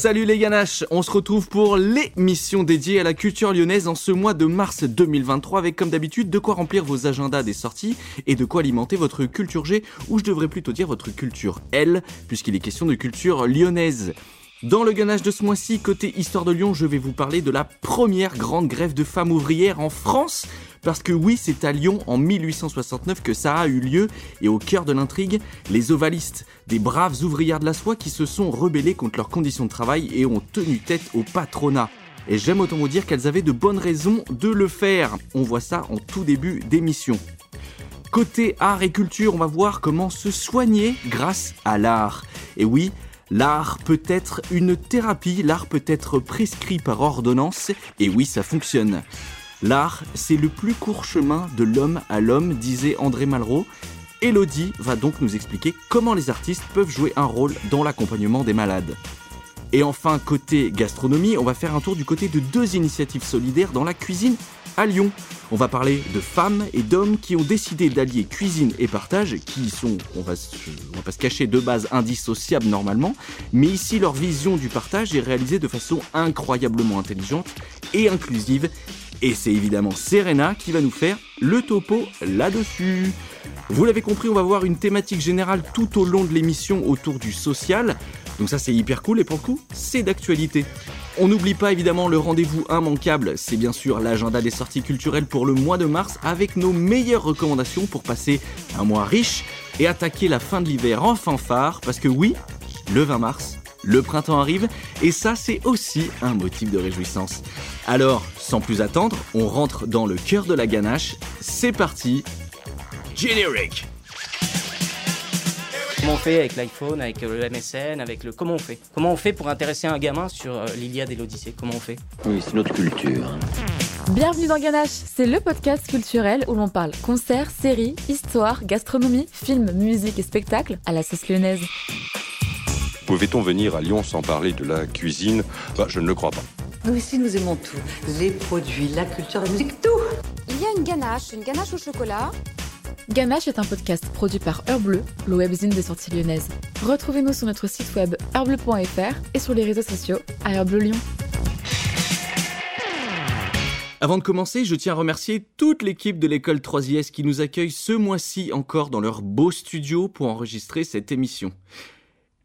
Salut les ganaches, on se retrouve pour l'émission dédiée à la culture lyonnaise en ce mois de mars 2023 avec comme d'habitude de quoi remplir vos agendas des sorties et de quoi alimenter votre culture G ou je devrais plutôt dire votre culture L puisqu'il est question de culture lyonnaise. Dans le ganache de ce mois-ci, côté Histoire de Lyon, je vais vous parler de la première grande grève de femmes ouvrières en France. Parce que oui, c'est à Lyon en 1869 que ça a eu lieu, et au cœur de l'intrigue, les ovalistes, des braves ouvrières de la soie qui se sont rebellées contre leurs conditions de travail et ont tenu tête au patronat. Et j'aime autant vous dire qu'elles avaient de bonnes raisons de le faire. On voit ça en tout début d'émission. Côté art et culture, on va voir comment se soigner grâce à l'art. Et oui, L'art peut être une thérapie, l'art peut être prescrit par ordonnance, et oui, ça fonctionne. L'art, c'est le plus court chemin de l'homme à l'homme, disait André Malraux. Elodie va donc nous expliquer comment les artistes peuvent jouer un rôle dans l'accompagnement des malades. Et enfin, côté gastronomie, on va faire un tour du côté de deux initiatives solidaires dans la cuisine à Lyon. On va parler de femmes et d'hommes qui ont décidé d'allier cuisine et partage, qui sont, on va, se cacher, de base indissociables normalement, mais ici leur vision du partage est réalisée de façon incroyablement intelligente et inclusive. Et c'est évidemment Serena qui va nous faire le topo là-dessus. Vous l'avez compris, on va voir une thématique générale tout au long de l'émission autour du social. Donc ça c'est hyper cool et pour le coup, c'est d'actualité. On n'oublie pas évidemment le rendez-vous immanquable, c'est bien sûr l'agenda des sorties culturelles pour le mois de mars avec nos meilleures recommandations pour passer un mois riche et attaquer la fin de l'hiver en fanfare parce que oui, le 20 mars, le printemps arrive et ça c'est aussi un motif de réjouissance. Alors, sans plus attendre, on rentre dans le cœur de la ganache. C'est parti. Generic. Comment on fait avec l'iPhone, avec le MSN, avec le. Comment on fait? Comment on fait pour intéresser un gamin sur euh, l'Iliade et l'Odyssée? Comment on fait? Oui, c'est notre culture. Bienvenue dans Ganache, c'est le podcast culturel où l'on parle concerts, séries, histoire, gastronomie, films, musique et spectacles à la sauce lyonnaise. Pouvait-on venir à Lyon sans parler de la cuisine? Bah, Je ne le crois pas. Nous ici, nous aimons tout. Les produits, la culture, la musique, tout. Il y a une ganache, une ganache au chocolat. Ganache est un podcast produit par Heure le webzine des sorties lyonnaises. Retrouvez-nous sur notre site web heurbleu.fr et sur les réseaux sociaux à Heure Bleu Lyon. Avant de commencer, je tiens à remercier toute l'équipe de l'école 3IS qui nous accueille ce mois-ci encore dans leur beau studio pour enregistrer cette émission.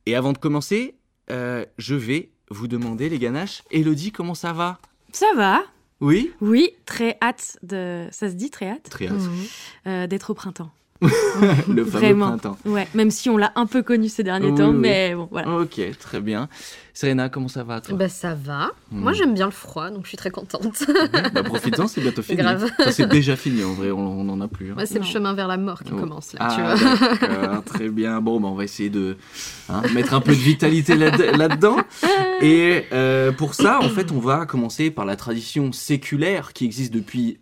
Et avant de commencer, euh, je vais vous demander, les ganaches, Elodie, comment ça va? Ça va Oui Oui, très hâte de. Ça se dit très hâte? Très hâte. Euh, D'être au printemps. Le fameux Vraiment. printemps. Ouais, même si on l'a un peu connu ces derniers Oui, temps, oui. mais bon, voilà. Ok, très bien. Serena, comment ça va toi? Bah ça va. Hmm. Moi j'aime bien le froid, donc je suis très contente. Bah profites-en, c'est bientôt fini. Grave. Enfin, c'est déjà fini en vrai, on n'en a plus. hein. C'est le chemin vers la mort qui Oh. commence là, Ah, tu vois. très bien. Bon, bah, on va essayer de hein, mettre un peu de vitalité là- là-dedans. Et euh, pour ça, en fait, on va commencer par la tradition séculaire qui existe depuis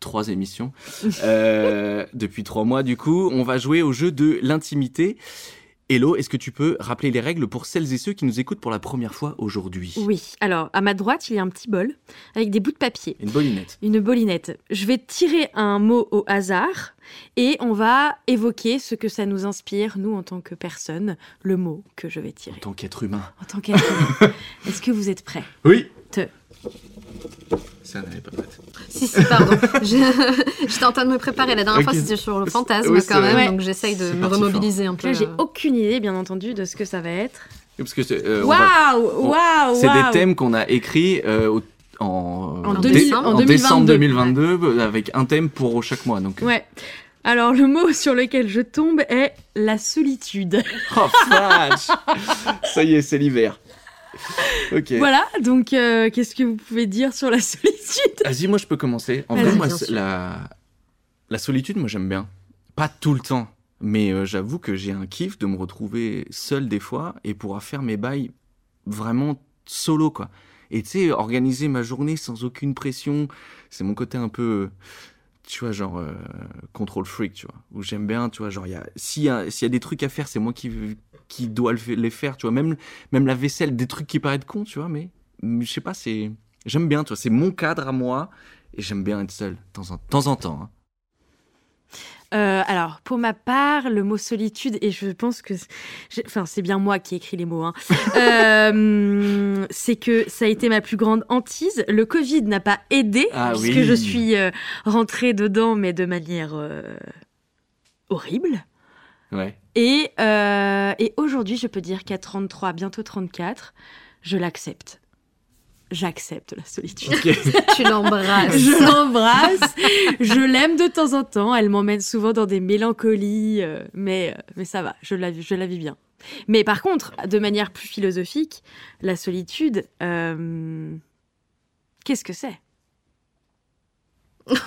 trois émissions, euh, depuis trois mois du coup. On va jouer au jeu de l'intimité. Hello, est-ce que tu peux rappeler les règles pour celles et ceux qui nous écoutent pour la première fois aujourd'hui? Oui, alors à ma droite, il y a un petit bol avec des bouts de papier, Une bolinette. une bolinette. Je vais tirer un mot au hasard et on va évoquer ce que ça nous inspire, nous, en tant que personne, le mot que je vais En tirer. tant qu'être humain. En tant qu'être humain. Est-ce que vous êtes prêts? Oui. Te. Ça n'avait pas prête. si si pardon. J'étais en train de me préparer. La dernière fois c'était sur le fantasme Oui, quand même, donc j'essaye de me remobiliser un peu. Là, j'ai euh. aucune idée, bien entendu, de ce que ça va être. Parce que c'est, euh, va- on- C'est des thèmes qu'on a écrits euh, au- en, En dé- 2000 en en décembre 2022. 2022 avec un thème pour chaque mois. Donc, euh, Ouais. Alors, le mot sur lequel je tombe est la solitude. Oh, vache Ça y est, c'est l'hiver. Voilà, donc euh, qu'est-ce que vous pouvez dire sur la solitude? Vas-y, moi je peux commencer. En vrai, moi, la... la solitude, moi j'aime bien. Pas tout le temps, mais euh, j'avoue que j'ai un kiff de me retrouver seul des fois et pouvoir faire mes bails vraiment solo, quoi. Et tu sais, organiser ma journée sans aucune pression, c'est mon côté un peu, tu vois, genre euh, control freak, tu vois, où j'aime bien, tu vois, genre, s'il y, a- s'il y a des trucs à faire, c'est moi qui, qui fa- les faire, tu vois, même, même la vaisselle, des trucs qui paraissent cons, tu vois, mais mais je sais pas, c'est. J'aime bien, tu vois, c'est mon cadre à moi et j'aime bien être seul, de temps en, de temps, en temps. hein. Euh, alors, pour ma part, le mot solitude, et je pense que, enfin, c'est bien moi qui ai écrit les mots, hein, euh, c'est que ça a été ma plus grande hantise. Le Covid n'a pas aidé, Ah puisque oui. je suis euh, rentrée dedans, mais de manière horrible. Ouais. Et, euh, et aujourd'hui, je peux dire qu'à 33, bientôt 34, je l'accepte. J'accepte la solitude. Tu l'embrasses. Je l'embrasse, je l'aime de temps en temps, elle m'emmène souvent dans des mélancolies, euh, mais, euh, mais ça va, je la, je la vis bien. Mais par contre, de manière plus philosophique, la solitude, euh, qu'est-ce que c'est?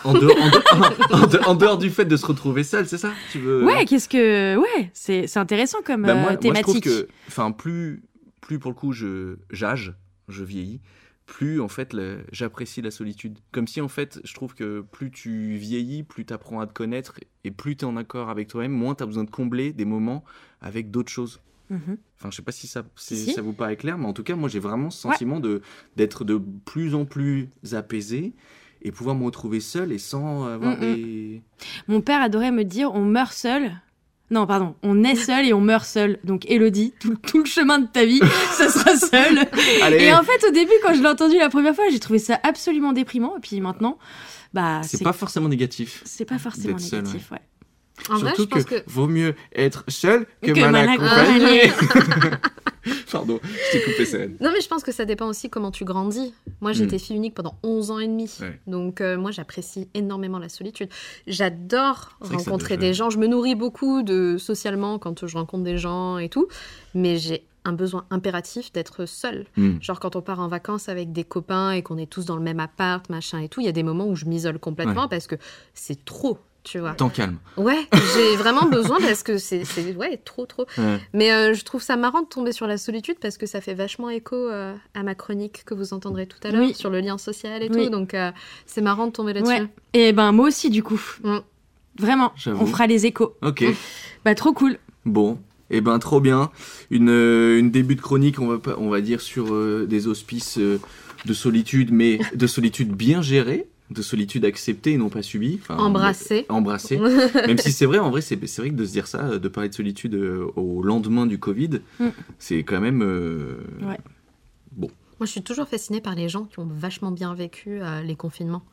En dehors, en, dehors, en dehors- en dehors du fait de se retrouver seul, c'est ça Tu veux Ouais, qu'est-ce que... Ouais, c'est intéressant comme Bah, euh, moi, moi, je trouve thématique. que, enfin, plus, plus pour le coup, je j'âge, je vieillis, plus en fait, j'apprécie la solitude. Comme si en fait, je trouve que plus tu vieillis, plus tu apprends à te connaître et plus tu es en accord avec toi-même, moins tu as besoin de combler des moments avec d'autres choses. Mhm. Enfin, je sais pas si ça, si Si. ça vous paraît clair, mais en tout cas, moi, j'ai vraiment ce Ouais. sentiment de d'être de plus en plus apaisé et pouvoir me retrouver seul et sans avoir Mm, mm. des. Mon père adorait me dire, on meurt seul. Non, pardon, on est seul et on meurt seul. Donc, Elodie, tout, tout le chemin de ta vie, ça sera seul. Allez, Et en fait, au début, quand je l'ai entendu la première fois, j'ai trouvé ça absolument déprimant. Et puis maintenant, bah, c'est pas forcément négatif. c'est pas forcément seul, négatif, ouais. En vrai, je pense que, que. vaut mieux être seul que, Que mal accompagné. Pardon, je t'ai coupé ça. Non, mais je pense que ça dépend aussi comment tu grandis. Moi, j'ai Mm. été fille unique pendant 11 ans et demi. Ouais. Donc, euh, moi, j'apprécie énormément la solitude. J'adore rencontrer des gens. Je me nourris beaucoup de socialement quand je rencontre des gens et tout. Mais j'ai un besoin impératif d'être seule. Hmm. Genre, quand on part en vacances avec des copains et qu'on est tous dans le même appart, machin et tout, il y a des moments où je m'isole complètement parce que c'est trop. Tu vois. Temps calme. Ouais, j'ai vraiment besoin parce que c'est c'est- ouais, trop, trop. Ouais. Mais euh, je trouve ça marrant de tomber sur la solitude parce que ça fait vachement écho euh, à ma chronique que vous entendrez tout à l'heure Oui. sur le lien social et Oui. tout. Donc euh, c'est marrant de tomber là-dessus. Ouais. Et ben, moi aussi, du coup. Mm. Vraiment, on fera les échos. Ok, Bah, trop cool. bon. Eh ben trop bien. Une, euh, une début de chronique, on va, pas- on va dire, sur euh, des auspices euh, de solitude, mais de solitude bien gérée, de solitude acceptée et non pas subie. Enfin, Embrasser. euh, Embrassée. Même si c'est vrai, en vrai, c'est c'est vrai que de se dire ça, de parler de solitude euh, au lendemain du Covid, Mm. c'est quand même. euh, Ouais. Moi, je suis toujours fascinée par les gens qui ont vachement bien vécu euh, les confinements.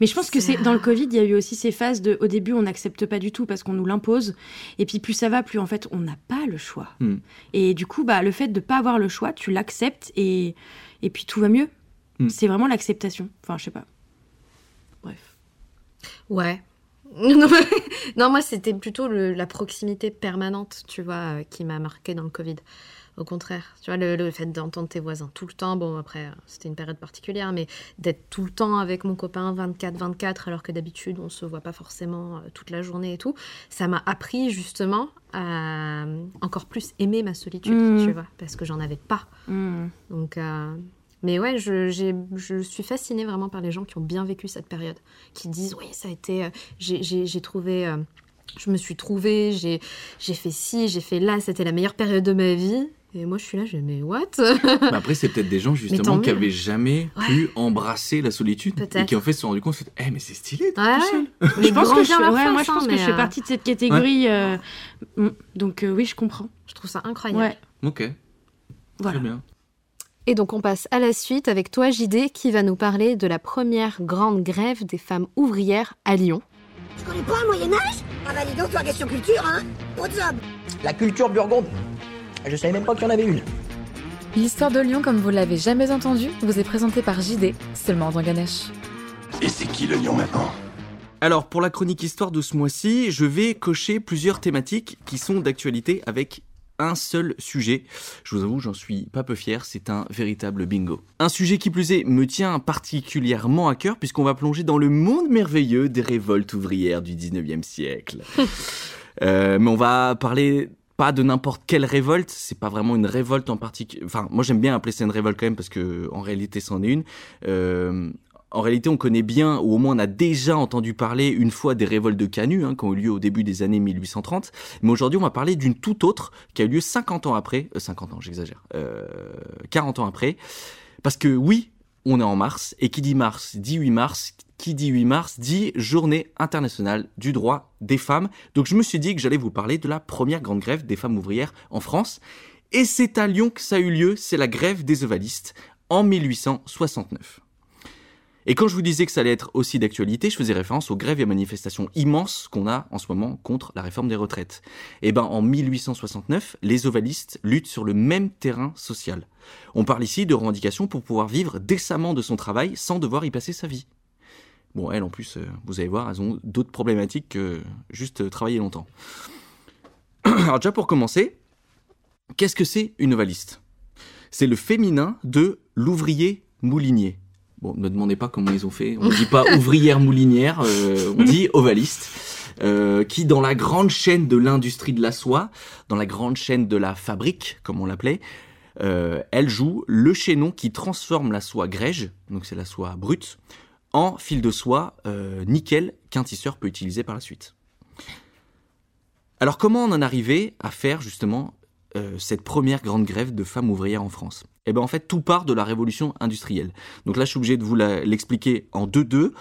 Mais je pense que C'est- dans le Covid, il y a eu aussi ces phases de, au début, on n'accepte pas du tout parce qu'on nous l'impose. Et puis plus ça va, plus en fait, on n'a pas le choix. Hmm. Et du coup, bah, le fait de pas avoir le choix, tu l'acceptes et, et puis tout va mieux. Hmm. C'est vraiment l'acceptation. Enfin, je sais pas. Bref. Ouais. non, moi, c'était plutôt le- la proximité permanente, tu vois, euh, qui m'a marqué dans le Covid. Au contraire, tu vois, le, le fait d'entendre tes voisins tout le temps, bon, après, euh, c'était une période particulière, mais d'être tout le temps avec mon copain 24-24, alors que d'habitude, on se voit pas forcément euh, toute la journée et tout, ça m'a appris justement à encore plus aimer ma solitude, Mhm. tu vois, parce que j'en avais pas. Hmm. Donc, euh, mais ouais, je, j'ai- je suis fascinée vraiment par les gens qui ont bien vécu cette période, qui disent oui, ça a été, euh, j'ai, j'ai- j'ai trouvé, euh, je me suis trouvée, j'ai, j'ai fait ci, j'ai fait là, c'était la meilleure période de ma vie. Et moi, je suis là, je mais what? Après, c'est peut-être des gens justement qui mieux. avaient jamais Ouais. pu embrasser la solitude et qui en fait se sont rendus compte, eh mais c'est stylé d'être Ouais, tout seul. Mais Je pense que je, ouais, moi, je pense que je fais euh, partie de cette catégorie. euh, hmm. donc, euh, oui, je comprends. Je trouve ça incroyable. Ouais. Ok, Voilà. très bien. Et donc, on passe à la suite avec toi, JD, qui va nous parler de la première grande grève des femmes ouvrières à Lyon. Tu connais pas le Moyen-Âge? Ah bah dis donc, toi, question culture, hein What's up La culture burgonde. Je savais même pas qu'il y en avait une. L'histoire de Lyon, comme vous l'avez jamais entendue, vous est présentée par JD, seulement dans Ganesh. Et c'est qui le lion maintenant? Alors, pour la chronique histoire de ce mois-ci, je vais cocher plusieurs thématiques qui sont d'actualité avec un seul sujet. Je vous avoue, j'en suis pas peu fier, c'est un véritable bingo. Un sujet qui plus est me tient particulièrement à cœur puisqu'on va plonger dans le monde merveilleux des révoltes ouvrières du 19e siècle. Euh, mais on va parler pas de n'importe quelle révolte, c'est pas vraiment une révolte en particulier. Enfin, moi j'aime bien appeler ça une révolte quand même parce que en réalité c'en est une. Euh, en réalité, on connaît bien, ou au moins on a déjà entendu parler une fois des révoltes de Canu, hein, qui ont eu lieu au début des années 1830. Mais aujourd'hui, on va parler d'une toute autre qui a eu lieu 50 ans après. Euh, 50 ans, j'exagère. Euh, 40 ans après. Parce que oui, on est en mars, et qui dit mars, dit 8 mars, qui dit 8 mars dit Journée internationale du droit des femmes. Donc je me suis dit que j'allais vous parler de la première grande grève des femmes ouvrières en France. Et c'est à Lyon que ça a eu lieu, c'est la grève des ovalistes en 1869. Et quand je vous disais que ça allait être aussi d'actualité, je faisais référence aux grèves et manifestations immenses qu'on a en ce moment contre la réforme des retraites. Et ben, en 1869, les ovalistes luttent sur le même terrain social. On parle ici de revendications pour pouvoir vivre décemment de son travail sans devoir y passer sa vie. Bon, elles, en plus, euh, vous allez voir, elles ont d'autres problématiques que juste travailler longtemps. Alors déjà, pour commencer, qu'est-ce que c'est une ovaliste? C'est le féminin de l'ouvrier moulinier. Bon, ne me demandez pas comment ils ont fait. On ne dit pas ouvrière moulinière, euh, on dit ovaliste. Euh, qui, dans la grande chaîne de l'industrie de la soie, dans la grande chaîne de la fabrique, comme on l'appelait, euh, elle joue le chaînon qui transforme la soie grège, donc c'est la soie brute, en fil de soie nickel qu'un tisseur peut utiliser par la suite. Alors comment on en arrivait à faire justement cette première grande grève de femmes ouvrières en France eh ben en fait tout part de la révolution industrielle. Donc là je suis obligé de vous l'expliquer en deux-deux.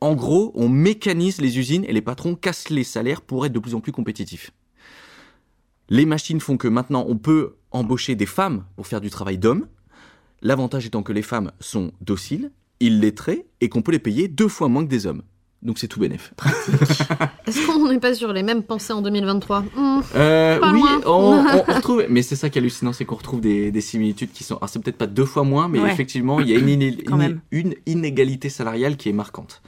En gros, on mécanise les usines et les patrons cassent les salaires pour être de plus en plus compétitifs. Les machines font que maintenant on peut embaucher des femmes pour faire du travail d'hommes. L'avantage étant que les femmes sont dociles, illettrées et qu'on peut les payer deux fois moins que des hommes. Donc c'est tout bénef. Est-ce qu'on n'est pas sur les mêmes pensées en 2023 hmm, euh, Oui, On, retrouve. Mais c'est ça qui est hallucinant, c'est qu'on retrouve des, similitudes qui sont. Alors c'est peut-être pas deux fois moins, mais effectivement, il y a une, une, inégalité salariale qui est marquante.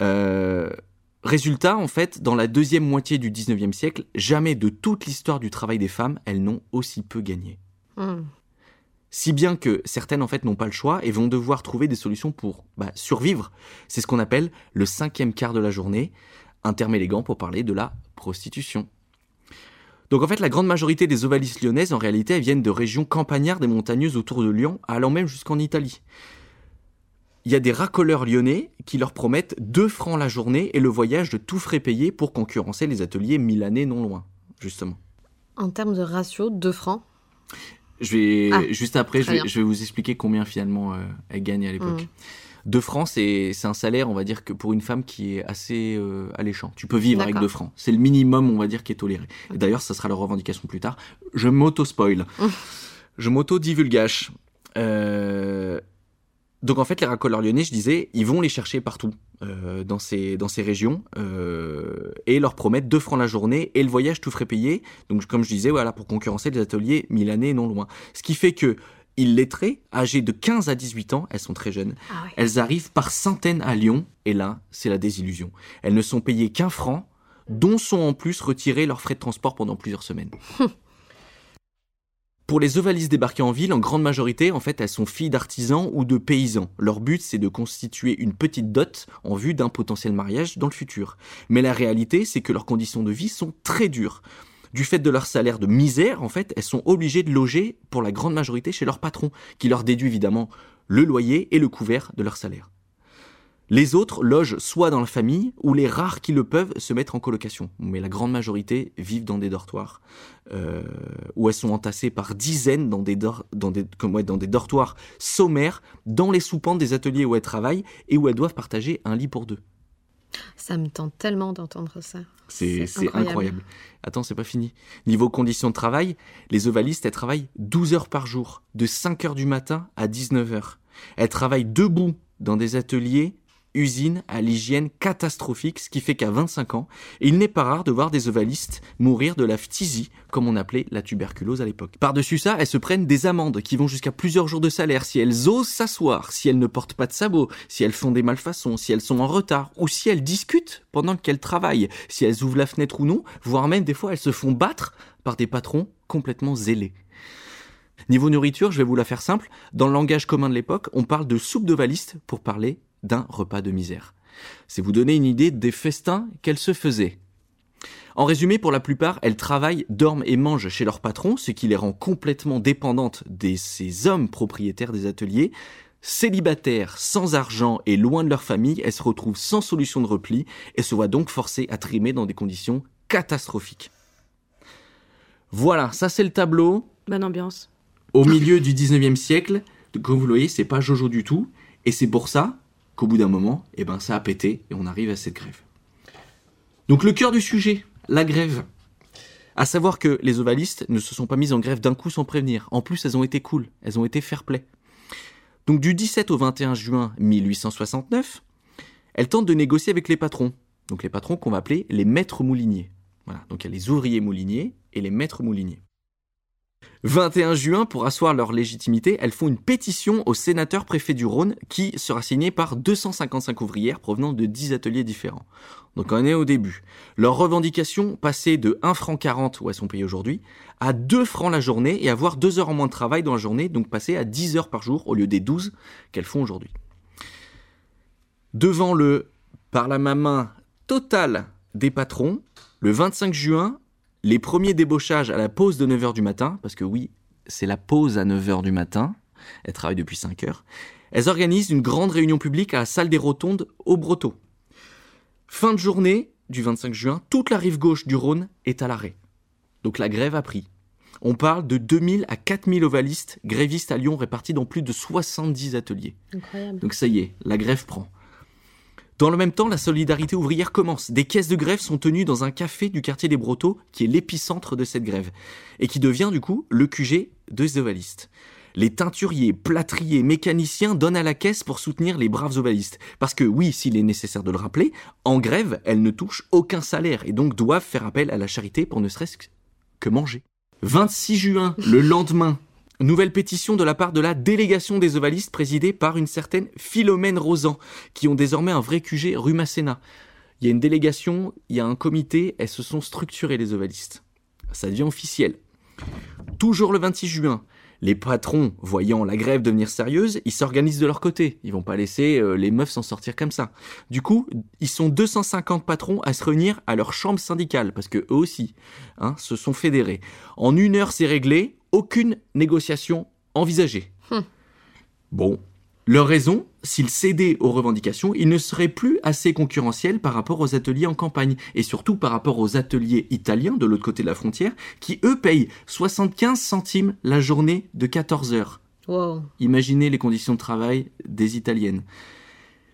Euh, résultat, en fait, dans la deuxième moitié du 19e siècle, jamais de toute l'histoire du travail des femmes, elles n'ont aussi peu gagné. Hmm si bien que certaines en fait n'ont pas le choix et vont devoir trouver des solutions pour bah, survivre. C'est ce qu'on appelle le cinquième quart de la journée, un terme élégant pour parler de la prostitution. Donc en fait, la grande majorité des ovalistes lyonnaises, en réalité, viennent de régions campagnardes et montagneuses autour de Lyon, allant même jusqu'en Italie. Il y a des racoleurs lyonnais qui leur promettent 2 francs la journée et le voyage de tout frais payé pour concurrencer les ateliers milanais non loin, justement. En termes de ratio, 2 francs? Je vais ah, juste après, je vais, vous expliquer combien finalement euh, elle gagne à l'époque. Mmh. Deux francs, c'est un salaire, on va dire que pour une femme qui est assez euh, alléchant. Tu peux vivre avec deux francs. C'est le minimum, on va dire, qui est toléré. D'ailleurs, ça sera leur revendication plus tard. Je m'auto spoil. je m'auto divulgage. Euh, donc en fait, les racoleurs lyonnais, je disais, ils vont les chercher partout euh, dans, ces, dans ces régions euh, et leur promettent 2 francs la journée et le voyage tout frais payé. Donc comme je disais, voilà, pour concurrencer les ateliers milanais non loin. Ce qui fait que illettrées, âgées de 15 à 18 ans, elles sont très jeunes, ah elles arrivent par centaines à Lyon et là, c'est la désillusion. Elles ne sont payées qu'un franc, dont sont en plus retirés leurs frais de transport pendant plusieurs semaines. Pour les ovalistes débarqués en ville, en grande majorité, en fait, elles sont filles d'artisans ou de paysans. Leur but, c'est de constituer une petite dot en vue d'un potentiel mariage dans le futur. Mais la réalité, c'est que leurs conditions de vie sont très dures. Du fait de leur salaire de misère, en fait, elles sont obligées de loger pour la grande majorité chez leur patron, qui leur déduit évidemment le loyer et le couvert de leur salaire. Les autres logent soit dans la famille, ou les rares qui le peuvent se mettre en colocation. Mais la grande majorité vivent dans des dortoirs, euh, où elles sont entassées par dizaines dans des, dans des, dans des dortoirs sommaires, dans les soupentes des ateliers où elles travaillent, et où elles doivent partager un lit pour deux. Ça me tente tellement d'entendre ça. C'est incroyable. incroyable. Attends, c'est pas fini. Niveau conditions de travail, les ovalistes, elles travaillent 12 heures par jour, de 5 heures du matin à 19 heures. Elles travaillent debout dans des ateliers usine à l'hygiène catastrophique, ce qui fait qu'à 25 ans, il n'est pas rare de voir des ovalistes mourir de la phtisie, comme on appelait la tuberculose à l'époque. Par-dessus ça, elles se prennent des amendes qui vont jusqu'à plusieurs jours de salaire si elles osent s'asseoir, si elles ne portent pas de sabots, si elles font des malfaçons, si elles sont en retard, ou si elles discutent pendant qu'elles travaillent, si elles ouvrent la fenêtre ou non, voire même des fois elles se font battre par des patrons complètement zélés. Niveau nourriture, je vais vous la faire simple. Dans le langage commun de l'époque, on parle de soupe d'ovaliste pour parler d'un repas de misère. C'est vous donner une idée des festins qu'elles se faisaient. En résumé, pour la plupart, elles travaillent, dorment et mangent chez leur patron, ce qui les rend complètement dépendantes de ces hommes propriétaires des ateliers. Célibataires, sans argent et loin de leur famille, elles se retrouvent sans solution de repli et se voient donc forcées à trimer dans des conditions catastrophiques. Voilà, ça c'est le tableau. Bonne ambiance. Au milieu du 19e siècle, comme vous le voyez, c'est pas Jojo du tout. Et c'est pour ça qu'au bout d'un moment, eh ben, ça a pété et on arrive à cette grève. Donc le cœur du sujet, la grève. À savoir que les ovalistes ne se sont pas mis en grève d'un coup sans prévenir. En plus, elles ont été cool, elles ont été fair-play. Donc du 17 au 21 juin 1869, elles tentent de négocier avec les patrons. Donc les patrons qu'on va appeler les maîtres mouliniers. Voilà, donc il y a les ouvriers mouliniers et les maîtres mouliniers. 21 juin, pour asseoir leur légitimité, elles font une pétition au sénateur préfet du Rhône qui sera signée par 255 ouvrières provenant de 10 ateliers différents. Donc on est au début. Leur revendication passait de 1 franc 40, où elles sont payées aujourd'hui, à 2 francs la journée et avoir 2 heures en moins de travail dans la journée, donc passer à 10 heures par jour au lieu des 12 qu'elles font aujourd'hui. Devant le par la main totale des patrons, le 25 juin, les premiers débauchages à la pause de 9h du matin, parce que oui, c'est la pause à 9h du matin, elles travaillent depuis 5 heures, elles organisent une grande réunion publique à la salle des rotondes au Broto. Fin de journée du 25 juin, toute la rive gauche du Rhône est à l'arrêt. Donc la grève a pris. On parle de 2000 à 4000 ovalistes grévistes à Lyon répartis dans plus de 70 ateliers. Incroyable. Donc ça y est, la grève prend. Dans le même temps, la solidarité ouvrière commence. Des caisses de grève sont tenues dans un café du quartier des Brotteaux, qui est l'épicentre de cette grève, et qui devient du coup le QG des ovalistes. Les teinturiers, plâtriers, mécaniciens donnent à la caisse pour soutenir les braves ovalistes. Parce que oui, s'il est nécessaire de le rappeler, en grève, elles ne touchent aucun salaire et donc doivent faire appel à la charité pour ne serait-ce que manger. 26 juin, le lendemain, Nouvelle pétition de la part de la délégation des ovalistes présidée par une certaine Philomène Rosan, qui ont désormais un vrai QG rue Masséna. Il y a une délégation, il y a un comité, elles se sont structurées les ovalistes. Ça devient officiel. Toujours le 26 juin, les patrons, voyant la grève devenir sérieuse, ils s'organisent de leur côté. Ils vont pas laisser euh, les meufs s'en sortir comme ça. Du coup, ils sont 250 patrons à se réunir à leur chambre syndicale, parce que eux aussi hein, se sont fédérés. En une heure, c'est réglé aucune négociation envisagée. Hum. Bon, leur raison, s'ils cédaient aux revendications, ils ne seraient plus assez concurrentiels par rapport aux ateliers en campagne, et surtout par rapport aux ateliers italiens de l'autre côté de la frontière, qui eux payent 75 centimes la journée de 14 heures. Wow. Imaginez les conditions de travail des italiennes.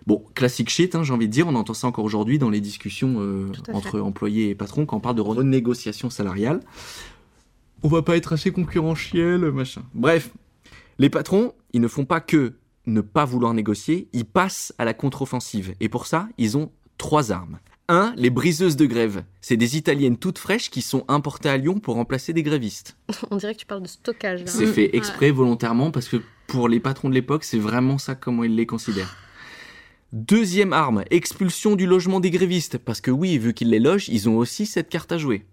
Bon, classique shit, hein, j'ai envie de dire, on entend ça encore aujourd'hui dans les discussions euh, entre employés et patrons quand on parle de renégociation salariale. On va pas être assez concurrentiel, machin. Bref, les patrons, ils ne font pas que ne pas vouloir négocier, ils passent à la contre-offensive. Et pour ça, ils ont trois armes. Un, les briseuses de grève. C'est des italiennes toutes fraîches qui sont importées à Lyon pour remplacer des grévistes. On dirait que tu parles de stockage. C'est fait exprès volontairement parce que pour les patrons de l'époque, c'est vraiment ça comment ils les considèrent. Deuxième arme, expulsion du logement des grévistes, parce que oui, vu qu'ils les logent, ils ont aussi cette carte à jouer.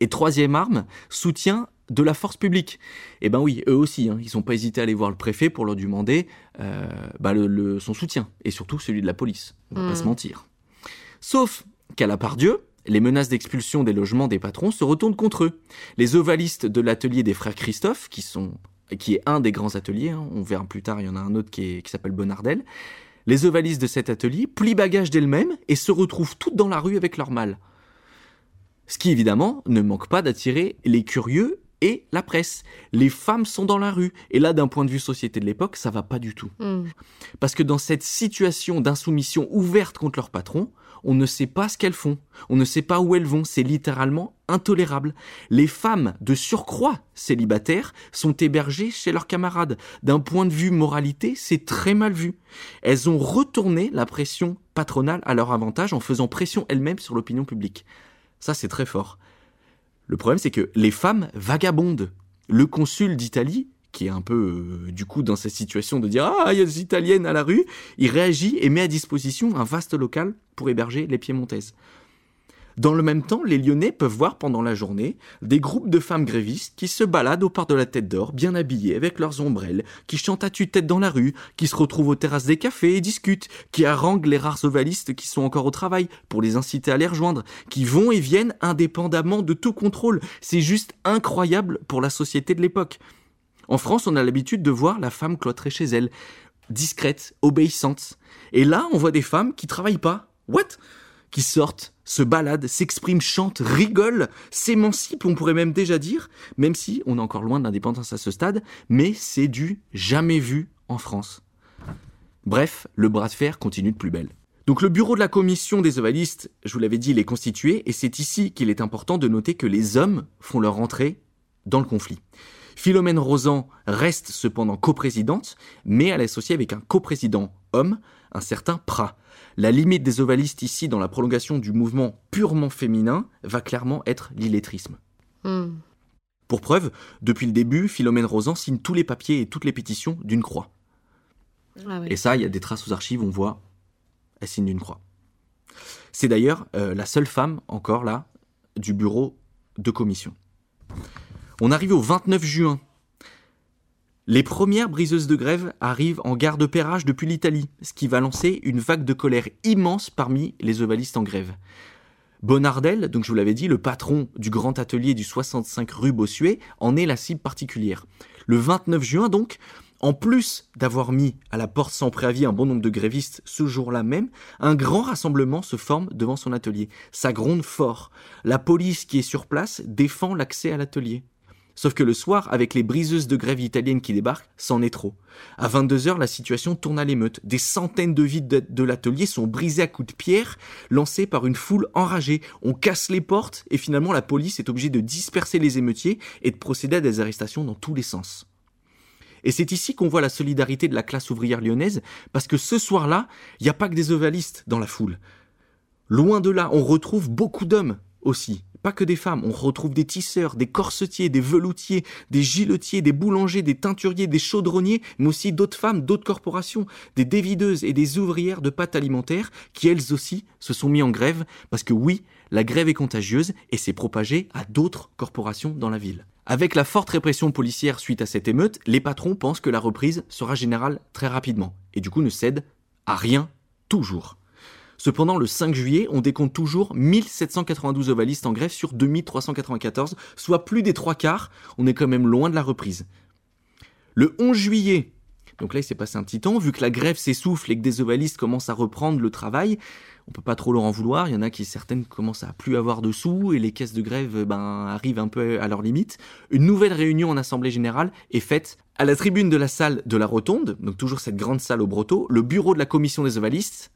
Et troisième arme, soutien de la force publique. Eh ben oui, eux aussi, hein, ils n'ont pas hésité à aller voir le préfet pour leur demander euh, bah, le- le- son soutien, et surtout celui de la police. On va pas Mm. se mentir. Sauf qu'à la part Dieu, les menaces d'expulsion des logements des patrons se retournent contre eux. Les ovalistes de l'atelier des frères Christophe, qui, sont, qui est un des grands ateliers, hein, on verra plus tard, il y en a un autre qui, est- qui s'appelle Bonardel, les ovalistes de cet atelier plient bagage d'elles-mêmes et se retrouvent toutes dans la rue avec leur mâle. Ce qui évidemment ne manque pas d'attirer les curieux et la presse. Les femmes sont dans la rue. Et là, d'un point de vue société de l'époque, ça va pas du tout. Hmm. Parce que dans cette situation d'insoumission ouverte contre leur patron, on ne sait pas ce qu'elles font, on ne sait pas où elles vont, c'est littéralement intolérable. Les femmes, de surcroît célibataires, sont hébergées chez leurs camarades. D'un point de vue moralité, c'est très mal vu. Elles ont retourné la pression patronale à leur avantage en faisant pression elles-mêmes sur l'opinion publique. Ça, c'est très fort. Le problème, c'est que les femmes vagabondent. Le consul d'Italie, qui est un peu, euh, du coup, dans cette situation de dire Ah, il y a des Italiennes à la rue, il réagit et met à disposition un vaste local pour héberger les Piémontaises. Dans le même temps, les Lyonnais peuvent voir pendant la journée des groupes de femmes grévistes qui se baladent au port de la Tête d'Or, bien habillées avec leurs ombrelles, qui chantent à tue-tête dans la rue, qui se retrouvent aux terrasses des cafés et discutent, qui haranguent les rares ovalistes qui sont encore au travail pour les inciter à les rejoindre, qui vont et viennent indépendamment de tout contrôle. C'est juste incroyable pour la société de l'époque. En France, on a l'habitude de voir la femme cloîtrée chez elle, discrète, obéissante. Et là, on voit des femmes qui travaillent pas. What? Qui sortent, se baladent, s'expriment, chantent, rigolent, s'émancipent, on pourrait même déjà dire, même si on est encore loin de l'indépendance à ce stade, mais c'est du jamais vu en France. Bref, le bras de fer continue de plus belle. Donc le bureau de la commission des ovalistes, je vous l'avais dit, il est constitué, et c'est ici qu'il est important de noter que les hommes font leur entrée dans le conflit. Philomène Rosan reste cependant coprésidente, mais elle est associée avec un coprésident homme, un certain Prat. La limite des ovalistes ici dans la prolongation du mouvement purement féminin va clairement être l'illettrisme. Hmm. Pour preuve, depuis le début, Philomène Rosan signe tous les papiers et toutes les pétitions d'une croix. Ah. Et ça, il y a des traces aux archives, on voit, elle signe d'une croix. C'est d'ailleurs euh, la seule femme, encore là, du bureau de commission. On arrive au 29 juin. Les premières briseuses de grève arrivent en gare de depuis l'Italie, ce qui va lancer une vague de colère immense parmi les ovalistes en grève. Bonardel, donc je vous l'avais dit, le patron du grand atelier du 65 rue Bossuet, en est la cible particulière. Le 29 juin donc, en plus d'avoir mis à la porte sans préavis un bon nombre de grévistes ce jour-là même, un grand rassemblement se forme devant son atelier. Ça gronde fort. La police qui est sur place défend l'accès à l'atelier. Sauf que le soir, avec les briseuses de grève italiennes qui débarquent, c'en est trop. À 22h, la situation tourne à l'émeute. Des centaines de vides de, de l'atelier sont brisés à coups de pierre, lancés par une foule enragée. On casse les portes et finalement la police est obligée de disperser les émeutiers et de procéder à des arrestations dans tous les sens. Et c'est ici qu'on voit la solidarité de la classe ouvrière lyonnaise, parce que ce soir-là, il n'y a pas que des ovalistes dans la foule. Loin de là, on retrouve beaucoup d'hommes aussi, pas que des femmes. On retrouve des tisseurs, des corsetiers, des veloutiers, des giletiers, des boulangers, des teinturiers, des chaudronniers, mais aussi d'autres femmes, d'autres corporations, des dévideuses et des ouvrières de pâtes alimentaires qui elles aussi se sont mis en grève parce que oui, la grève est contagieuse et s'est propagée à d'autres corporations dans la ville. Avec la forte répression policière suite à cette émeute, les patrons pensent que la reprise sera générale très rapidement et du coup ne cèdent à rien toujours. Cependant, le 5 juillet, on décompte toujours 1792 ovalistes en grève sur 2394, soit plus des trois quarts. On est quand même loin de la reprise. Le 11 juillet, donc là il s'est passé un petit temps, vu que la grève s'essouffle et que des ovalistes commencent à reprendre le travail, on peut pas trop leur en vouloir. Il y en a qui certaines commencent à plus avoir de sous et les caisses de grève ben, arrivent un peu à leur limite. Une nouvelle réunion en assemblée générale est faite à la tribune de la salle de la Rotonde, donc toujours cette grande salle au Brotteau. Le bureau de la commission des ovalistes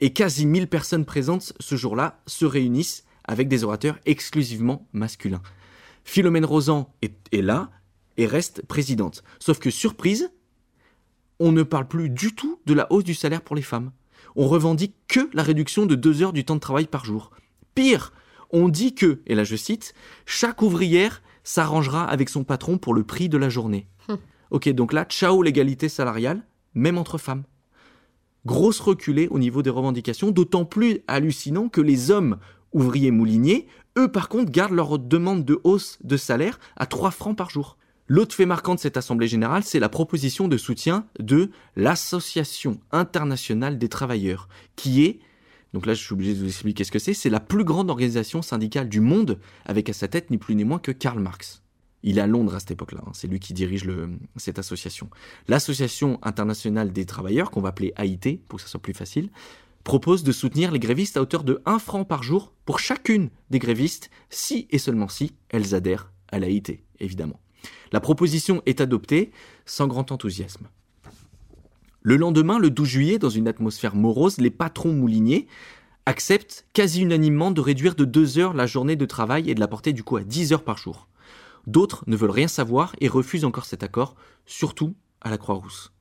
et quasi 1000 personnes présentes ce jour-là se réunissent avec des orateurs exclusivement masculins. Philomène Rosan est, est là et reste présidente. Sauf que surprise, on ne parle plus du tout de la hausse du salaire pour les femmes. On revendique que la réduction de deux heures du temps de travail par jour. Pire, on dit que, et là je cite, chaque ouvrière s'arrangera avec son patron pour le prix de la journée. ok, donc là, ciao l'égalité salariale, même entre femmes. Grosse reculée au niveau des revendications, d'autant plus hallucinant que les hommes ouvriers mouliniers, eux par contre, gardent leur demande de hausse de salaire à 3 francs par jour. L'autre fait marquant de cette Assemblée générale, c'est la proposition de soutien de l'Association internationale des travailleurs, qui est, donc là je suis obligé de vous expliquer ce que c'est, c'est la plus grande organisation syndicale du monde, avec à sa tête ni plus ni moins que Karl Marx. Il est à Londres à cette époque-là, hein, c'est lui qui dirige cette association. L'Association internationale des travailleurs, qu'on va appeler AIT, pour que ça soit plus facile, propose de soutenir les grévistes à hauteur de 1 franc par jour pour chacune des grévistes, si et seulement si elles adhèrent à l'AIT, évidemment. La proposition est adoptée sans grand enthousiasme. Le lendemain, le 12 juillet, dans une atmosphère morose, les patrons mouliniers acceptent quasi unanimement de réduire de 2 heures la journée de travail et de la porter du coup à 10 heures par jour. D'autres ne veulent rien savoir et refusent encore cet accord, surtout à la Croix-Rousse.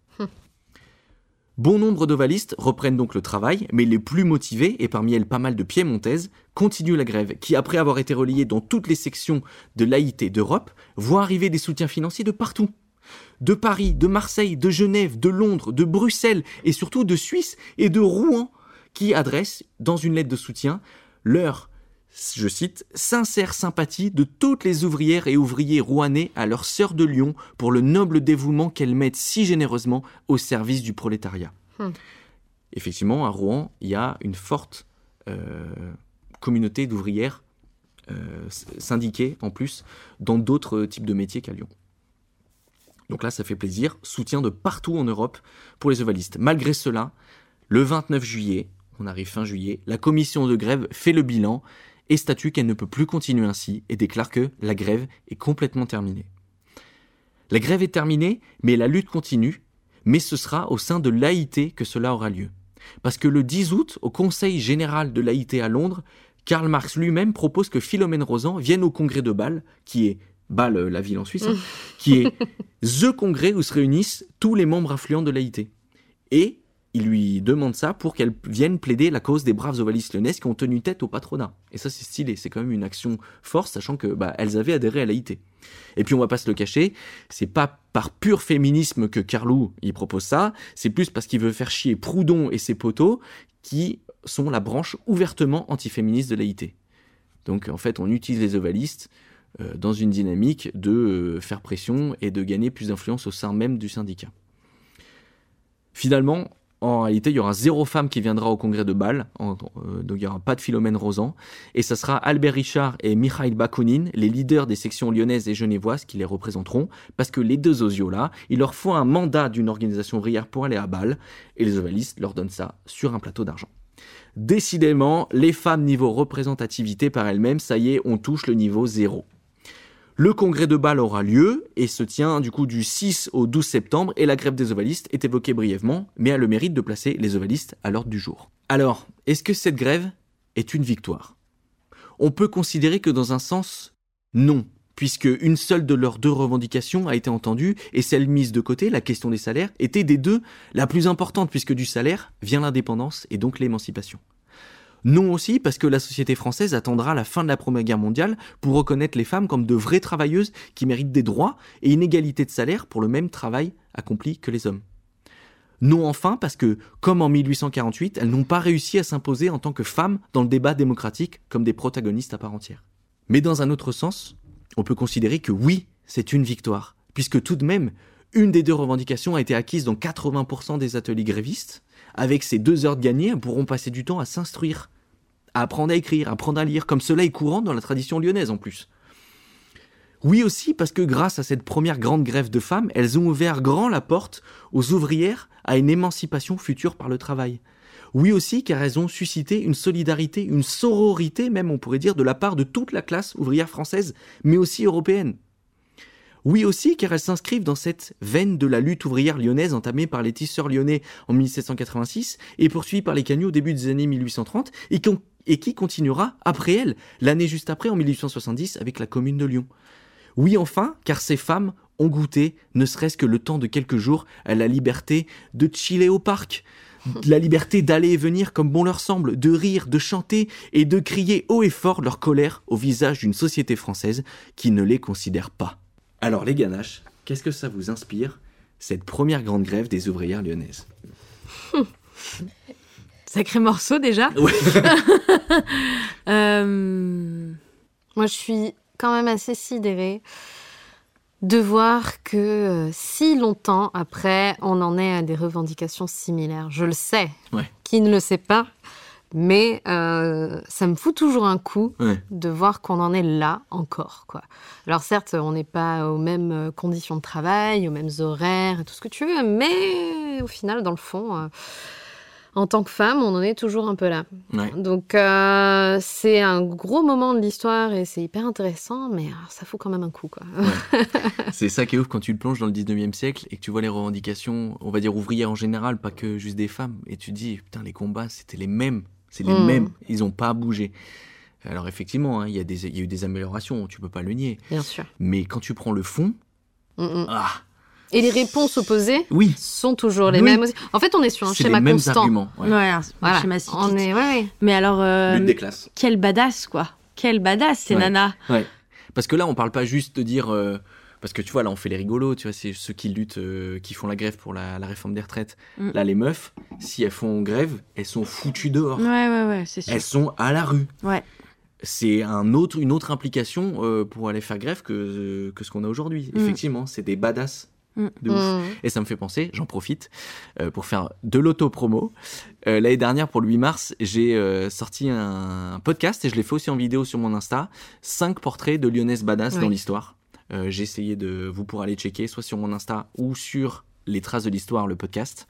Bon nombre d'ovalistes reprennent donc le travail, mais les plus motivés, et parmi elles pas mal de piémontaises, continuent la grève, qui après avoir été relayée dans toutes les sections de l'AIT d'Europe, voit arriver des soutiens financiers de partout. De Paris, de Marseille, de Genève, de Londres, de Bruxelles, et surtout de Suisse et de Rouen, qui adressent, dans une lettre de soutien, leur je cite, sincère sympathie de toutes les ouvrières et ouvriers rouennais à leur sœur de Lyon pour le noble dévouement qu'elles mettent si généreusement au service du prolétariat. Hmm. Effectivement, à Rouen, il y a une forte euh, communauté d'ouvrières euh, syndiquées en plus dans d'autres types de métiers qu'à Lyon. Donc là, ça fait plaisir. Soutien de partout en Europe pour les ovalistes. Malgré cela, le 29 juillet, on arrive fin juillet, la commission de grève fait le bilan et statue qu'elle ne peut plus continuer ainsi et déclare que la grève est complètement terminée. La grève est terminée, mais la lutte continue, mais ce sera au sein de l'AIT que cela aura lieu. Parce que le 10 août, au Conseil général de l'AIT à Londres, Karl Marx lui-même propose que Philomène Rosan vienne au congrès de Bâle, qui est Bâle, euh, la ville en Suisse, hein, qui est the congrès où se réunissent tous les membres influents de l'AIT. Et il lui demande ça pour qu'elle vienne plaider la cause des braves ovalistes lyonnaises qui ont tenu tête au patronat. Et ça, c'est stylé, c'est quand même une action forte, sachant que bah, elles avaient adhéré à l'AIT. Et puis on va pas se le cacher, c'est pas par pur féminisme que Carlou propose ça, c'est plus parce qu'il veut faire chier Proudhon et ses poteaux qui sont la branche ouvertement antiféministe de l'AIT. Donc en fait, on utilise les ovalistes euh, dans une dynamique de euh, faire pression et de gagner plus d'influence au sein même du syndicat. Finalement, en réalité, il y aura zéro femme qui viendra au congrès de Bâle, euh, donc il n'y aura pas de Philomène Rosan, et ce sera Albert Richard et Mikhail Bakounine, les leaders des sections lyonnaises et genevoises, qui les représenteront, parce que les deux osios-là, il leur faut un mandat d'une organisation ouvrière pour aller à Bâle, et les ovalistes leur donnent ça sur un plateau d'argent. Décidément, les femmes niveau représentativité par elles-mêmes, ça y est, on touche le niveau zéro. Le congrès de Bâle aura lieu et se tient du coup du 6 au 12 septembre et la grève des ovalistes est évoquée brièvement, mais a le mérite de placer les ovalistes à l'ordre du jour. Alors, est-ce que cette grève est une victoire? On peut considérer que dans un sens, non, puisque une seule de leurs deux revendications a été entendue et celle mise de côté, la question des salaires, était des deux la plus importante puisque du salaire vient l'indépendance et donc l'émancipation. Non aussi parce que la société française attendra la fin de la Première Guerre mondiale pour reconnaître les femmes comme de vraies travailleuses qui méritent des droits et une égalité de salaire pour le même travail accompli que les hommes. Non enfin parce que, comme en 1848, elles n'ont pas réussi à s'imposer en tant que femmes dans le débat démocratique comme des protagonistes à part entière. Mais dans un autre sens, on peut considérer que oui, c'est une victoire, puisque tout de même, une des deux revendications a été acquise dans 80% des ateliers grévistes, avec ces deux heures de gagnées, elles pourront passer du temps à s'instruire, à apprendre à écrire, à apprendre à lire, comme cela est courant dans la tradition lyonnaise en plus. Oui aussi parce que grâce à cette première grande grève de femmes, elles ont ouvert grand la porte aux ouvrières à une émancipation future par le travail. Oui aussi car elles ont suscité une solidarité, une sororité même on pourrait dire de la part de toute la classe ouvrière française, mais aussi européenne. Oui aussi car elles s'inscrivent dans cette veine de la lutte ouvrière lyonnaise entamée par les tisseurs lyonnais en 1786 et poursuivie par les cagnaux au début des années 1830 et, et qui continuera après elle, l'année juste après en 1870 avec la commune de Lyon. Oui enfin car ces femmes ont goûté, ne serait-ce que le temps de quelques jours, à la liberté de chiller au parc, la liberté d'aller et venir comme bon leur semble, de rire, de chanter et de crier haut et fort leur colère au visage d'une société française qui ne les considère pas. Alors les ganaches, qu'est-ce que ça vous inspire, cette première grande grève des ouvrières lyonnaises Sacré morceau déjà. Euh, moi je suis quand même assez sidérée de voir que euh, si longtemps après, on en est à des revendications similaires. Je le sais. Qui ne le sait pas mais euh, ça me fout toujours un coup de voir qu'on en est là encore. Quoi. Alors certes, on n'est pas aux mêmes euh, conditions de travail, aux mêmes horaires, tout ce que tu veux, mais au final, dans le fond, euh, en tant que femme, on en est toujours un peu là. Donc c'est un gros moment de l'histoire et c'est hyper intéressant, mais ça fout quand même un coup. Quoi. c'est ça qui est ouf quand tu le plonges dans le 19e siècle et que tu vois les revendications, on va dire ouvrières en général, pas que juste des femmes, et tu te dis, putain, les combats, c'était les mêmes c'est les hmm. mêmes. Ils n'ont pas bougé. Alors effectivement, hein, il y, y, a eu des améliorations, tu peux pas le nier. Bien sûr. Mais quand tu prends le fond, hmm, hmm. ah, et les réponses opposées oui. sont toujours les mêmes. En fait, on est sur un schéma les mêmes constant. Arguments, ouais. un schéma On est, ouais, Mais alors, euh, Lutte des classes. quel badass quoi. Quel badass ces nanas. Ouais. Parce que là, on parle pas juste de dire. Euh, parce que tu vois, là, on fait les rigolos, tu vois, c'est ceux qui luttent, euh, qui font la grève pour la, réforme des retraites. Mm. Là, les meufs, si elles font grève, elles sont foutues dehors. Ouais, ouais, ouais, c'est sûr. Elles sont à la rue. Ouais. C'est un autre, une autre implication euh, pour aller faire grève que, euh, que ce qu'on a aujourd'hui. Mm. Effectivement, c'est des badass. Mm. De ouf. Et ça me fait penser, j'en profite, pour faire de l'auto-promo. L'année dernière, pour le 8 mars, j'ai sorti un podcast et je l'ai fait aussi en vidéo sur mon Insta. Cinq portraits de Lyonnaise badass dans l'histoire. Euh, j'ai essayé de vous pourrez aller checker soit sur mon Insta ou sur les traces de l'histoire, le podcast.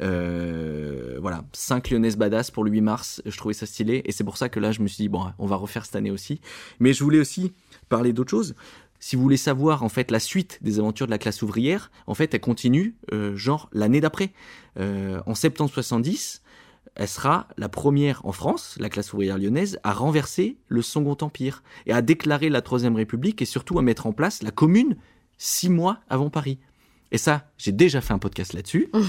Euh, voilà, 5 Lyonnaises badass pour le 8 mars, je trouvais ça stylé et c'est pour ça que là je me suis dit bon, on va refaire cette année aussi. Mais je voulais aussi parler d'autre chose. si vous voulez savoir en fait la suite des aventures de la classe ouvrière, en fait, elle continue euh, genre l'année d'après. Euh, en septembre 70, elle sera la première en France, la classe ouvrière lyonnaise, à renverser le Second Empire et à déclarer la Troisième République et surtout à mettre en place la Commune six mois avant Paris. Et ça, j'ai déjà fait un podcast là-dessus.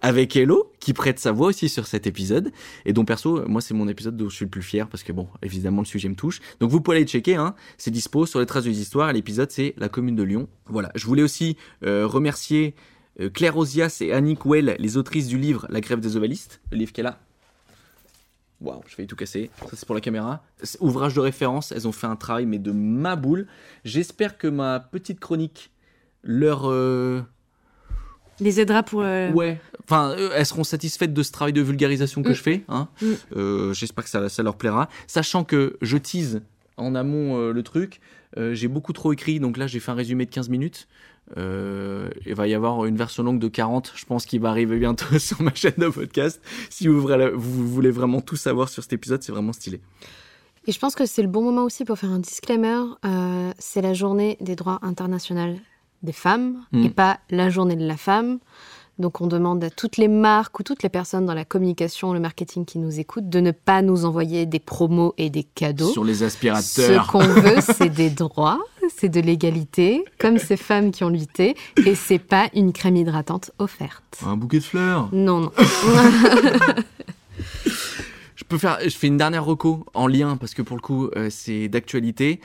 Avec Hello, qui prête sa voix aussi sur cet épisode, et dont perso, moi c'est mon épisode dont je suis le plus fier, parce que bon, évidemment le sujet me touche. Donc vous pouvez aller checker, hein, c'est dispo sur les traces des histoires, et l'épisode c'est La commune de Lyon. Voilà, je voulais aussi euh, remercier Claire Ozias et Annick Well, les autrices du livre La grève des ovalistes, le livre qu'elle a. Waouh, je vais tout casser. Ça, c'est pour la caméra. Ouvrage de référence, elles ont fait un travail, mais de ma boule. J'espère que ma petite chronique leur. euh, Les aidera pour. euh, Ouais. Enfin, euh, elles seront satisfaites de ce travail de vulgarisation que Mm. je fais. Hein. Mm. Euh, J'espère que ça, ça leur plaira. Sachant que je tease en amont euh, le truc, euh, j'ai beaucoup trop écrit, donc là j'ai fait un résumé de 15 minutes. Euh, il va y avoir une version longue de 40, je pense qu'il va arriver bientôt sur ma chaîne de podcast. Si vous, voulez- vous voulez vraiment tout savoir sur cet épisode, c'est vraiment stylé. Et je pense que c'est le bon moment aussi pour faire un disclaimer. Euh, c'est la journée des droits internationaux des femmes Mm. et pas la journée de la femme. Donc on demande à toutes les marques ou toutes les personnes dans la communication, le marketing qui nous écoutent de ne pas nous envoyer des promos et des cadeaux. Sur les Ce aspirateurs. qu'on veut, c'est des droits, c'est de l'égalité, comme ces femmes qui ont lutté, et c'est pas une crème hydratante offerte. Un bouquet de fleurs. Non, non. Je peux faire, je fais une dernière reco en lien parce que pour le coup euh, c'est d'actualité.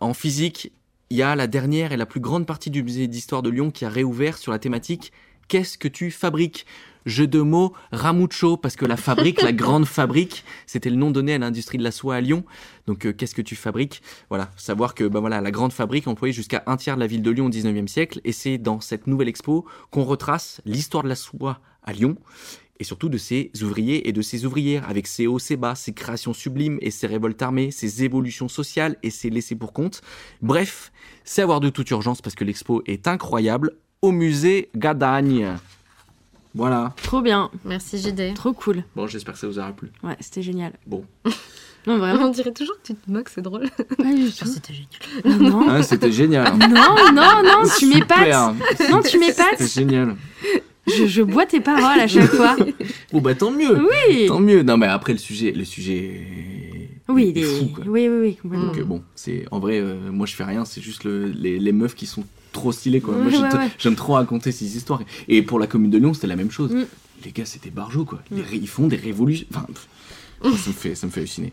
En physique, il y a la dernière et la plus grande partie du musée d'histoire de Lyon qui a réouvert sur la thématique Qu'est-ce que tu fabriques? Jeu de mots, Ramucho, parce que la fabrique, la grande fabrique, c'était le nom donné à l'industrie de la soie à Lyon. Donc, euh, qu'est-ce que tu fabriques? Voilà, savoir que bah, voilà, la grande fabrique employait jusqu'à un tiers de la ville de Lyon au 19e siècle. Et c'est dans cette nouvelle expo qu'on retrace l'histoire de la soie à Lyon et surtout de ses ouvriers et de ses ouvrières, avec ses hauts, ses bas, ses créations sublimes et ses révoltes armées, ses évolutions sociales et ses laissés pour compte. Bref, c'est à voir de toute urgence parce que l'expo est incroyable au musée Gadagne. Voilà. Trop bien, Merci JD. trop cool. Bon, j'espère que ça vous aura plu. Ouais, c'était génial. Bon. Non, vraiment. On dirait toujours que tu te moques, c'est drôle. Pas du tout. C'était génial. Non, Ah, c'était génial. non, non, non, tu m'épates. Non, tu m'épates. C'était génial. Je, je bois tes paroles à chaque fois. Bon, bah tant mieux. Oui. Tant mieux. Non, mais après, le sujet, le sujet Oui, est il est- fou, quoi. oui, oui, oui, complètement. Donc euh, bon, c'est en vrai, euh, moi je fais rien, c'est juste le- les, les meufs qui sont trop stylées quoi. moi j'aime ouais, t- ouais. j'aime trop raconter ces histoires. Et pour la commune de Lyon, c'était la même chose. Mm. Les gars, c'était barjot quoi. Les ré- ils font des révolutions. Enfin, pff, moi, ça me fait, ça me fait halluciner.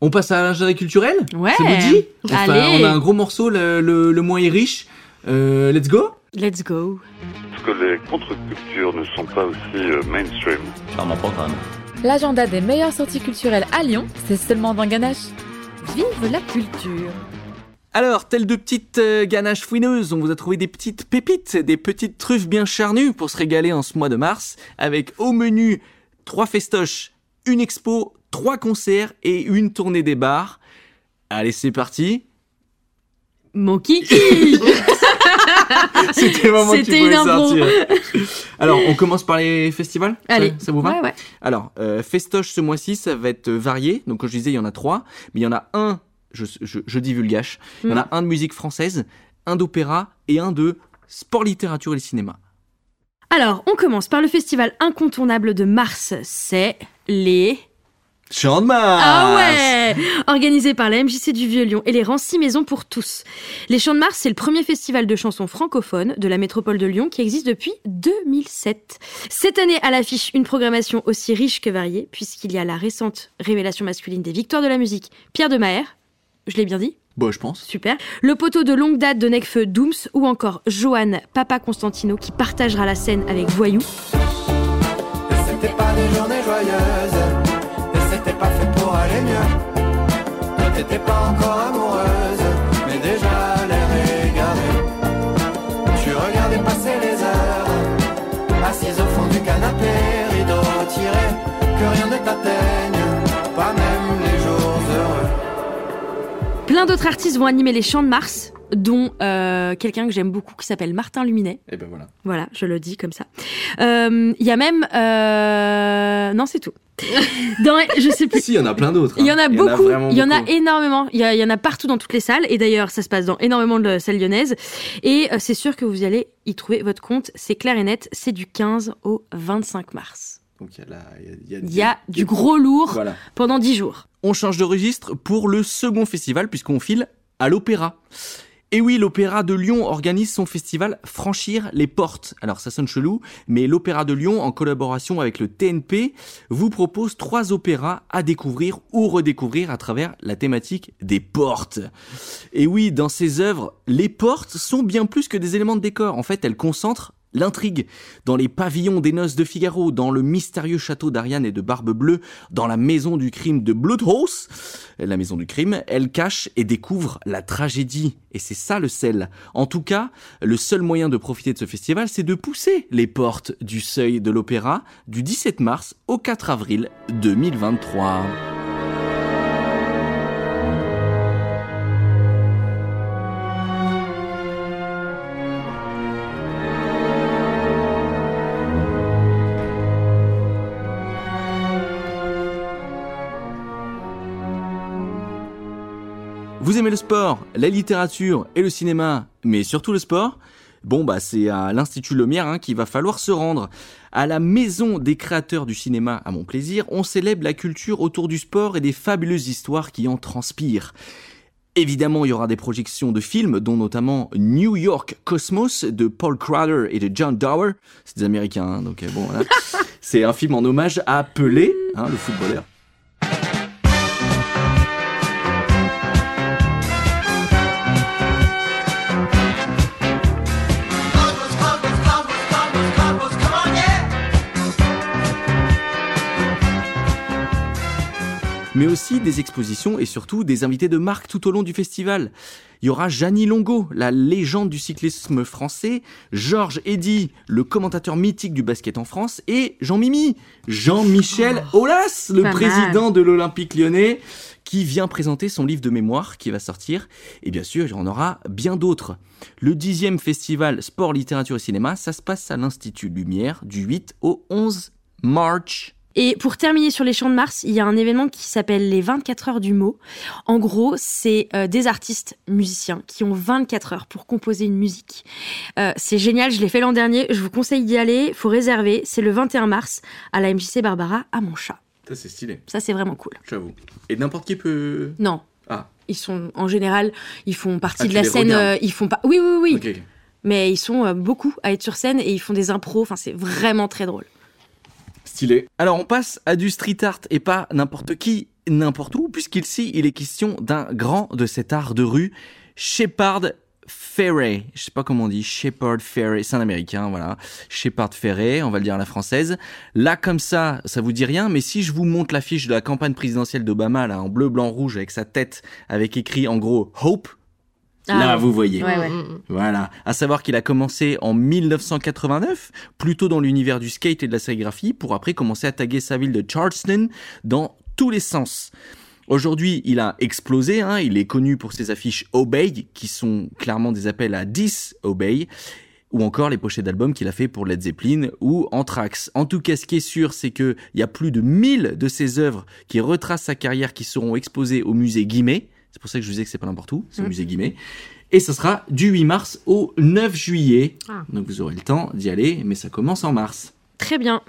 On passe à l'ingénierie culturelle Ouais. Ça vous dit on, fait- Allez. on a un gros morceau, le, le, le moins est riche. Euh, let's go Let's go. Parce que les contre-cultures ne sont pas aussi euh, mainstream. Charmant programme. L'agenda des meilleures sorties culturelles à Lyon, c'est seulement dans Ganache. Vive la culture Alors, telles de petites euh, ganaches fouineuses, on vous a trouvé des petites pépites, des petites truffes bien charnues pour se régaler en ce mois de mars, avec au menu trois festoches, une expo, trois concerts et une tournée des bars. Allez, c'est parti. Mon kiki C'était le moment que tu pouvais sortir. Alors, on commence par les festivals? Ça- Allez. ça, vous va? Ouais, ouais. Alors, euh, festoche ce mois-ci, ça va être varié. Donc, comme je disais, il y en a trois. Mais il y en a un, je, je, je divulgage, il y en a un de musique française, un d'opéra et un de sport, littérature et cinéma. Alors, on commence par le festival incontournable de mars. C'est les... Chant de Mars Ah ouais Organisé par la MJC du Vieux-Lyon et les Rancy Maisons pour tous. Les Chants de Mars, c'est le premier festival de chansons francophones de la métropole de Lyon qui existe depuis 2007. Cette année, à l'affiche, une programmation aussi riche que variée, puisqu'il y a la récente révélation masculine des victoires de la musique, Pierre de Maher. Je l'ai bien dit Bon, je pense. Super. Le poteau de longue date de Necfeu Dooms ou encore Johan Papa Constantino qui partagera la scène avec Voyou. C'était pas des journées joyeuses, et c'était pas fait pour aller mieux. Toi t'étais pas encore amoureuse, mais déjà l'air égaré. Tu regardais passer les heures, assise au fond du canapé, rideau tiré, que rien ne t'atteigne, Plein d'autres artistes vont animer les Chants de Mars, dont euh, quelqu'un que j'aime beaucoup qui s'appelle Martin Luminet. Et ben voilà. Voilà, je le dis comme ça. Euh, Il y a même... euh, Non, c'est tout. Dans, je sais plus. Si, il y en a plein d'autres. Il y en hein. a beaucoup, il y en a énormément. Il y, a- il y en a partout dans toutes les salles. Et d'ailleurs, ça se passe dans énormément de salles lyonnaises. Et euh, c'est sûr que vous allez y trouver votre compte. C'est clair et net. C'est du 15 au 25 mars. Donc il y a, la- il y a- il y a Il y a des- du gros lourd Voilà. pendant 10 jours. On change de registre pour le second festival puisqu'on file à l'opéra. Et oui, l'Opéra de Lyon organise son festival Franchir les portes. Alors ça sonne chelou, mais l'Opéra de Lyon, en collaboration avec le TNP, vous propose trois opéras à découvrir ou redécouvrir à travers la thématique des portes. Et oui, dans ces œuvres, les portes sont bien plus que des éléments de décor. En fait, elles concentrent L'intrigue, dans les pavillons des noces de Figaro, dans le mystérieux château d'Ariane et de Barbe Bleue, dans la maison du crime de Bloodhouse, la maison du crime, elle cache et découvre la tragédie. Et c'est ça le sel. En tout cas, le seul moyen de profiter de ce festival, c'est de pousser les portes du seuil de l'opéra du 17 mars au 4 avril 2023. Vous aimez le sport, la littérature et le cinéma, mais surtout le sport? Bon bah c'est à l'Institut Lumière hein, qu'il va falloir se rendre. À la Maison des créateurs du cinéma à mon plaisir, on célèbre la culture autour du sport et des fabuleuses histoires qui en transpirent. Évidemment, il y aura des projections de films, dont notamment New York Cosmos de Paul Crowder et de John Dower. C'est des Américains, hein, donc euh, bon, voilà. C'est un film en hommage à Pelé, hein, le footballeur. Mais aussi des expositions et surtout des invités de marque tout au long du festival. Il y aura Jeannie Longo, la légende du cyclisme français, Georges Eddy, le commentateur mythique du basket en France, et Jean-Mimi, Jean-Michel Aulas, le mal. président de l'Olympique lyonnais, qui vient présenter son livre de mémoire qui va sortir. Et bien sûr, il y en aura bien d'autres. Le dixième festival Sport, Littérature et Cinéma, ça se passe à l'Institut Lumière du 8 au 11 mars. Et pour terminer sur les champs de Mars, il y a un événement qui s'appelle les 24 heures du mot. En gros, c'est euh, des artistes musiciens qui ont 24 heures pour composer une musique. Euh, c'est génial, je l'ai fait l'an dernier, je vous conseille d'y aller, faut réserver. C'est le 21 mars à la MJC Barbara à Montchat. Ça, c'est stylé, Ça, c'est vraiment cool. j'avoue. Et n'importe qui peut. Non, Ah, ils sont en général, ils font partie Ah, de la scène, euh, ils font pas. Oui, oui, oui. ok. Mais ils sont beaucoup à être sur scène et ils font des impros. Enfin, c'est vraiment très drôle. Alors on passe à du street art et pas n'importe qui, n'importe où, puisqu'ici il est question d'un grand de cet art de rue, Shepard Ferret. Je sais pas comment on dit, Shepard Ferret, c'est un américain, voilà. Shepard Ferret, on va le dire à la française. Là comme ça, ça vous dit rien, mais si je vous montre l'affiche de la campagne présidentielle d'Obama, là, en bleu, blanc, rouge, avec sa tête, avec écrit en gros Hope, là Ah, vous voyez. Ouais, ouais. Voilà. À savoir qu'il a commencé en 1989, plutôt dans l'univers du skate et de la sérigraphie, pour après commencer à taguer sa ville de Charleston dans tous les sens. Aujourd'hui, il a explosé, hein, il est connu pour ses affiches Obey, qui sont clairement des appels à 10 Obey, ou encore les pochettes d'albums qu'il a fait pour Led Zeppelin ou Anthrax. En tout cas, ce qui est sûr, c'est qu'il y a plus de 1000 de ses œuvres qui retracent sa carrière qui seront exposées au musée Guimet. C'est pour ça que je vous disais que c'est pas n'importe où, c'est au Mm. musée Guimet. Et ce sera du 8 mars au 9 juillet. Ah. Donc vous aurez le temps d'y aller, mais ça commence en mars. Très bien.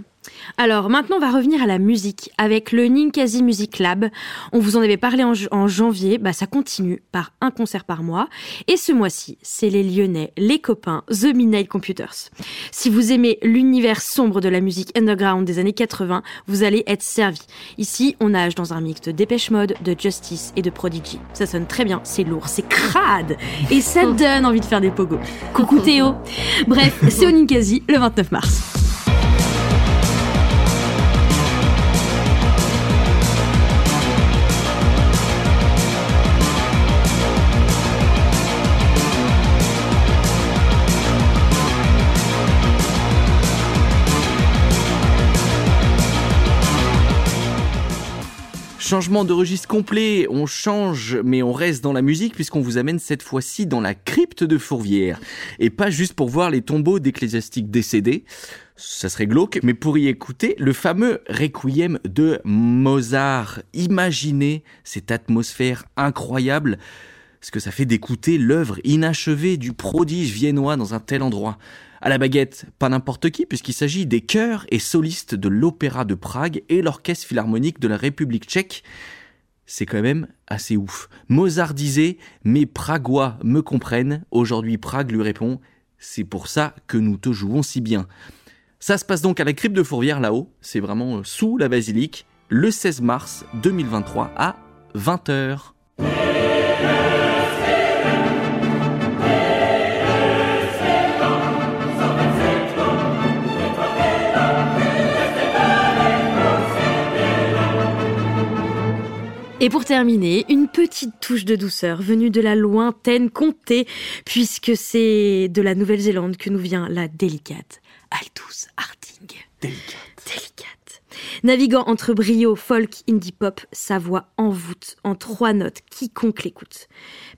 Alors maintenant, on va revenir à la musique avec le Ninkasi Music Lab. On vous en avait parlé en, janvier, bah, ça continue par un concert par mois. Et ce mois-ci, c'est les Lyonnais, les copains, The Midnight Computers. Si vous aimez l'univers sombre de la musique underground des années 80, vous allez être servi. Ici, on nage dans un mix de Dépêche Mode, de Justice et de Prodigy. Ça sonne très bien, c'est lourd, c'est crade et ça donne envie de faire des pogos. Coucou Théo Bref, c'est au Ninkasi le 29 mars. Changement de registre complet, on change mais on reste dans la musique puisqu'on vous amène cette fois-ci dans la crypte de Fourvière. Et pas juste pour voir les tombeaux d'ecclésiastiques décédés. ça serait glauque, mais pour y écouter le fameux requiem de Mozart. Imaginez cette atmosphère incroyable, ce que ça fait d'écouter l'œuvre inachevée du prodige viennois dans un tel endroit. À la baguette, pas n'importe qui, puisqu'il s'agit des chœurs et solistes de l'Opéra de Prague et l'Orchestre philharmonique de la République tchèque. C'est quand même assez ouf. Mozart disait Mes Pragois me comprennent. Aujourd'hui, Prague lui répond C'est pour ça que nous te jouons si bien. Ça se passe donc à la crypte de Fourvière là-haut, c'est vraiment euh, sous la basilique, le 16 mars 2023 à 20h. Et pour terminer, une petite touche de douceur venue de la lointaine comté, puisque c'est de la Nouvelle-Zélande que nous vient la délicate Aldous Harding. Délicate. Délicate. Naviguant entre brio, folk, indie pop, sa voix envoûte en trois notes quiconque l'écoute.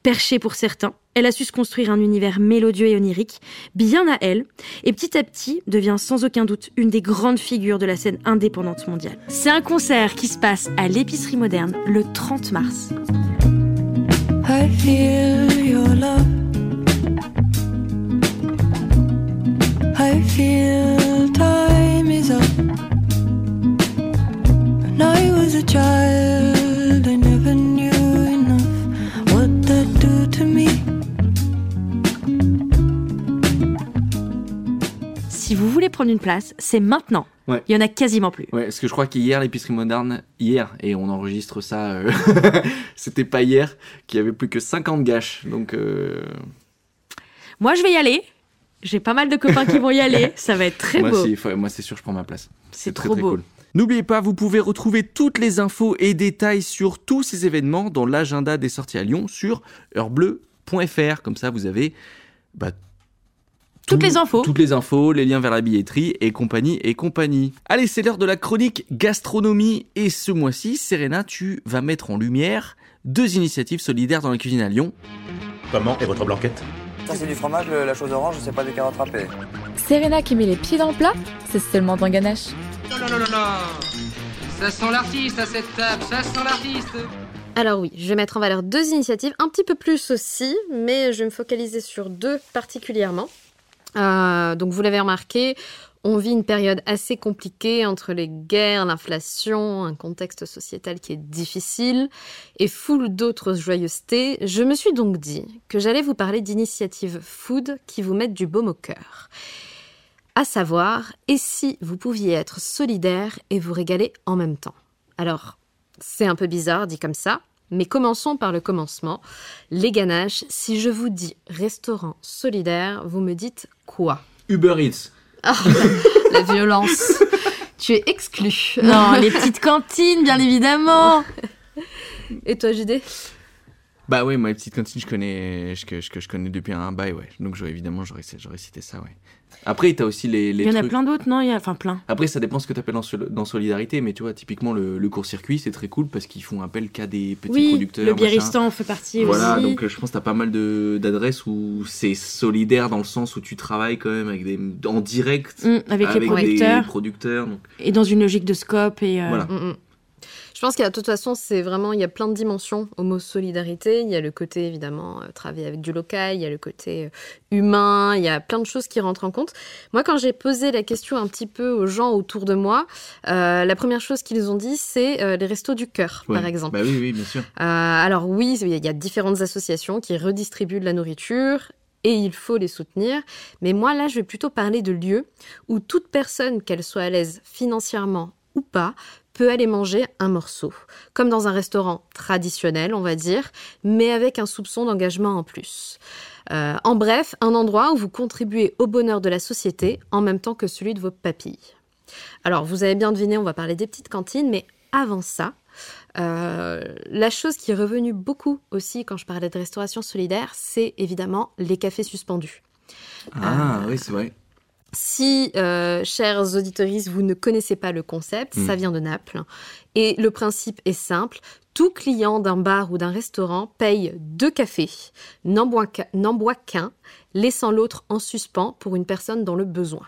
Perchée pour certains, elle a su se construire un univers mélodieux et onirique, bien à elle, et petit à petit devient sans aucun doute une des grandes figures de la scène indépendante mondiale. C'est un concert qui se passe à l'épicerie moderne le 30 mars. A child, I never knew enough what that do to me. Si vous voulez prendre une place, c'est maintenant. Ouais. Il y en a quasiment plus. Ouais, parce que je crois qu'hier, l'épicerie moderne, hier, et on enregistre ça, euh, c'était pas hier, qu'il y avait plus que 50 gâches. Donc, euh, Moi, je vais y aller. J'ai pas mal de copains qui vont y aller. Ça va être très moi, beau. si- faut- moi, c'est sûr, je prends ma place. C'est très, trop très beau. cool. N'oubliez pas, vous pouvez retrouver toutes les infos et détails sur tous ces événements dans l'agenda des sorties à Lyon sur heurbleu.fr. Comme ça, vous avez bah, Toutes tout- les infos. Toutes les infos, les liens vers la billetterie et compagnie et compagnie. Allez, c'est l'heure de la chronique gastronomie. Et ce mois-ci, Serena, tu vas mettre en lumière deux initiatives solidaires dans la cuisine à Lyon. Comment est votre blanquette? Ça c'est du fromage, le- la chose orange, c'est pas des carottes râpées. Serena qui met les pieds dans le plat, c'est seulement dans Ganache. Ça sent l'artiste à cette table, ça sent l'artiste Alors oui, je vais mettre en valeur deux initiatives, un petit peu plus aussi, mais je vais me focaliser sur deux particulièrement. Euh, donc vous l'avez remarqué, on vit une période assez compliquée entre les guerres, l'inflation, un contexte sociétal qui est difficile et foule d'autres joyeusetés. Je me suis donc dit que j'allais vous parler d'initiatives food qui vous mettent du baume au cœur. À savoir, et si vous pouviez être solidaire et vous régaler en même temps? Alors, c'est un peu bizarre dit comme ça, mais commençons par le commencement. Les ganaches, si je vous dis restaurant solidaire, vous me dites quoi? Uber Eats. Ah, la, violence. tu es exclu. Non, les petites cantines, bien évidemment. Et toi, JD Bah ouais, moi, les petites cantines, je connais, je, que, je, je connais depuis un bail, ouais. Donc j'aurais évidemment, j'aurais, j'aurais cité ça, ouais. Après, t'as aussi les, les Il y en a plein d'autres, non Il y a... Enfin, plein. Après, ça dépend ce que tu appelles dans, sol- dans Solidarité, mais tu vois, typiquement, le, le court-circuit, c'est très cool parce qu'ils font appel qu'à des petits Oui, producteurs. le. Biéristan en fait partie Voilà, aussi. donc euh, je pense que tu as pas mal de- d'adresses où c'est solidaire dans le sens où tu travailles quand même avec des, en direct Mm, avec les des producteurs. producteurs, donc- Et dans une logique de scope et... euh, Voilà. Mm, mm. Je pense qu'il y a de toute façon, c'est vraiment, il y a plein de dimensions au mot solidarité. Il y a le côté, évidemment, euh, travailler avec du local, il y a le côté euh, humain, il y a plein de choses qui rentrent en compte. Moi, quand j'ai posé la question un petit peu aux gens autour de moi, euh, la première chose qu'ils ont dit, c'est euh, les restos du cœur, par exemple. Bah oui, oui, bien sûr. Euh, alors oui, il y a différentes associations qui redistribuent de la nourriture et il faut les soutenir. Mais moi, là, je vais plutôt parler de lieux où toute personne, qu'elle soit à l'aise financièrement ou pas, peut aller manger un morceau. Comme dans un restaurant traditionnel, on va dire, mais avec un soupçon d'engagement en plus. Euh, en bref, un endroit où vous contribuez au bonheur de la société en même temps que celui de vos papilles. Alors, vous avez bien deviné, on va parler des petites cantines, mais avant ça, euh, la chose qui est revenue beaucoup aussi quand je parlais de restauration solidaire, c'est évidemment les cafés suspendus. Ah oui, c'est vrai. Si, euh, chers auditoristes, vous ne connaissez pas le concept, ça vient de Naples. Et le principe est simple. Tout client d'un bar ou d'un restaurant paye deux cafés, n'en boit qu'un, laissant l'autre en suspens pour une personne dans le besoin.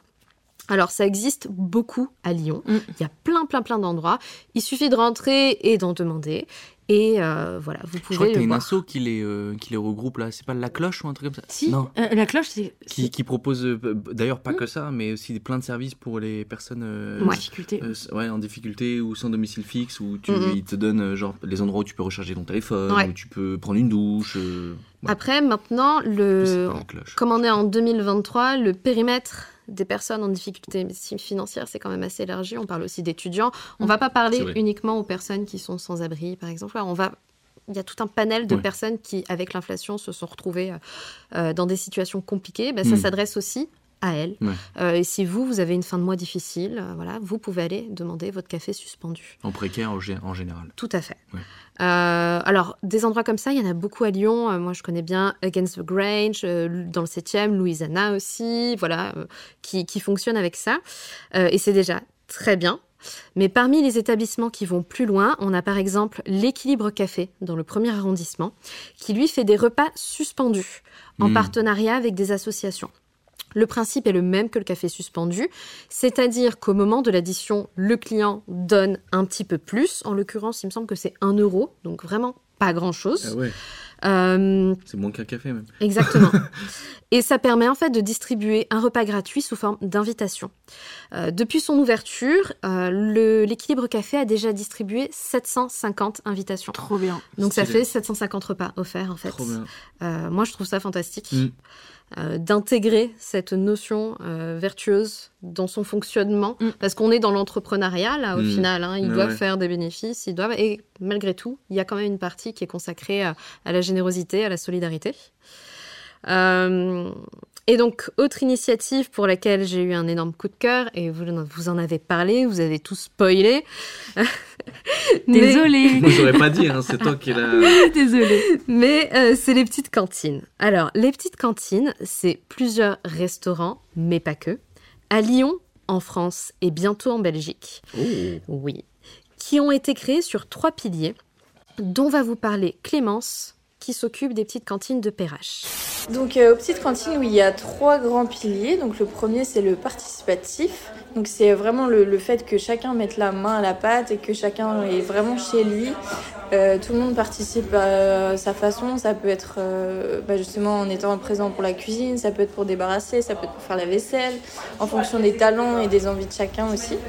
Alors ça existe beaucoup à Lyon. Mm. Il y a plein plein plein d'endroits. Il suffit de rentrer et d'en demander. Et euh, voilà, vous Je crois pouvez que t'as le une asso qui les, euh, qui les regroupe là. C'est pas la cloche ou un truc comme ça? Si, Non. euh, la cloche, c'est. Qui, qui propose euh, b- d'ailleurs pas que ça, mais aussi des- plein de services pour les personnes euh, En difficulté. euh, ouais, en difficulté ou sans domicile fixe, où tu, Mhm. ils te donnent genre les endroits où tu peux recharger ton téléphone, Ouais. où tu peux prendre une douche. euh. Après, maintenant, le... comme on est en 2023, le périmètre des personnes en difficulté financière, c'est quand même assez élargi. On parle aussi d'étudiants. On Mm. va pas parler uniquement aux personnes qui sont sans abri, par exemple. On va... Il y a tout un panel de Ouais. personnes qui, avec l'inflation, se sont retrouvées euh, euh, dans des situations compliquées. Ben, ça Mm. s'adresse aussi à. Ouais. Euh, et si vous, vous avez une fin de mois difficile, euh, voilà, vous pouvez aller demander votre café suspendu. En précaire en, gé- en général. Tout à fait. Ouais. Euh, alors, des endroits comme ça, il y en a beaucoup à Lyon. Moi, je connais bien Against the Grange, dans le 7e, Louisiana aussi, voilà, qui, qui fonctionnent avec ça. Et c'est déjà très bien. Mais parmi les établissements qui vont plus loin, on a par exemple l'Équilibre Café, dans le premier arrondissement, qui lui fait des repas suspendus, en Mm. partenariat avec des associations. Le principe est le même que le café suspendu, c'est-à-dire qu'au moment de l'addition, le client donne un petit peu plus. En l'occurrence, il me semble que c'est 1 euro, donc vraiment pas grand-chose. Ah ouais. Euh, C'est moins qu'un café même. Exactement. Et ça permet en fait de distribuer un repas gratuit sous forme d'invitation. Euh, depuis son ouverture, euh, l'équilibre café a déjà distribué 750 invitations. Trop bien. Donc ça fait 750 repas offerts en fait. Trop bien. Euh, moi je trouve ça fantastique. Mm. Euh, d'intégrer cette notion euh, vertueuse dans son fonctionnement, parce qu'on est dans l'entrepreneuriat là au Mm. final, hein, ils doivent ouais. faire des bénéfices, ils doivent, et malgré tout, il y a quand même une partie qui est consacrée à, à la générosité, à la solidarité. Euh, et donc, autre initiative pour laquelle j'ai eu un énorme coup de cœur, et vous, en- vous en avez parlé, vous avez tout spoilé. Mais- Désolée. Moi, j'aurais pas dit, hein, c'est toi qui l'as. Désolée. Mais euh, c'est les petites cantines. Alors, les petites cantines, c'est plusieurs restaurants, mais pas que, à Lyon, en France et bientôt en Belgique. Oui. Qui ont été créés sur trois piliers, dont va vous parler Clémence, qui s'occupe des petites cantines de Perrache. Donc euh, aux petites cantines, oui, il y a trois grands piliers. Donc le premier, c'est le participatif. Donc c'est vraiment le, fait que chacun mette la main à la pâte et que chacun est vraiment chez lui. Euh, tout le monde participe à sa façon. Ça peut être euh, bah, justement en étant présent pour la cuisine, ça peut être pour débarrasser, ça peut être pour faire la vaisselle, en fonction des talents et des envies de chacun aussi.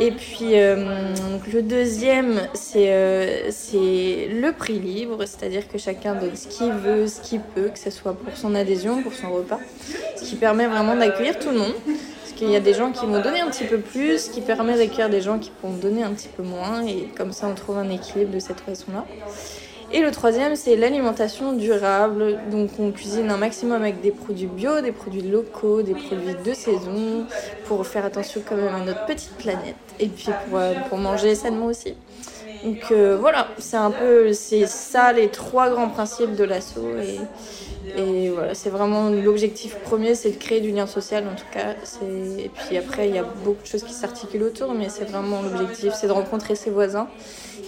Et puis euh, le deuxième, c'est c'est le prix libre, c'est-à-dire que chacun donne ce qu'il veut, ce qu'il peut, que ce soit pour son adhésion, pour son repas, ce qui permet vraiment d'accueillir tout le monde. Qu'il y a des gens qui vont donner un petit peu plus, ce qui permet d'accueillir des gens qui pourront donner un petit peu moins, et comme ça on trouve un équilibre de cette façon-là. Et le troisième, c'est l'alimentation durable. Donc, on cuisine un maximum avec des produits bio, des produits locaux, des produits de saison, pour faire attention quand même à notre petite planète. Et puis pour, euh, pour manger sainement aussi. Donc euh, voilà, c'est un peu, c'est ça les trois grands principes de l'assaut. Et voilà, c'est vraiment l'objectif premier, c'est de créer du lien social en tout cas. Et puis après, il y a beaucoup de choses qui s'articulent autour, mais c'est vraiment l'objectif, c'est de rencontrer ses voisins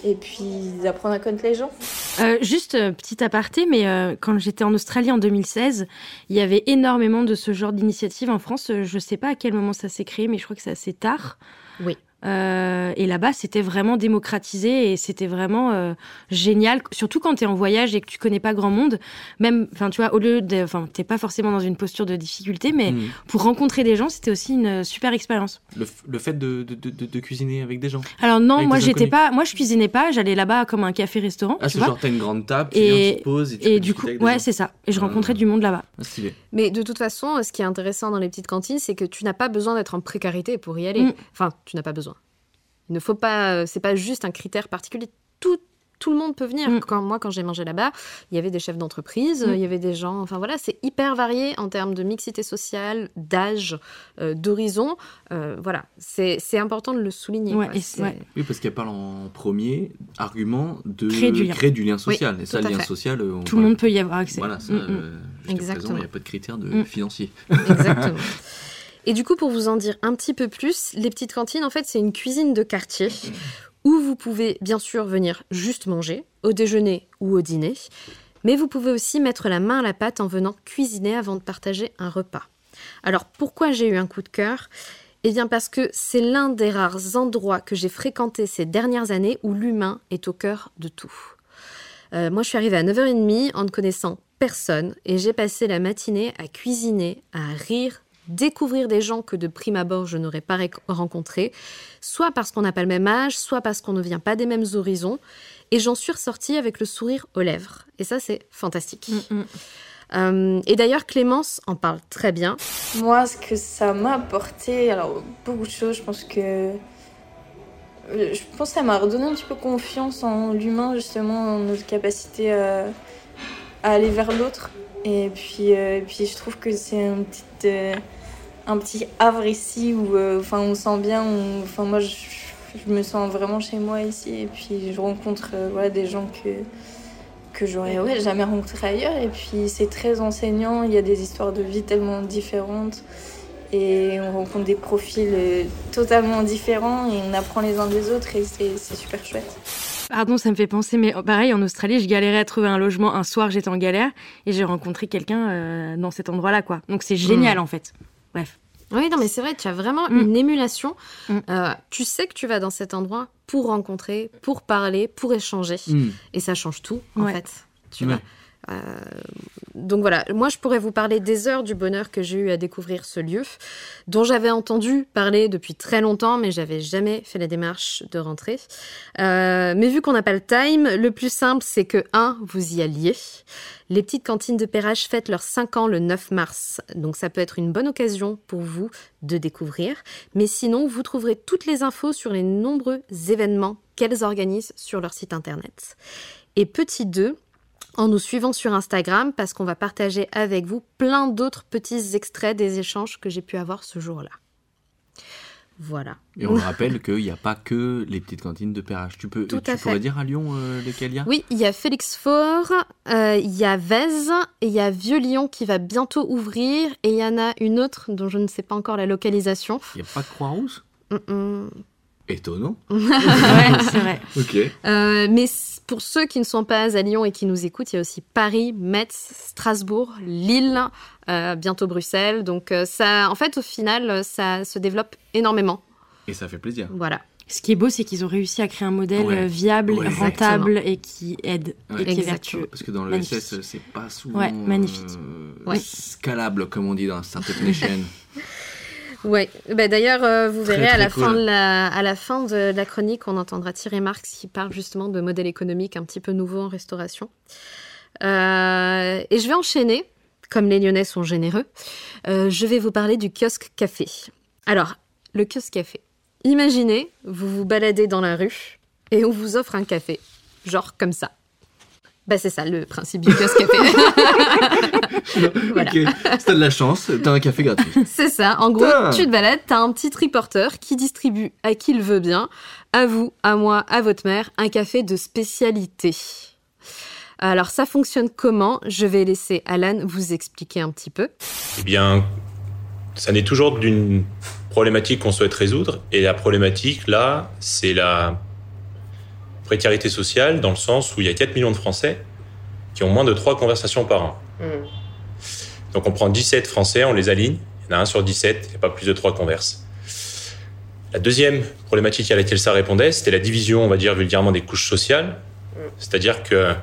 et puis d'apprendre à connaître les gens. Euh, juste euh, petit aparté, mais euh, quand j'étais en Australie en 2016, il y avait énormément de ce genre d'initiatives en France. Je sais pas à quel moment ça s'est créé, mais je crois que c'est assez tard. Oui. Euh, et là-bas, c'était vraiment démocratisé et c'était vraiment euh, génial. Surtout quand tu es en voyage et que tu connais pas grand monde. Même, enfin, tu vois, au lieu de, enfin, t'es pas forcément dans une posture de difficulté, mais Mm. pour rencontrer des gens, c'était aussi une super expérience. Le, fait de, de, de, de- de cuisiner avec des gens. Alors non, moi j'étais pas, moi je cuisinais pas, j'allais là-bas comme un café-restaurant. Ah, tu c'est genre, t'as une grande table, tu viens, tu et, te poses et tu et du coup, ouais, c'est ça. Et je Ah. rencontrais du monde là-bas. Ah, stylé. Mais de toute façon, ce qui est intéressant dans les petites cantines, c'est que tu n'as pas besoin d'être en précarité pour y aller. Mm. Enfin, tu n'as pas besoin. Il ne faut pas. euh, C'est pas juste un critère particulier. Tout, tout le monde peut venir. Mm. Quand, moi, quand j'ai mangé là-bas, il y avait des chefs d'entreprise, Mm. il y avait des gens. Enfin voilà, c'est hyper varié en termes de mixité sociale, d'âge, euh, d'horizon. Euh, voilà, c'est c'est important de le souligner. Ouais, quoi. et C'est- ouais. Oui, parce qu'elle parle en premier argument de Créer du lien. social. Oui, et ça, tout le à lien fait. social, euh, on Tout le parle- monde peut y avoir accès. Voilà, ça, Mm, euh, Exactement. il n'y a pas de critères de financiers. Exactement. Et du coup, pour vous en dire un petit peu plus, les petites cantines, en fait, c'est une cuisine de quartier où vous pouvez bien sûr venir juste manger, au déjeuner ou au dîner, mais vous pouvez aussi mettre la main à la pâte en venant cuisiner avant de partager un repas. Alors pourquoi j'ai eu un coup de cœur? Eh bien parce que c'est l'un des rares endroits que j'ai fréquenté ces dernières années où l'humain est au cœur de tout. Euh, moi, je suis arrivée à 9h30 en ne connaissant personne et j'ai passé la matinée à cuisiner, à rire, découvrir des gens que de prime abord je n'aurais pas ré- rencontrés, soit parce qu'on n'a pas le même âge, soit parce qu'on ne vient pas des mêmes horizons. Et j'en suis ressortie avec le sourire aux lèvres. Et ça, c'est fantastique. Euh, et d'ailleurs, Clémence en parle très bien. Moi, ce que ça m'a apporté, alors beaucoup de choses, je pense que. euh, Je pense que ça m'a redonné un petit peu confiance en l'humain, justement, en notre capacité à, à aller vers l'autre. Et puis, euh, et puis, je trouve que c'est un petit, euh, un petit havre ici où euh, enfin, on sent bien. on- Enfin, moi, je, je me sens vraiment chez moi ici. Et puis, je rencontre euh, voilà, des gens que que j'aurais ouais, jamais rencontré ailleurs. Et puis c'est très enseignant, il y a des histoires de vie tellement différentes. Et on rencontre des profils euh, totalement différents et on apprend les uns des autres et c'est super chouette. Pardon, ça me fait penser, mais oh, pareil, en Australie, je galérais à trouver un logement. Un soir, j'étais en galère et j'ai rencontré quelqu'un euh, dans cet endroit-là, quoi. Donc c'est génial, Mm. en fait. Bref. Oui, non, mais c'est vrai, tu as vraiment Mm. une émulation. Euh, tu sais que tu vas dans cet endroit pour rencontrer, pour parler, pour échanger. Mm. Et ça change tout, en Ouais. fait. Tu Ouais. vois. Euh, donc voilà, moi je pourrais vous parler des heures du bonheur que j'ai eu à découvrir ce lieu, dont j'avais entendu parler depuis très longtemps, mais j'avais jamais fait la démarche de rentrer. Euh, mais vu qu'on n'a pas le time, le plus simple c'est que, un, vous y alliez. Les petites cantines de Perrache fêtent leurs 5 ans le 9 mars, donc ça peut être une bonne occasion pour vous de découvrir. Mais sinon, vous trouverez toutes les infos sur les nombreux événements qu'elles organisent sur leur site internet. Et petit 2, en nous suivant sur Instagram parce qu'on va partager avec vous plein d'autres petits extraits des échanges que j'ai pu avoir ce jour-là. Voilà. Et on le rappelle qu'il n'y a pas que les petites cantines de Perrache. Tu, peux, Tout tu à pourrais fait. dire à Lyon euh, lesquelles il y a? Oui, il y a Félix Faure, euh, il y a Vèze et il y a Vieux-Lyon qui va bientôt ouvrir et il y en a une autre dont je ne sais pas encore la localisation. Il n'y a pas Croix-Rousse? Mm-mm. Étonnant. ouais, c'est vrai. Ok. Euh, mais pour ceux qui ne sont pas à Lyon et qui nous écoutent, il y a aussi Paris, Metz, Strasbourg, Lille, euh, bientôt Bruxelles. Donc euh, ça, en fait, au final, ça se développe énormément. Et ça fait plaisir. Voilà. Ce qui est beau, c'est qu'ils ont réussi à créer un modèle Ouais. viable, Ouais. rentable Exactement. et qui aide Ouais. et qui est vertueux. Parce que dans le Magnifique. SS, c'est pas souvent Ouais, magnifique. euh, Ouais. scalable, comme on dit dans la Startup Nation. Ouais. Bah, D'ailleurs, euh, vous Très, verrez à, très la cool. fin de la, à la fin de la chronique, on entendra Thierry Marx qui parle justement de modèle économique un petit peu nouveau en restauration. Euh, et je vais enchaîner, comme les Lyonnais sont généreux. Euh, je vais vous parler du kiosque café. Alors, le kiosque café. Imaginez, vous vous baladez dans la rue et on vous offre un café, genre comme ça. Bah c'est ça le principe du kiosque café. Voilà. Ok, si t'as de la chance, t'as un café gratuit. C'est ça. En gros, tu te balades, t'as un petit triporteur qui distribue à qui le veut bien, à vous, à moi, à votre mère, un café de spécialité. Alors, ça fonctionne comment? Je vais laisser Alan vous expliquer un petit peu. Eh bien, ça n'est toujours d'une problématique qu'on souhaite résoudre. Et la problématique, là, c'est la précarité sociale, dans le sens où il y a 4 millions de Français qui ont moins de 3 conversations par an. Donc on prend 17 Français, on les aligne, il y en a un sur 17, il n'y a pas plus de 3 converses. La deuxième problématique à laquelle ça répondait, c'était la division, on va dire vulgairement, des couches sociales. C'est-à-dire que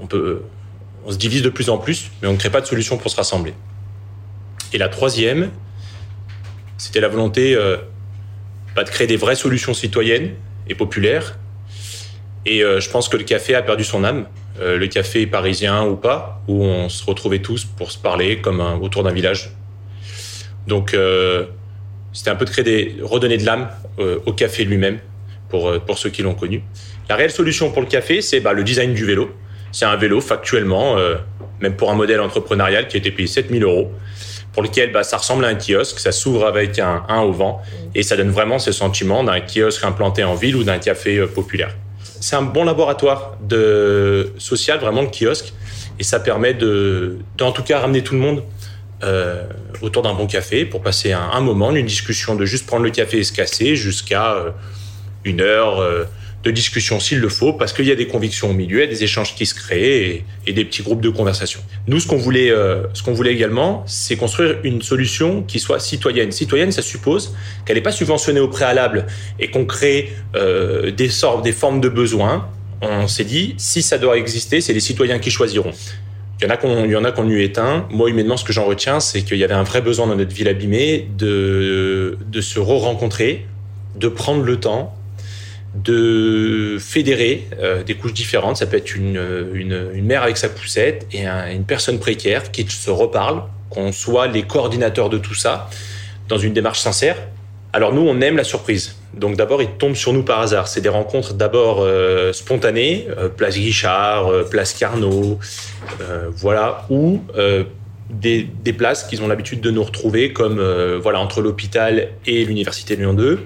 on, peut, on se divise de plus en plus, mais on ne crée pas de solution pour se rassembler. Et la troisième, c'était la volonté euh, bah, de créer des vraies solutions citoyennes et populaires. Et euh, je pense que le café a perdu son âme. Euh, le café parisien ou pas, où on se retrouvait tous pour se parler comme autour d'un village. Donc, euh, c'était un peu de créer des, redonner de l'âme au café lui-même pour, ceux qui l'ont connu. La réelle solution pour le café, c'est bah, le design du vélo. C'est un vélo factuellement, même pour un modèle entrepreneurial qui a été payé 7000 euros, pour lequel bah, ça ressemble à un kiosque, ça s'ouvre avec un, au vent et ça donne vraiment ce sentiment d'un kiosque implanté en ville ou d'un café populaire. C'est un bon laboratoire social, vraiment le kiosque, et ça permet de, en tout cas ramener tout le monde euh, autour d'un bon café pour passer un, un moment, une discussion de juste prendre le café et se casser jusqu'à euh, une heure euh, de discussion s'il le faut, parce qu'il y a des convictions au milieu, des échanges qui se créent et, des petits groupes de conversation. Nous, ce qu'on voulait, euh, ce qu'on voulait également, c'est construire une solution qui soit citoyenne. Citoyenne, ça suppose qu'elle n'est pas subventionnée au préalable et qu'on crée euh, des sortes, des formes de besoins. On s'est dit, si ça doit exister, c'est les citoyens qui choisiront. Il y en a qu'on, il y en a qu'on eu éteint. Moi, humainement, ce que j'en retiens, c'est qu'il y avait un vrai besoin dans notre ville abîmée de, de se re-rencontrer, de prendre le temps, de fédérer euh, des couches différentes. Ça peut être une, une, une mère avec sa poussette et un- une personne précaire qui se reparle, qu'on soit les coordinateurs de tout ça, dans une démarche sincère. Alors nous, on aime la surprise. Donc d'abord, ils tombent sur nous par hasard. C'est des rencontres d'abord euh, spontanées, euh, place Guichard, euh, place Carnot, euh, voilà, ou euh, des, des places qu'ils ont l'habitude de nous retrouver, comme euh, voilà entre l'hôpital et l'université de Lyon 2.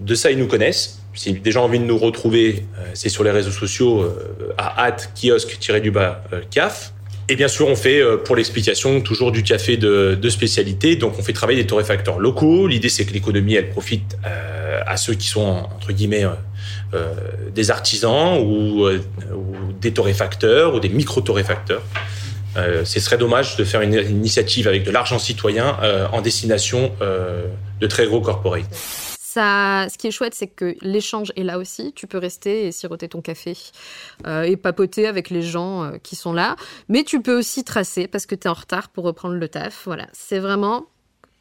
De ça, ils nous connaissent. Si des gens ont envie de nous retrouver, euh, c'est sur les réseaux sociaux euh, à hâte kiosque-du-bas CAF. Et bien sûr, on fait, euh, pour l'explication, toujours du café de, spécialité. Donc, on fait travailler des torréfacteurs locaux. L'idée, c'est que l'économie, elle profite à ceux qui sont, entre guillemets, des artisans ou, des torréfacteurs ou des micro-torréfacteurs. Ce serait dommage de faire une, une initiative avec de l'argent citoyen en destination de très gros corporates. Ce qui est chouette, c'est que l'échange est là aussi. Tu peux rester et siroter ton café euh, et papoter avec les gens euh, qui sont là. Mais tu peux aussi tracer parce que tu es en retard pour reprendre le taf. Voilà, c'est vraiment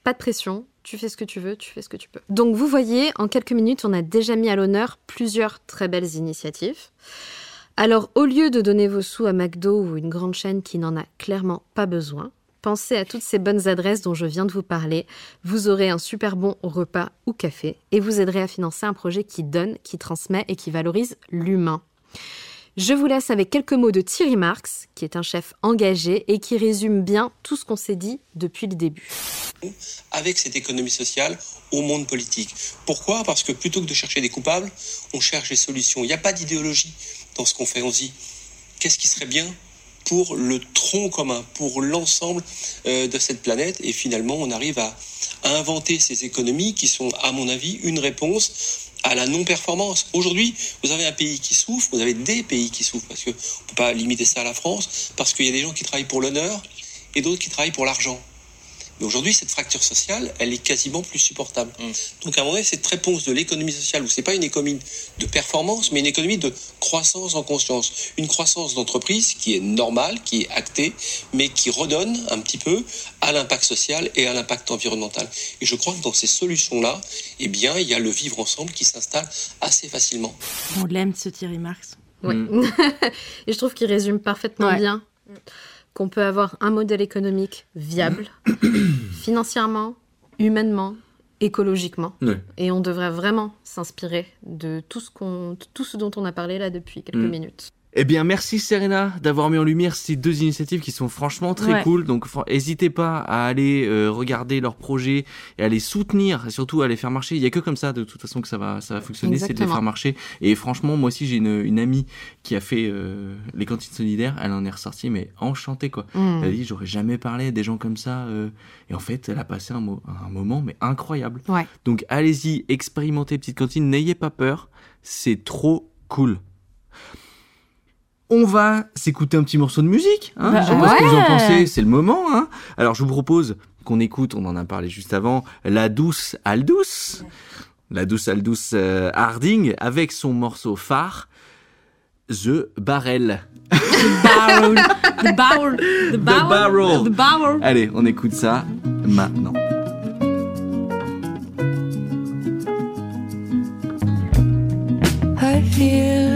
pas de pression. Tu fais ce que tu veux, tu fais ce que tu peux. Donc vous voyez, en quelques minutes, on a déjà mis à l'honneur plusieurs très belles initiatives. Alors au lieu de donner vos sous à McDo ou une grande chaîne qui n'en a clairement pas besoin, pensez à toutes ces bonnes adresses dont je viens de vous parler. Vous aurez un super bon repas ou café et vous aiderez à financer un projet qui donne, qui transmet et qui valorise l'humain. Je vous laisse avec quelques mots de Thierry Marx, qui est un chef engagé et qui résume bien tout ce qu'on s'est dit depuis le début. avec cette économie sociale au monde politique. Pourquoi? Parce que plutôt que de chercher des coupables, on cherche des solutions. Il n'y a pas d'idéologie dans ce qu'on fait. On se dit, qu'est-ce qui serait bien pour le tronc commun, pour l'ensemble euh, de cette planète Et finalement, on arrive à, à inventer ces économies qui sont, à mon avis, une réponse à la non-performance. Aujourd'hui, vous avez un pays qui souffre, vous avez des pays qui souffrent, parce qu'on ne peut pas limiter ça à la France, parce qu'il y a des gens qui travaillent pour l'honneur et d'autres qui travaillent pour l'argent. Mais aujourd'hui, cette fracture sociale, elle est quasiment plus supportable. Donc, à un moment donné, cette réponse de l'économie sociale, où c'est pas une économie de performance, mais une économie de croissance en conscience. Une croissance d'entreprise qui est normale, qui est actée, mais qui redonne un petit peu à l'impact social et à l'impact environnemental. Et je crois que dans ces solutions-là, eh bien, il y a le vivre ensemble qui s'installe assez facilement. On l'aime, ce Thierry Marx. Ouais. et je trouve qu'il résume parfaitement Ouais. bien qu'on peut avoir un modèle économique viable, financièrement, humainement, écologiquement. Et on devrait vraiment s'inspirer de tout ce, qu'on, tout ce dont on a parlé là depuis quelques Mm. minutes. Eh bien, merci Serena d'avoir mis en lumière ces deux initiatives qui sont franchement très Ouais. cool. Donc, n'hésitez pas à aller euh, regarder leurs projets et à les soutenir, et surtout à les faire marcher. Il y a que comme ça, de toute façon, que ça va, ça va fonctionner, c'est de les faire marcher. Et franchement, moi aussi, j'ai une, une amie qui a fait euh, les cantines solidaires. Elle en est ressortie, mais enchantée, quoi. Mm. Elle a dit, j'aurais jamais parlé à des gens comme ça. euh, et en fait, elle a passé un, mo- un moment, mais incroyable. Ouais. Donc, allez-y, expérimentez Petite Cantine, n'ayez pas peur. C'est trop cool. On va s'écouter un petit morceau de musique. Hein Bah, je sais pas ce que vous en ouais. pensez, c'est le moment. Hein Alors je vous propose qu'on écoute, on en a parlé juste avant, La douce Aldous. La douce Aldous euh, Harding avec son morceau phare, The Barrel. Barrel. The barrel. The barrel. barrel. The barrel. Allez, on écoute ça maintenant. I feel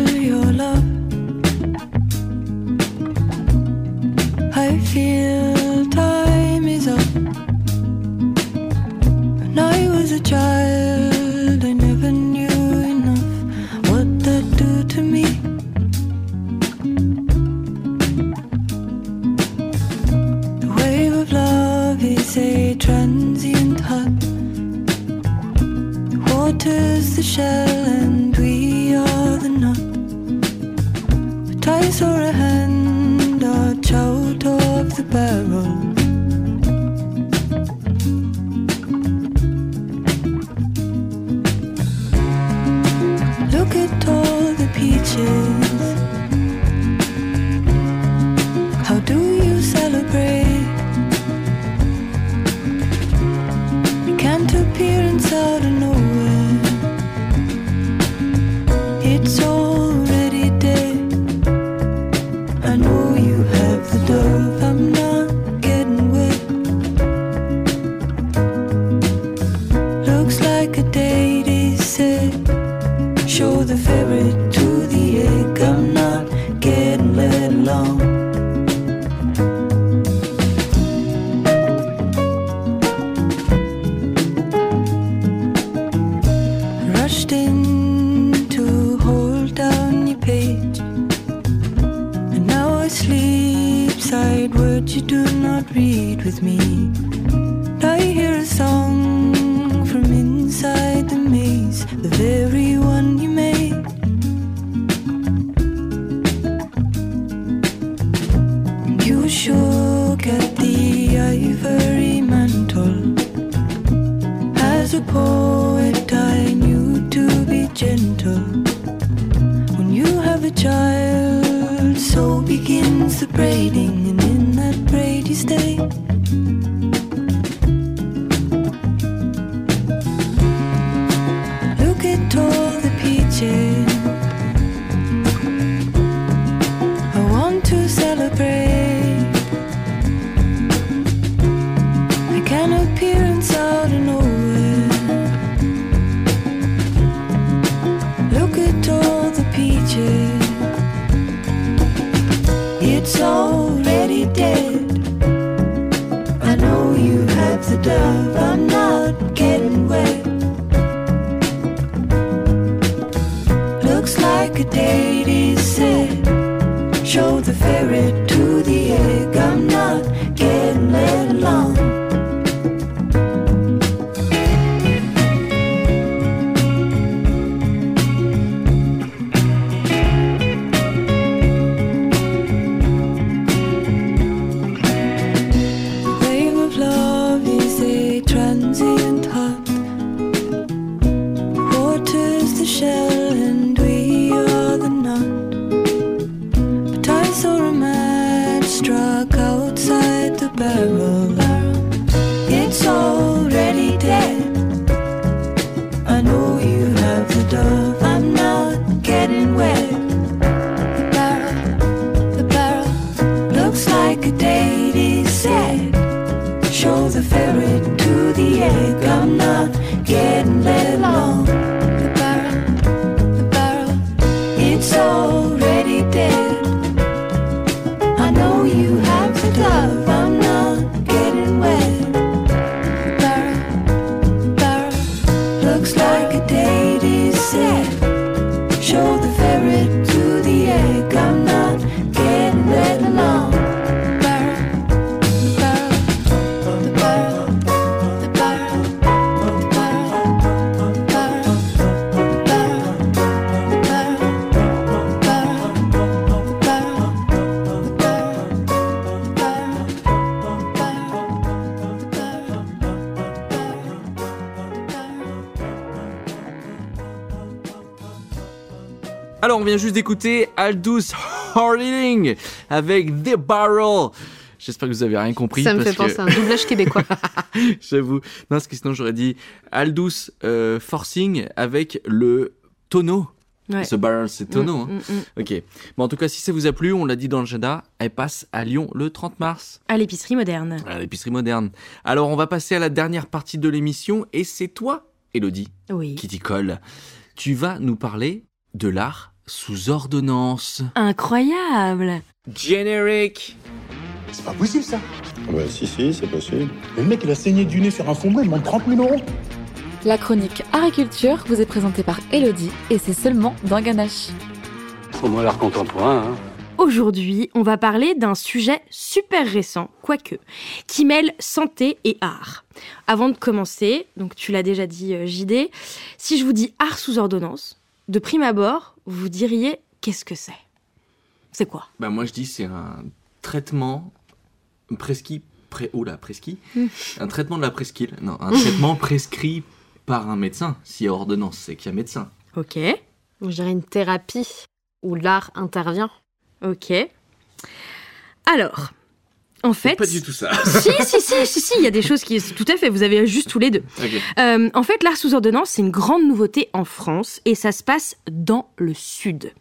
shell and we are the nut. But I saw a the barrel. Look at all the peaches. Shook at the ivory mantle. As a poet, I knew to be gentle. When you have a child, so begins the braiding, and in that braid you stay. On vient juste d'écouter Aldous Harding avec The Barrel. J'espère que vous avez rien compris. Ça me parce fait penser que- à un doublage québécois. J'avoue. Non, parce que sinon j'aurais dit Aldous euh, Forcing avec le tonneau. Ouais. Ce barrel, c'est tonneau. Mm, hein. mm, mm. Ok. Bon, en tout cas, si ça vous a plu, on l'a dit dans le Jada, elle passe à Lyon le 30 mars. À l'épicerie moderne. À l'épicerie moderne. Alors, on va passer à la dernière partie de l'émission et c'est toi, Elodie, Oui. qui t'y colle. Tu vas nous parler de l'art sous ordonnance. Incroyable. Générique. C'est pas possible ça. Ouais, si, si, c'est possible. Le mec, il a saigné du nez sur un fondement, il demande 30 000 euros. La chronique Agriculture vous est présentée par Elodie et c'est seulement dans Ganache. Au moins l'art contemporain. Hein. Aujourd'hui, on va parler d'un sujet super récent, quoique, qui mêle santé et art. Avant de commencer, donc tu l'as déjà dit euh, JD, si je vous dis art sous ordonnance, de prime abord, vous diriez qu'est-ce que c'est? C'est quoi? Bah, moi, je dis c'est un traitement prescrit. Pré... Oula, prescrit Mm. Un traitement de la presqu'île. Non, un traitement prescrit par un médecin. S'il y a ordonnance, c'est qu'il y a médecin. Ok. Je dirais une thérapie. où l'art intervient. Ok. Alors, en fait. Pas du tout ça. si, si, si, si, si, il y a des choses qui. Tout à fait, vous avez juste tous les deux. Euh, en fait, l'art sous ordonnance, c'est une grande nouveauté en France et ça se passe dans le Sud.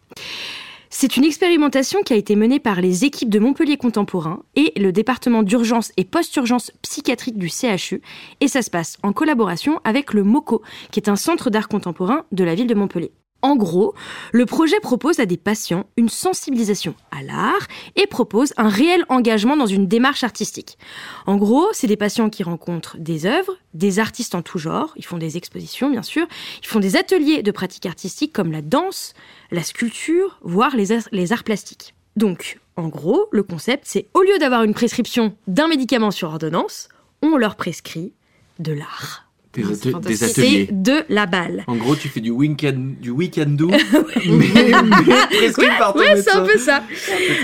C'est une expérimentation qui a été menée par les équipes de Montpellier Contemporain et le département d'urgence et post-urgence psychiatrique du CHU. Et ça se passe en collaboration avec le MOCO, qui est un centre d'art contemporain de la ville de Montpellier. En gros, le projet propose à des patients une sensibilisation à l'art et propose un réel engagement dans une démarche artistique. En gros, c'est des patients qui rencontrent des œuvres, des artistes en tout genre, ils font des expositions bien sûr, ils font des ateliers de pratiques artistiques comme la danse, la sculpture, voire les les arts plastiques. Donc, en gros, le concept, c'est au lieu d'avoir une prescription d'un médicament sur ordonnance, on leur prescrit de l'art. Des, Ah, des ateliers. C'est de la balle. En gros, tu fais du weekend, du weekend do, mais, par ton ouais, c'est un peu ça.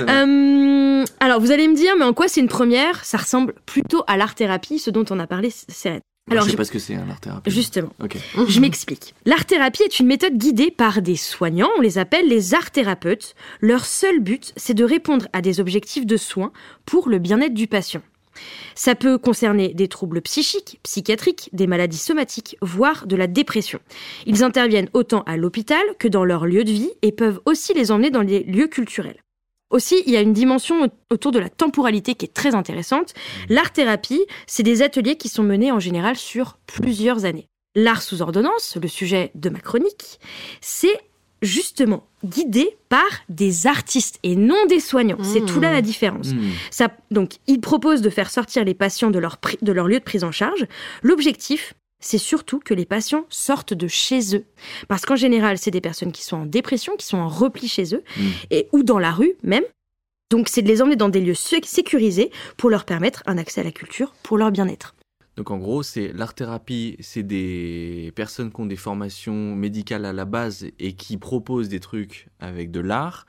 Euh, alors, vous allez me dire, mais en quoi c'est une première? Ça ressemble plutôt à l'art-thérapie, ce dont on a parlé, c'est... Alors, je sais je- pas ce que c'est un art thérapie. Justement. Ok. Je m'explique. L'art-thérapie est une méthode guidée par des soignants, on les appelle les art-thérapeutes. Leur seul but, c'est de répondre à des objectifs de soins pour le bien-être du patient. Ça peut concerner des troubles psychiques, psychiatriques, des maladies somatiques, voire de la dépression. Ils interviennent autant à l'hôpital que dans leur lieu de vie et peuvent aussi les emmener dans les lieux culturels. Aussi, il y a une dimension au- autour de la temporalité qui est très intéressante. L'art-thérapie, c'est des ateliers qui sont menés en général sur plusieurs années. L'art sous ordonnance, le sujet de ma chronique, c'est justement guidé par des artistes et non des soignants. C'est tout là la différence. Mmh. Ça, donc, ils proposent de faire sortir les patients de leur, pri- de leur lieu de prise en charge. L'objectif, c'est surtout que les patients sortent de chez eux. Parce qu'en général, c'est des personnes qui sont en dépression, qui sont en repli chez eux, et, ou dans la rue même. Donc, c'est de les emmener dans des lieux sé- sécurisés pour leur permettre un accès à la culture pour leur bien-être. Donc en gros, c'est l'art-thérapie, c'est des personnes qui ont des formations médicales à la base et qui proposent des trucs avec de l'art,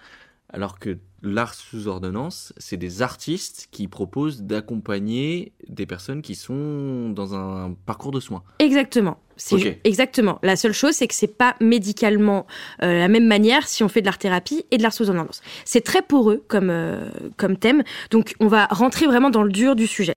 alors que l'art sous ordonnance, c'est des artistes qui proposent d'accompagner des personnes qui sont dans un parcours de soins. Exactement. Exactement. La seule chose, c'est que c'est pas médicalement euh, la même manière si on fait de l'art thérapie et de l'art sous ordonnance. C'est très poreux comme euh, comme thème, donc on va rentrer vraiment dans le dur du sujet.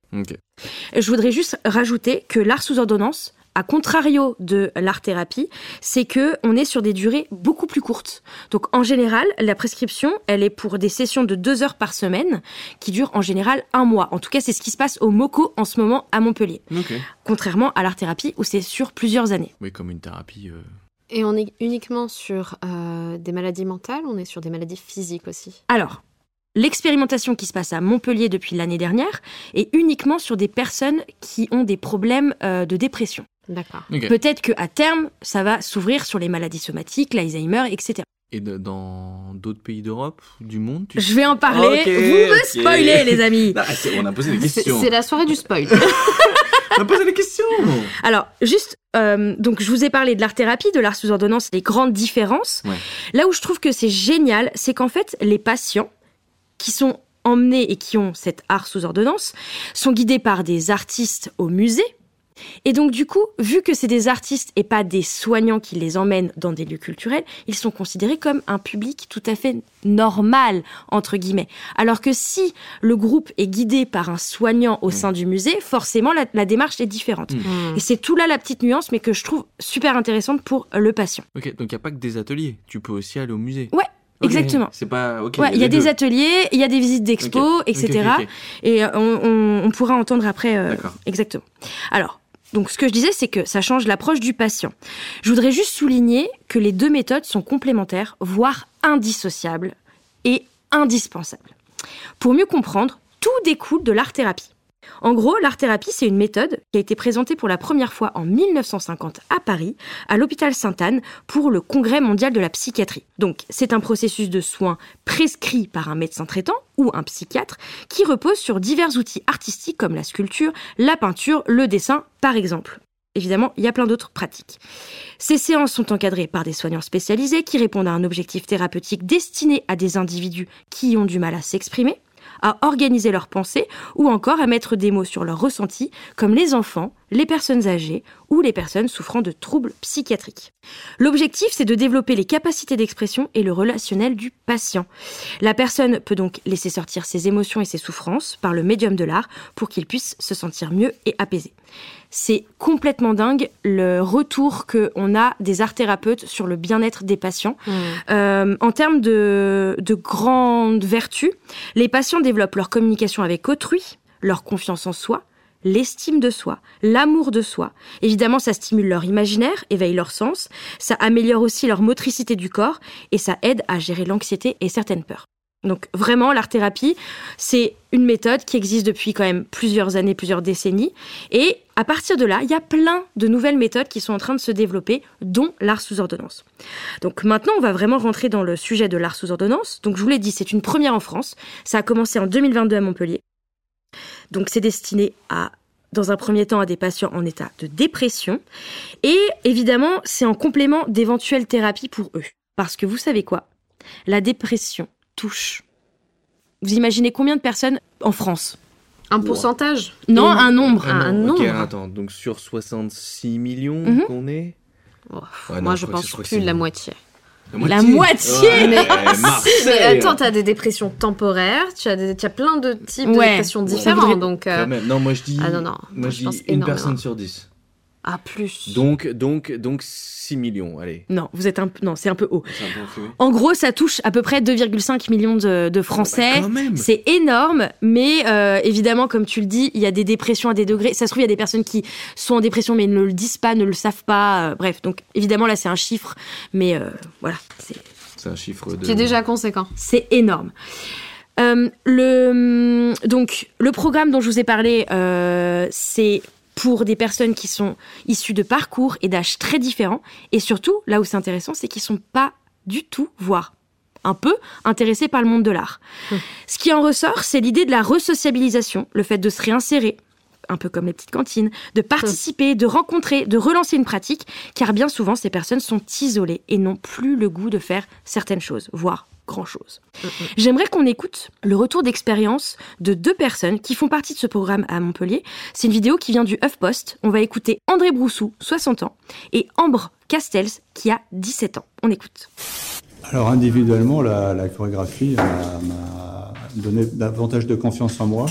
Je voudrais juste rajouter que l'art sous ordonnance, à contrario de l'art thérapie, c'est que on est sur des durées beaucoup plus courtes. Donc en général, la prescription, elle est pour des sessions de deux heures par semaine, qui durent en général un mois. En tout cas, c'est ce qui se passe au MOCO en ce moment à Montpellier. Ok. Contrairement à l'art thérapie où c'est sur plusieurs années. Oui, comme une thérapie. euh, Et on est uniquement sur euh, des maladies mentales, on est sur des maladies physiques aussi? Alors, l'expérimentation qui se passe à Montpellier depuis l'année dernière est uniquement sur des personnes qui ont des problèmes euh, de dépression. D'accord. Peut-être qu'à terme, ça va s'ouvrir sur les maladies somatiques, l'Alzheimer, etc. Et de- dans d'autres pays d'Europe, du monde tu Je vais en parler. Vous me spoilez, les amis. Ah, c'est- on a posé des questions. c'est la soirée du spoil. On a posé des questions. Alors, juste, euh, donc je vous ai parlé de l'art thérapie, de l'art sous ordonnance, les grandes différences. Ouais. Là où je trouve que c'est génial, c'est qu'en fait, les patients qui sont emmenés et qui ont cet art sous ordonnance sont guidés par des artistes au musée. Et donc, du coup, vu que c'est des artistes et pas des soignants qui les emmènent dans des lieux culturels, ils sont considérés comme un public tout à fait normal, entre guillemets. Alors que si le groupe est guidé par un soignant au sein du musée, forcément, la, la démarche est différente. Mm. Et c'est tout là la petite nuance, mais que je trouve super intéressante pour le patient. Ok, donc il n'y a pas que des ateliers. Tu peux aussi aller au musée. Ouais, exactement. C'est pas. Ouais, il y a des deux. ateliers, il y a des visites d'expo, Ok, etc. Et euh, on, on- on pourra entendre après. euh, D'accord. exactement. Alors, donc ce que je disais, c'est que ça change l'approche du patient. Je voudrais juste souligner que les deux méthodes sont complémentaires, voire indissociables et indispensables. Pour mieux comprendre, tout découle de l'art-thérapie. En gros, l'art-thérapie, c'est une méthode qui a été présentée pour la première fois en 1950 à Paris, à l'hôpital Sainte-Anne, pour le Congrès mondial de la psychiatrie. Donc, c'est un processus de soins prescrit par un médecin traitant ou un psychiatre qui repose sur divers outils artistiques comme la sculpture, la peinture, le dessin, par exemple. Évidemment, il y a plein d'autres pratiques. Ces séances sont encadrées par des soignants spécialisés qui répondent à un objectif thérapeutique destiné à des individus qui ont du mal à s'exprimer, à organiser leurs pensées ou encore à mettre des mots sur leurs ressentis, comme les enfants, les personnes âgées ou les personnes souffrant de troubles psychiatriques. L'objectif, c'est de développer les capacités d'expression et le relationnel du patient. La personne peut donc laisser sortir ses émotions et ses souffrances par le médium de l'art pour qu'il puisse se sentir mieux et apaisé. C'est complètement dingue le retour qu'on a des art thérapeutes sur le bien-être des patients. Euh, en termes de, de grandes vertus, les patients développent leur communication avec autrui, leur confiance en soi, l'estime de soi, l'amour de soi. Évidemment, ça stimule leur imaginaire, éveille leur sens, ça améliore aussi leur motricité du corps et ça aide à gérer l'anxiété et certaines peurs. Donc vraiment, l'art-thérapie, c'est une méthode qui existe depuis quand même plusieurs années, plusieurs décennies. Et à partir de là, il y a plein de nouvelles méthodes qui sont en train de se développer, dont l'art sous ordonnance. Donc maintenant, on va vraiment rentrer dans le sujet de l'art sous ordonnance. Donc je vous l'ai dit, c'est une première en France. Ça a commencé en 2022 à Montpellier. Donc c'est destiné à dans un premier temps à des patients en état de dépression. Et évidemment, c'est en complément d'éventuelles thérapies pour eux. Parce que vous savez quoi? La dépression touche. Vous imaginez combien de personnes en France? Un pourcentage? Non, un nombre. Ah un ok, nombre. attends, donc sur 66 millions Mhm. qu'on est? Oh, Ouais, non, Moi, je pense que plus de la moitié. La La moitié Ouais, mais, attends, t'as des dépressions temporaires, tu as, des, as plein de types de dépressions Ouais. voudrait- Donc, euh, Quand même. Non, moi je dis, Ah non, non, moi, je je dis pense une énormément. personne sur 10. Ah, plus. Donc, donc, donc 6 millions, allez. Non, vous êtes un peu, non, c'est un peu haut. C'est un peu enfumé. En gros, ça touche à peu près 2,5 millions de, de Français. bah, même. c'est énorme, mais euh, évidemment, comme tu le dis, il y a des dépressions à des degrés. Ça se trouve, il y a des personnes qui sont en dépression mais ne le disent pas, ne le savent pas. euh, bref, donc évidemment, là, c'est un chiffre, mais euh, voilà, c'est C'est un chiffre de. Qui est déjà conséquent. c'est énorme. Euh, le, donc, le programme dont je vous ai parlé, euh, c'est pour des personnes qui sont issues de parcours et d'âges très différents. Et surtout, là où c'est intéressant, c'est qu'ils sont pas du tout, voire un peu, intéressés par le monde de l'art. Ce qui en ressort, c'est l'idée de la resociabilisation, le fait de se réinsérer, un peu comme les petites cantines, de participer, de rencontrer, de relancer une pratique, car bien souvent, ces personnes sont isolées et n'ont plus le goût de faire certaines choses, voire grand-chose. J'aimerais qu'on écoute le retour d'expérience de deux personnes qui font partie de ce programme à Montpellier. C'est une vidéo qui vient du HuffPost. On va écouter André Broussou, 60 ans, et Ambre Castells, qui a 17 ans. On écoute. Alors individuellement, la, la chorégraphie m'a donné davantage de confiance en moi,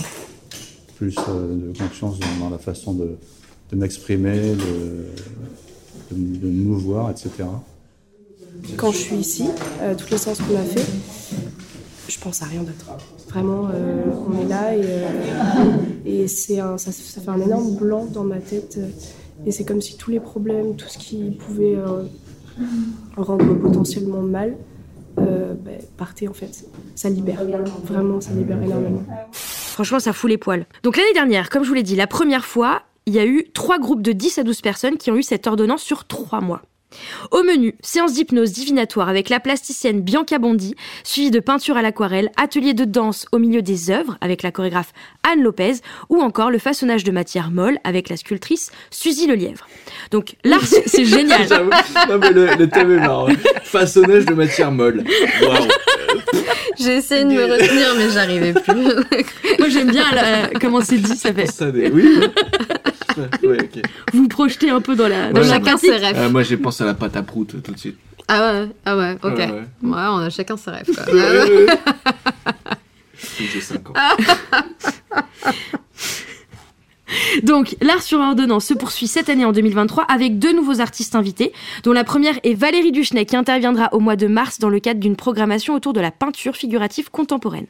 plus euh, de confiance dans, dans la façon de, de m'exprimer, de, de, de me mouvoir, etc. Quand je suis ici, euh, toutes les séances qu'on a fait, je pense à rien d'autre. Vraiment, euh, on est là et, euh, et c'est un, ça, ça fait un énorme blanc dans ma tête. euh, et c'est comme si tous les problèmes, tout ce qui pouvait euh, rendre potentiellement mal, euh, ben, partait en fait. Ça libère. Vraiment, ça libère énormément. Franchement, ça fout les poils. Donc l'année dernière, comme je vous l'ai dit, la première fois, il y a eu trois groupes de 10 à 12 personnes qui ont eu cette ordonnance sur trois mois. Au menu, séance d'hypnose divinatoire avec la plasticienne Bianca Bondi, suivie de peinture à l'aquarelle, atelier de danse au milieu des œuvres avec la chorégraphe Anne Lopez, ou encore le façonnage de matière molle avec la sculptrice Suzy Lelièvre. Donc là, c'est génial. J'avoue. Non, mais le, le thème est marrant. Façonnage de matière molle. Waouh. J'ai essayé de me retenir, mais j'arrivais plus. Moi, j'aime bien la- comment c'est dit, ça fait. Ça dé- Oui. Ouais. Vous projetez un peu dans la, dans Ouais. la Chacun ses rêves. Euh, moi, j'ai pensé à la pâte à prout tout de suite. Ah ouais, ah ouais, ok. Ouais, Ouais, ouais. on a chacun ses rêves. Quoi. J'ai 5 ans. Donc, l'art sur ordonnance se poursuit cette année en 2023 avec deux nouveaux artistes invités, dont la première est Valérie Duchenet qui interviendra au mois de mars dans le cadre d'une programmation autour de la peinture figurative contemporaine.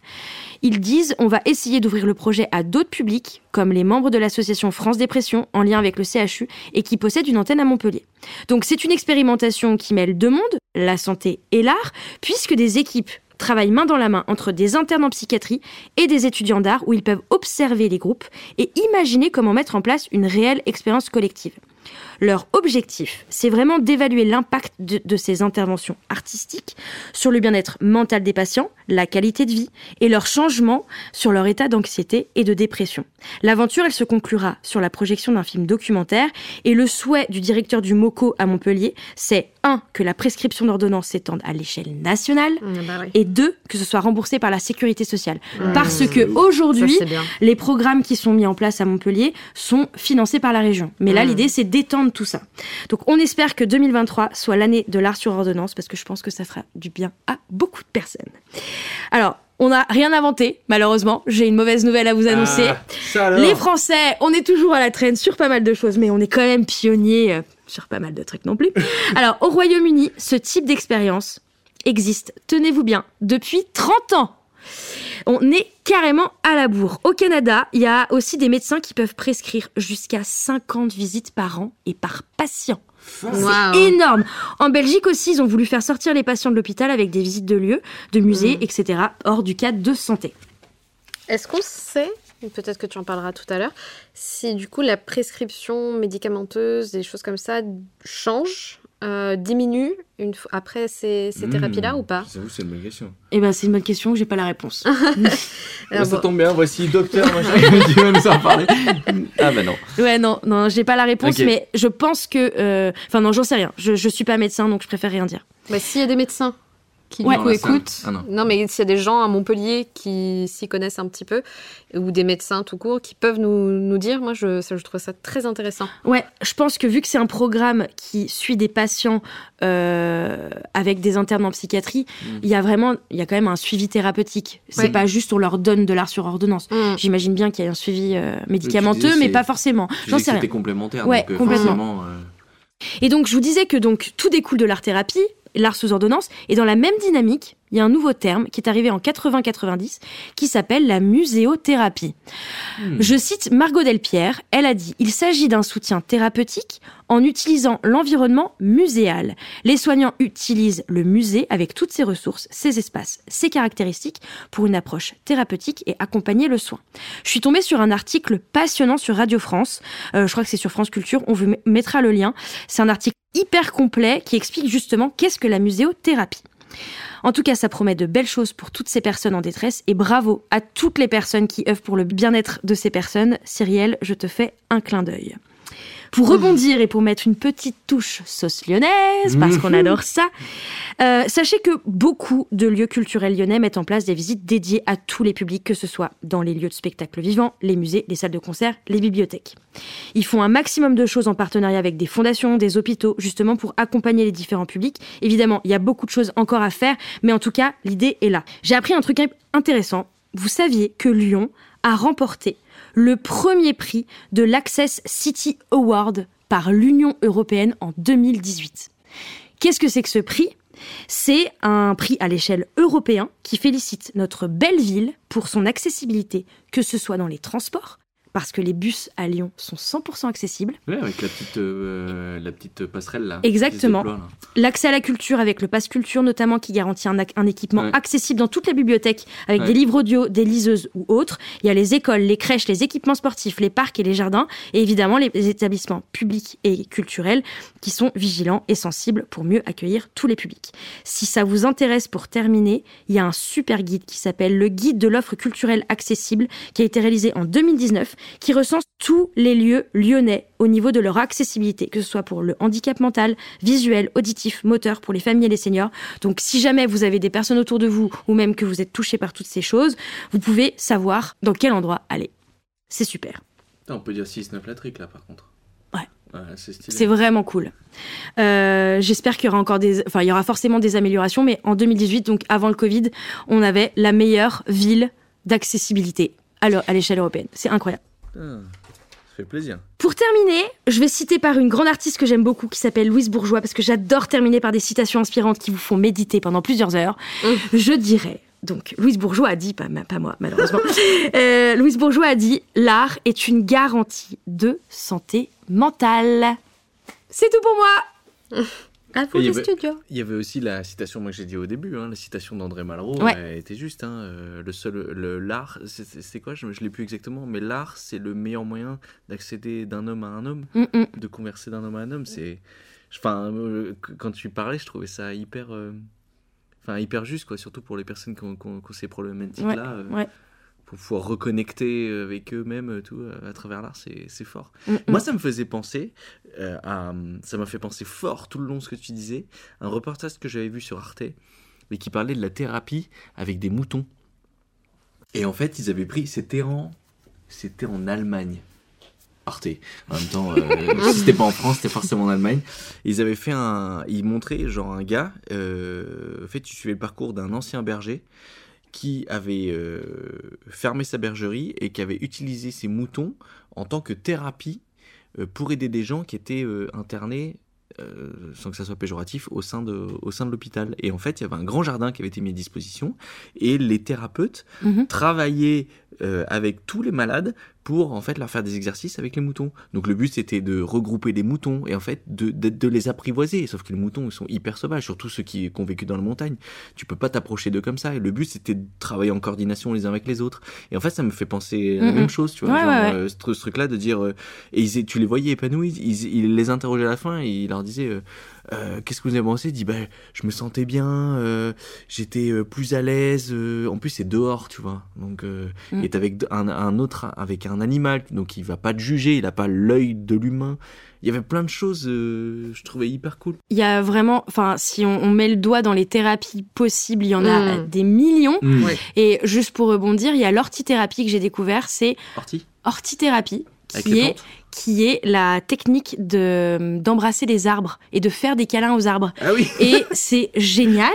Ils disent on va essayer d'ouvrir le projet à d'autres publics, comme les membres de l'association France Dépression en lien avec le CHU et qui possède une antenne à Montpellier. Donc c'est une expérimentation qui mêle deux mondes, la santé et l'art, puisque des équipes travaillent main dans la main entre des internes en psychiatrie et des étudiants d'art où ils peuvent observer les groupes et imaginer comment mettre en place une réelle expérience collective. Leur objectif, c'est vraiment d'évaluer l'impact de, de ces interventions artistiques sur le bien-être mental des patients, la qualité de vie et leur changement sur leur état d'anxiété et de dépression. L'aventure, elle se conclura sur la projection d'un film documentaire et le souhait du directeur du MOCO à Montpellier, c'est un que la prescription d'ordonnance s'étende à l'échelle nationale et deux que ce soit remboursé par la sécurité sociale. Mmh. Parce que aujourd'hui, les programmes qui sont mis en place à Montpellier sont financés par la région. Mais là, Mm. l'idée, c'est d'étendre tout ça. Donc, on espère que 2023 soit l'année de l'art sur ordonnance parce que je pense que ça fera du bien à beaucoup de personnes. Alors, on n'a rien inventé, malheureusement. J'ai une mauvaise nouvelle à vous annoncer. Ah, les Français, on est toujours à la traîne sur pas mal de choses, mais on est quand même pionniers euh, sur pas mal de trucs non plus. Alors, au Royaume-Uni, ce type d'expérience existe, tenez-vous bien, depuis 30 ans. On est carrément à la bourre. Au Canada, il y a aussi des médecins qui peuvent prescrire jusqu'à 50 visites par an et par patient. Wow. C'est énorme. En Belgique aussi, ils ont voulu faire sortir les patients de l'hôpital avec des visites de lieux, de musées, etc., hors du cadre de santé. Est-ce qu'on sait, peut-être que tu en parleras tout à l'heure, si du coup la prescription médicamenteuse, des choses comme ça, change, euh, diminue une fois après ces, ces Mmh. thérapies-là ou pas? J'avoue, c'est une bonne question. Eh ben, c'est une bonne question, j'ai pas la réponse. Ouais, ça tombe bien, voici docteur machin, qui va nous en parler. Ah bah non. Ouais, non, non, j'ai pas la réponse, mais je pense que. euh, Enfin, non, j'en sais rien. Je, je suis pas médecin, donc je préfère rien dire. Bah, S'il y a des médecins qui Ouais. du coup écoutent, ah, non. mais s'il y a des gens à Montpellier qui s'y connaissent un petit peu, ou des médecins tout court, qui peuvent nous, nous dire, moi je, ça, je trouve ça très intéressant. Ouais, je pense que vu que c'est un programme qui suit des patients euh, avec des internes en psychiatrie, il y a vraiment, il y a quand même un suivi thérapeutique. C'est Ouais. pas juste on leur donne de l'art sur ordonnance. Mm. J'imagine bien qu'il y a un suivi euh, médicamenteux, disais, mais pas forcément. J'en sais rien. c'était complémentaire, Ouais, donc euh, complètement. euh, Et donc, je vous disais que donc tout découle de l'art thérapie, l'art sous ordonnance, et dans la même dynamique, il y a un nouveau terme qui est arrivé en 80-90 qui s'appelle la muséothérapie. Je cite Margot Delpierre, elle a dit Il s'agit d'un soutien thérapeutique en utilisant l'environnement muséal. Les soignants utilisent le musée avec toutes ses ressources, ses espaces, ses caractéristiques pour une approche thérapeutique et accompagner le soin. Je suis tombée sur un article passionnant sur Radio France. Euh, je crois que c'est sur France Culture. On vous met- mettra le lien. C'est un article hyper complet qui explique justement qu'est-ce que la muséothérapie. En tout cas, ça promet de belles choses pour toutes ces personnes en détresse et bravo à toutes les personnes qui œuvrent pour le bien-être de ces personnes. Cyrielle, je te fais un clin d'œil. Pour rebondir et pour mettre une petite touche sauce lyonnaise, parce qu'on Mhm. adore ça, euh, sachez que beaucoup de lieux culturels lyonnais mettent en place des visites dédiées à tous les publics, que ce soit dans les lieux de spectacle vivants, les musées, les salles de concert, les bibliothèques. Ils font un maximum de choses en partenariat avec des fondations, des hôpitaux, justement pour accompagner les différents publics. Évidemment, il y a beaucoup de choses encore à faire, mais en tout cas, l'idée est là. J'ai appris un truc intéressant. Vous saviez que Lyon a remporté le premier prix de l'Access City Award par l'Union européenne en 2018. Qu'est-ce que c'est que ce prix? C'est un prix à l'échelle européenne qui félicite notre belle ville pour son accessibilité, que ce soit dans les transports, parce que les bus à Lyon sont 100% accessibles, ouais, avec la petite, euh, la petite passerelle là. Exactement. L'accès à la culture avec le pass culture notamment qui garantit un, équipement Ouais. accessible dans toutes les bibliothèques avec Ouais. des livres audio, des liseuses ou autres. Il y a les écoles, les crèches, les équipements sportifs, les parcs et les jardins et évidemment les établissements publics et culturels qui sont vigilants et sensibles pour mieux accueillir tous les publics. Si ça vous intéresse pour terminer, il y a un super guide qui s'appelle le guide de l'offre culturelle accessible qui a été réalisé en 2019 qui recense tous les lieux lyonnais au niveau de leur accessibilité, que ce soit pour le handicap mental, visuel, auditif, moteur, pour les familles et les seniors. Donc si jamais vous avez des personnes autour de vous ou même que vous êtes touché par toutes ces choses, vous pouvez savoir dans quel endroit aller. C'est super. On peut dire 6-9 la trique là par contre. Ouais. c'est stylé. C'est vraiment cool. Euh, J'espère qu'il y aura encore des, enfin, il y aura forcément des améliorations, mais en 2018, donc avant le Covid, on avait la meilleure ville d'accessibilité à l'échelle européenne. C'est incroyable. Putain, ça fait plaisir. Pour terminer, je vais citer par une grande artiste que j'aime beaucoup qui s'appelle Louise Bourgeois parce que j'adore terminer par des citations inspirantes qui vous font méditer pendant plusieurs heures. Je dirais. Donc, Louise Bourgeois a dit, pas, pas moi malheureusement, Euh, Louise Bourgeois a dit L'art est une garantie de santé mentale. C'est tout pour moi À vous Et il y les avait- studios. Il y avait aussi la citation, moi que j'ai dit au début, hein, la citation d'André Malraux, Ouais. elle était juste. hein, euh, le seul, le l'art, c'est- quoi? Je, je l'ai plus exactement, mais l'art, c'est le meilleur moyen d'accéder d'un homme à un homme, Mm, mm. de converser d'un homme à un homme. C'est, enfin, euh, quand tu parlais, je trouvais ça hyper, euh, enfin hyper juste, quoi, surtout pour les personnes qui ont, qui ont- qui ont ces problématiques-là. euh, ouais. Pour pouvoir reconnecter avec eux-mêmes, euh, tout euh, à travers l'art, c'est c'est fort. Mm, mm. Moi, ça me faisait penser euh, à, ça m'a fait penser fort tout le long de ce que tu disais, un reportage que j'avais vu sur Arte, mais qui parlait de la thérapie avec des moutons. Et en fait, ils avaient pris, c'était en, c'était en Allemagne. Arte. En même temps, euh, si c'était pas en France, c'était forcément en Allemagne. Ils avaient fait un, ils montraient genre un gars. Euh, en fait, tu suivais le parcours d'un ancien berger qui avait euh, fermé sa bergerie et qui avait utilisé ses moutons en tant que thérapie euh, pour aider des gens qui étaient euh, internés, sans que ça soit péjoratif, au sein de, au sein de l'hôpital. Et en fait, il y avait un grand jardin qui avait été mis à disposition et les thérapeutes Mhm. travaillaient avec tous les malades pour en fait leur faire des exercices avec les moutons. Donc le but c'était de regrouper des moutons et en fait de, de, de les apprivoiser. Sauf que les moutons ils sont hyper sauvages, surtout ceux qui, qui ont vécu dans la montagne. Tu peux pas t'approcher d'eux comme ça. Et le but c'était de travailler en coordination les uns avec les autres. Et en fait ça me fait penser à la même chose, tu vois, Ouais, genre, ouais, ouais. euh, ce, ce truc-là de dire euh, et ils, tu les voyais épanouis, ils, ils les interrogeaient à la fin et ils leur disaient euh, euh, qu'est-ce que vous avez pensé? Ils disent bah je me sentais bien, euh, j'étais euh, plus à l'aise. euh, en plus c'est dehors, tu vois. Donc euh, Mm. et t'es avec un, un autre avec un animal, donc il va pas te juger, il a pas l'œil de l'humain. Il y avait plein de choses, euh, je trouvais hyper cool. Il y a vraiment, enfin, si on, on met le doigt dans les thérapies possibles, il y en a Mm. des millions. Mm. Et juste pour rebondir, il y a l'ortithérapie que j'ai découvert, c'est Orti ortithérapie, qui est, qui est la technique de d'embrasser les arbres et de faire des câlins aux arbres. Ah oui. Et c'est génial.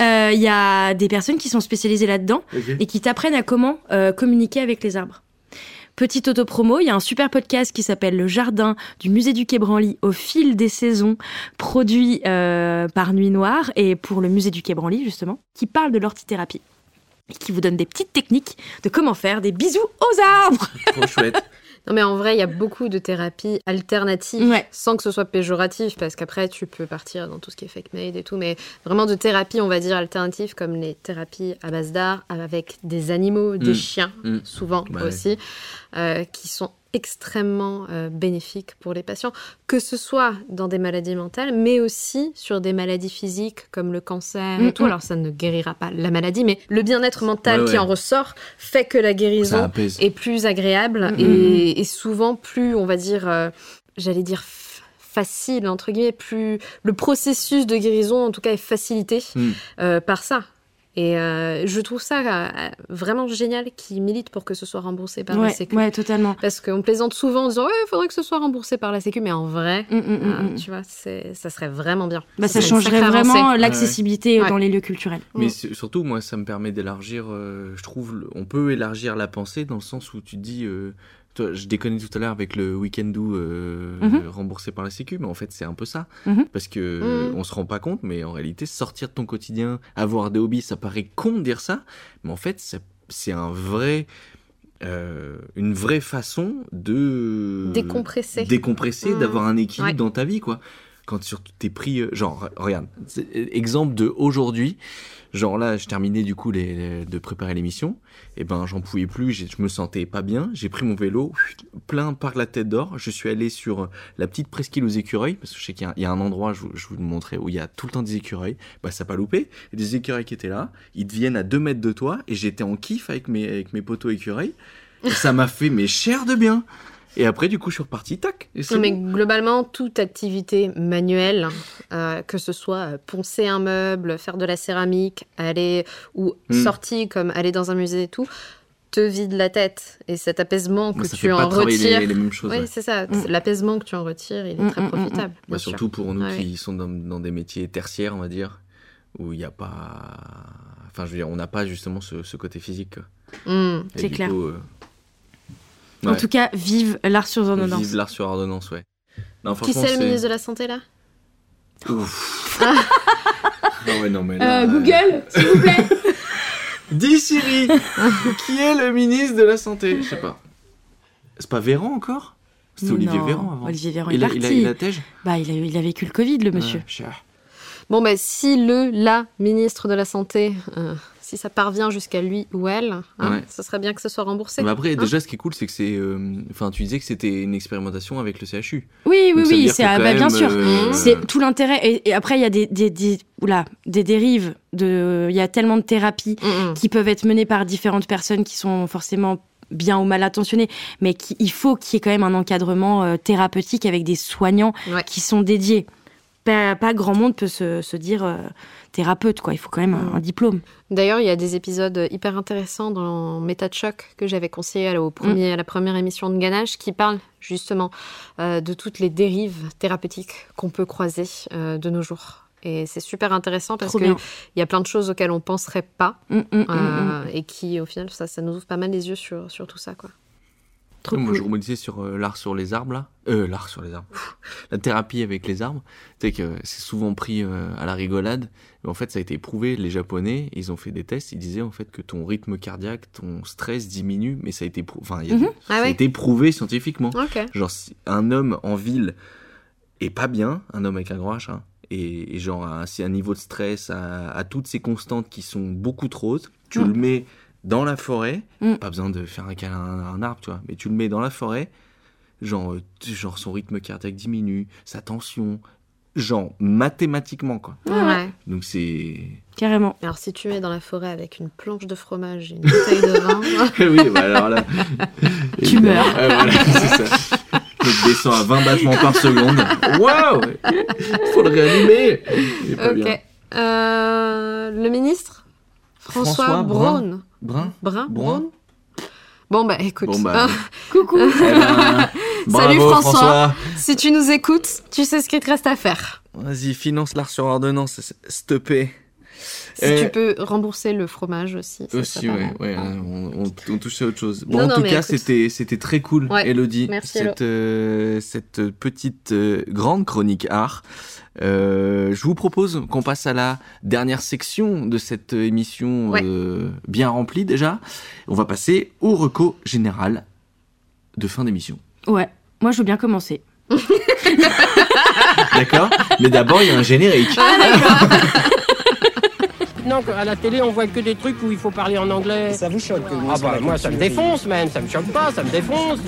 Euh, Il y a des personnes qui sont spécialisées là-dedans et qui t'apprennent à comment euh, communiquer avec les arbres. Petite autopromo, il y a un super podcast qui s'appelle Le Jardin du Musée du Quai Branly au fil des saisons, produit euh, par Nuit Noire et pour le Musée du Quai Branly justement, qui parle de l'ortithérapie et qui vous donne des petites techniques de comment faire des bisous aux arbres. Trop chouette. Non, mais en vrai, il y a beaucoup de thérapies alternatives, Ouais. sans que ce soit péjoratif, parce qu'après, tu peux partir dans tout ce qui est fake made et tout, mais vraiment de thérapies, on va dire, alternatives, comme les thérapies à base d'art, avec des animaux, des Mm. chiens, Mm. souvent Ouais. aussi, euh, qui sont extrêmement euh, bénéfiques pour les patients, que ce soit dans des maladies mentales, mais aussi sur des maladies physiques comme le cancer Mm, et tout. mm. Alors ça ne guérira pas la maladie, mais le bien-être mental Ouais, qui ouais. en ressort fait que la guérison est plus agréable Mm, et, et souvent plus, on va dire, euh, j'allais dire facile entre guillemets, plus le processus de guérison en tout cas est facilité euh, par ça. Et euh, je trouve ça euh, vraiment génial qui milite pour que ce soit remboursé par la Ouais, Sécu. ouais, totalement. Parce qu'on plaisante souvent en disant ouais, il faudrait que ce soit remboursé par la Sécu, mais en vrai, Mm, mm, mm, euh, mm. tu vois, ça serait vraiment bien. Bah, ça changerait vraiment l'accessibilité Ouais. dans les lieux culturels. Mais surtout, moi, ça me permet d'élargir, euh, je trouve, on peut élargir la pensée dans le sens où tu dis, euh, je déconnais tout à l'heure avec le week-end do euh, Mhm. remboursé par la Sécu, mais en fait, c'est un peu ça. Mhm. Parce que Mhm. on se rend pas compte, mais en réalité, sortir de ton quotidien, avoir des hobbies, ça paraît con de dire ça, mais en fait, c'est un vrai. euh, une vraie façon de Décompresser. décompresser, Mhm. d'avoir un équilibre Ouais. dans ta vie quoi quand surtout t'es pris euh, genre re- regarde euh, exemple de aujourd'hui genre là je terminais du coup de préparer l'émission et ben j'en pouvais plus je me sentais pas bien j'ai pris mon vélo plein par la tête d'or je suis allé sur la petite presqu'île aux écureuils parce que je sais qu'il y a, un endroit je, vous- le montrais où il y a tout le temps des écureuils bah ça pas loupé et des écureuils qui étaient là ils deviennent à deux mètres de toi et j'étais en kiff avec mes avec mes poteaux écureuils et ça m'a fait mes chairs de bien et après du coup je suis reparti tac et Non, mais bon. globalement, toute activité manuelle, euh, que ce soit euh, poncer un meuble, faire de la céramique, aller ou Mm. sortie comme aller dans un musée et tout, te vide la tête. Et cet apaisement que ça tu fait en pas travailler les- retires. les mêmes choses, Oui, ouais. c'est ça. Mm. L'apaisement que tu en retires, il est Mm, très profitable. Bah, surtout pour nous Ouais. qui sont dans, dans des métiers tertiaires, on va dire, où il n'y a pas. Enfin, je veux dire, on n'a pas justement ce, ce côté physique. C'est clair. coup, euh, En tout cas, vive l'art sur ordonnance. Vive l'art sur ordonnance, ouais. Non, Qui c'est le ministre de la Santé là? Ouf. Ah ouais, non, mais là, Euh, Google, s'il vous plaît. Dis Siri Qui est le ministre de la Santé? Je sais pas. C'est pas Véran encore? C'était Olivier Véran avant. Olivier Véran il est a, il a, parti. il a tège Bah, il a, il a vécu le Covid, le monsieur. Ouais. Bon, bah, si le, la ministre de la Santé, euh, si ça parvient jusqu'à lui ou elle, hein, Ouais. ça serait bien que ce soit remboursé. Mais après, hein. déjà, ce qui est cool, c'est que c'est. euh, Enfin, tu disais que c'était une expérimentation avec le CHU. Oui, oui, oui, c'est ah, bah, bien sûr. euh, C'est tout l'intérêt. Et, et après, il y a des, des, des, oula, des dérives. De, il y a tellement de thérapies qui peuvent être menées par différentes personnes qui sont forcément bien ou mal intentionnées, mais qui, il faut qu'il y ait quand même un encadrement euh, thérapeutique avec des soignants qui sont dédiés. Pas, pas grand monde peut se, se dire euh, thérapeute, quoi. Il faut quand même un, un diplôme. D'ailleurs, il y a des épisodes hyper intéressants dans Méta de choc que j'avais conseillé à, au premier, à la première émission de Ganache qui parlent justement euh, de toutes les dérives thérapeutiques qu'on peut croiser euh, de nos jours. Et c'est super intéressant parce qu'il y a plein de choses auxquelles on penserait pas Mm, mm, mm, euh, mm. et qui, au final, ça, ça nous ouvre pas mal les yeux sur, sur tout ça. Quoi. Moi, je rebondissais sur euh, l'art sur les arbres, là. Euh, l'art sur les arbres. La thérapie avec les arbres. Tu sais que c'est souvent pris euh, à la rigolade. Mais en fait, ça a été prouvé. Les Japonais, ils ont fait des tests. Ils disaient, en fait, que ton rythme cardiaque, ton stress diminue. Mais ça a été, prou- enfin, il y a Mhm. Ah ça a ouais. été prouvé scientifiquement. Genre, si un homme en ville est pas bien, un homme avec un grand H, hein, et, et genre, si un niveau de stress à, à toutes ces constantes qui sont beaucoup trop hautes, tu Mm. le mets dans la forêt, Mm. pas besoin de faire un câlin à un, arbre, tu vois, mais tu le mets dans la forêt, genre, euh, genre son rythme cardiaque diminue, sa tension, genre mathématiquement, quoi. Ouais. Donc c'est. Carrément. Alors, si tu es dans la forêt avec une planche de fromage et une bouteille de vin. oui, bah alors là. Tu meurs. Voilà, c'est ça. Je descends à 20 battements par seconde. Waouh Faut le réanimer Il est pas bien. ok. Euh, le ministre? François, François Braun. Brun Brun Brun Braun Bon, bah écoute. Bon, bah, hein. Coucou. Eh ben, Salut bravo, François. François. Si tu nous écoutes, tu sais ce qu'il te reste à faire. Vas-y, finance l'art sur ordonnance, s- s'il te plaît. Si Euh, tu peux rembourser le fromage aussi. ça Aussi, pas ouais, là, on, on, on touche à autre chose. Bon, Non, en non, tout cas, c'était, c'était très cool, Ouais, Elodie, merci, cette, euh, cette petite euh, grande chronique art. Euh, je vous propose qu'on passe à la dernière section de cette émission Ouais. euh, bien remplie déjà. On va passer au reco général de fin d'émission. Ouais. Moi, je veux bien commencer. D'accord Mais d'abord, il y a un générique. Non, à la télé, on voit que des trucs où il faut parler en anglais. Ça vous choque Ah bah moi, ça me défonce même, ça me choque pas, ça me défonce.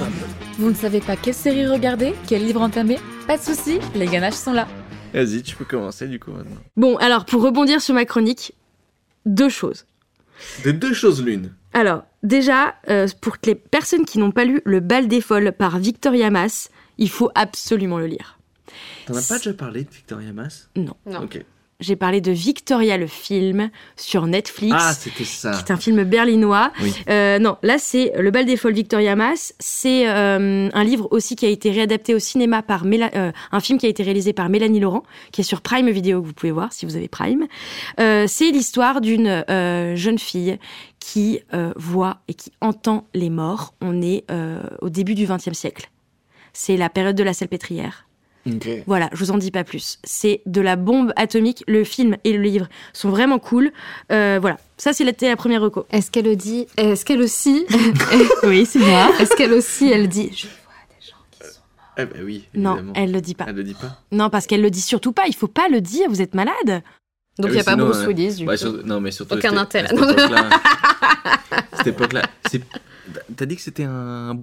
Vous ne savez pas quelle série regarder, quel livre entamer? Pas de soucis, les ganaches sont là. Vas-y, tu peux commencer du coup maintenant. Bon, alors, pour rebondir sur ma chronique, deux choses. De deux choses l'une. Alors, déjà, euh, pour que les personnes qui n'ont pas lu Le bal des folles par Victoria Mass, il faut absolument le lire. T'en as pas déjà parlé de Victoria Mass? Non. Ok. J'ai parlé de Victoria le film sur Netflix. Ah, c'était ça. C'est un film berlinois. Oui. Euh, non, là c'est Le bal des folles Victoria Mass. C'est euh, un livre aussi qui a été réadapté au cinéma par Méla- euh, un film qui a été réalisé par Mélanie Laurent, qui est sur Prime Video que vous pouvez voir si vous avez Prime. C'est l'histoire d'une jeune fille qui voit et qui entend les morts. On est au début du XXe siècle. C'est la période de la salpêtrière. Voilà, je vous en dis pas plus. C'est de la bombe atomique. Le film et le livre sont vraiment cool. Euh, voilà, ça c'est la, première reco. Est-ce qu'elle le dit Est-ce qu'elle aussi Oui, c'est moi. Est-ce qu'elle aussi, elle dit je- Eh ben oui, Non, elle le dit pas. Elle le dit pas. Non, parce qu'elle le dit surtout pas. Il faut pas le dire. Vous êtes malade. Donc Ah il oui, n'y a pas Bruce euh, Willis, du ouais, coup. sur- Non, mais surtout. Aucun c'était- intérêt. Cette époque-là. cette époque-là. c'est- T'as dit que c'était un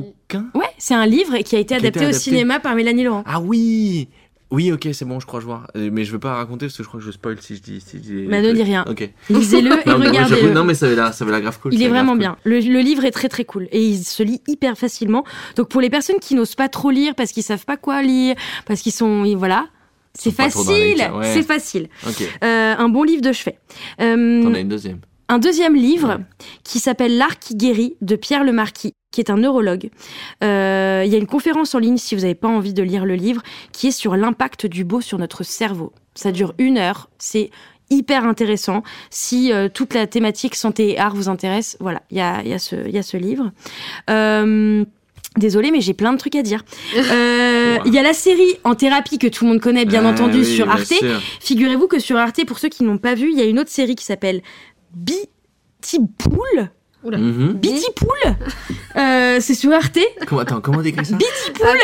bouquin Ouais, c'est un livre qui a été adapté, au cinéma par Mélanie Laurent. Ah oui Oui, ok, c'est bon, je crois je vois. Euh, Mais je veux pas raconter parce que je crois que je spoil si je dis. Si je dis Bah, ne dis rien. Ok. Lisez-le et regardez-le. Non, mais ça avait ça avait l'air grave cool. Il est vraiment cool. bien. Le, le livre est très très cool et il se lit hyper facilement. Donc pour les personnes qui n'osent pas trop lire parce qu'ils savent pas quoi lire, parce qu'ils sont voilà, c'est la facile, ouais. c'est facile. Euh, un bon livre de chevet. Euh, T'en as une deuxième. Un deuxième livre qui s'appelle L'art qui guérit de Pierre Lemarquis, qui est un neurologue. Euh, Il y a une conférence en ligne, si vous n'avez pas envie de lire le livre, qui est sur l'impact du beau sur notre cerveau. Ça dure une heure, c'est hyper intéressant. Si euh, toute la thématique santé et art vous intéresse, voilà, il y a, il y, a ce- il y a ce livre. Euh, Désolée, mais j'ai plein de trucs à dire. Euh, Il y a la série en thérapie que tout le monde connaît, bien Ah entendu, oui, sur Arte. Figurez-vous que sur Arte, pour ceux qui n'ont pas vu, il y a une autre série qui s'appelle Bitipool. Oula. Mhm. Bitty Pool, euh, c'est sur Arte. Comment, attends, comment t'écris ça? Bitty Pool.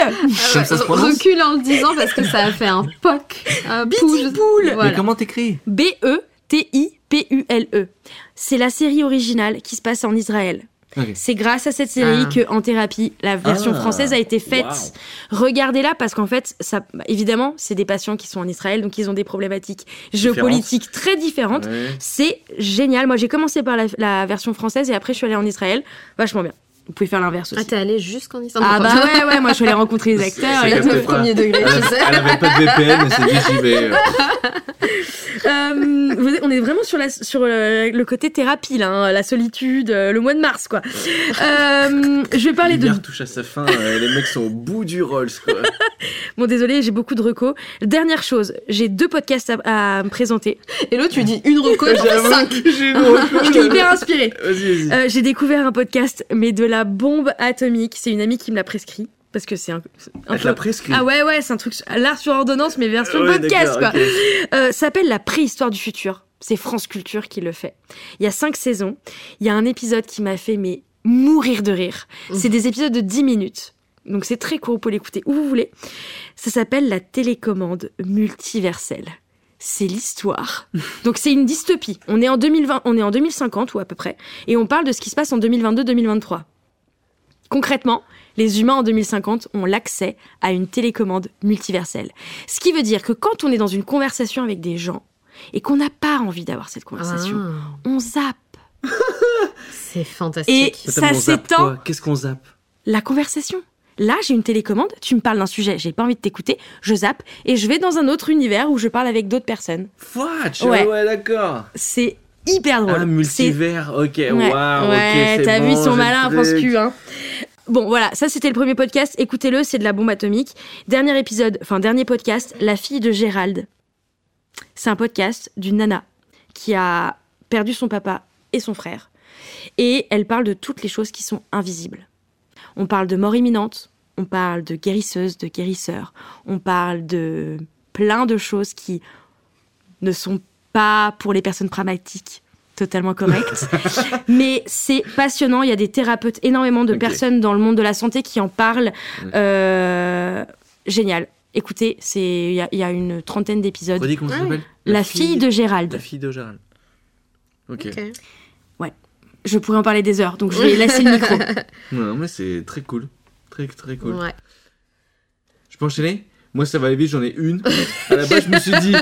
Comme ça se prononce? Recule en le disant parce que ça a fait un POC. Un Bitty pouce. Pool. Voilà. Mais comment t'écris? B-E-T-I-P-U-L-E. E. C'est la série originale qui se passe en Israël. C'est grâce à cette série Ah. que En Thérapie, la version Ah. française a été faite. Regardez-la parce qu'en fait, ça, évidemment, c'est des patients qui sont en Israël, donc ils ont des problématiques géopolitiques très différentes. Ouais. C'est génial. Moi, j'ai commencé par la, la version française et après, je suis allée en Israël. Vachement bien. Vous pouvez faire l'inverse Ah, aussi. t'es allé jusqu'on Islande Ah, bah ouais, ouais, moi, je suis allée rencontrer les acteurs. Et tout. premier degré, tu sais. elle avait pas de VPN, elle s'est dit j'y vais. euh. On est vraiment sur, la, sur euh, le côté thérapie, là, hein, la solitude, euh, le mois de mars, quoi. Euh, je vais parler de touche à sa fin, les mecs sont au bout du Rolls, quoi. Bon, désolé, j'ai beaucoup de recos. Dernière chose, j'ai deux podcasts à, à me présenter. Et l'autre, tu dis une reco t'en fais cinq. j'ai une reco. J'étais hyper inspirée. Vas-y, vas-y. Euh, j'ai découvert un podcast, mais de la bombe atomique. C'est une amie qui me l'a prescrit. Parce que c'est un, un prescrit Ah ouais, ouais, c'est un truc, l'art sur ordonnance, mais version Ouais, podcast, quoi. d'accord, ok. Euh, ça s'appelle La préhistoire du futur. C'est France Culture qui le fait. Il y a cinq saisons. Il y a un épisode qui m'a fait mais mourir de rire. C'est des épisodes de 10 minutes. Donc c'est très court, vous pouvez l'écouter où vous voulez. Ça s'appelle La télécommande multiverselle. C'est l'histoire. Donc c'est une dystopie. On est en 2020, on est en 2050 ou à peu près, et on parle de ce qui se passe en 2022-2023. Concrètement, les humains en 2050 ont l'accès à une télécommande multiverselle. Ce qui veut dire que quand on est dans une conversation avec des gens et qu'on n'a pas envie d'avoir cette conversation, Ah. on zappe. C'est Et fantastique. ça on zappe s'étend Qu'est-ce qu'on zappe? La conversation. Là, j'ai une télécommande, tu me parles d'un sujet, j'ai pas envie de t'écouter, je zappe et je vais dans un autre univers où je parle avec d'autres personnes. Ouais. Ouais, d'accord. C'est hyper drôle. Ah, C'est- multivers, ok, Ouais, waouh, ouais, t'as bon, vu, ils sont malins, France. Q, hein. Bon, voilà, ça c'était le premier podcast. Écoutez-le, c'est de la bombe atomique. Dernier épisode, enfin dernier podcast, La fille de Gérald. C'est un podcast d'une nana qui a perdu son papa et son frère. Et elle parle de toutes les choses qui sont invisibles. On parle de mort imminente, on parle de guérisseuse, de guérisseur, on parle de plein de choses qui ne sont pas pour les personnes pragmatiques totalement correctes. Mais c'est passionnant. Il y a des thérapeutes, énormément de personnes dans le monde de la santé qui en parlent. Mm. Euh, génial. Écoutez, c'est il y, a- il y a une trentaine d'épisodes. Redis comment ça oui. s'appelle La, fille, de Gérald. La fille de Gérald. Ok. Ok. Je pourrais en parler des heures, donc je vais laisser le micro. Non, mais c'est très cool. Très, très cool. Ouais. Je peux enchaîner? Moi, ça va aller vite, j'en ai une. À la base, je me suis dit,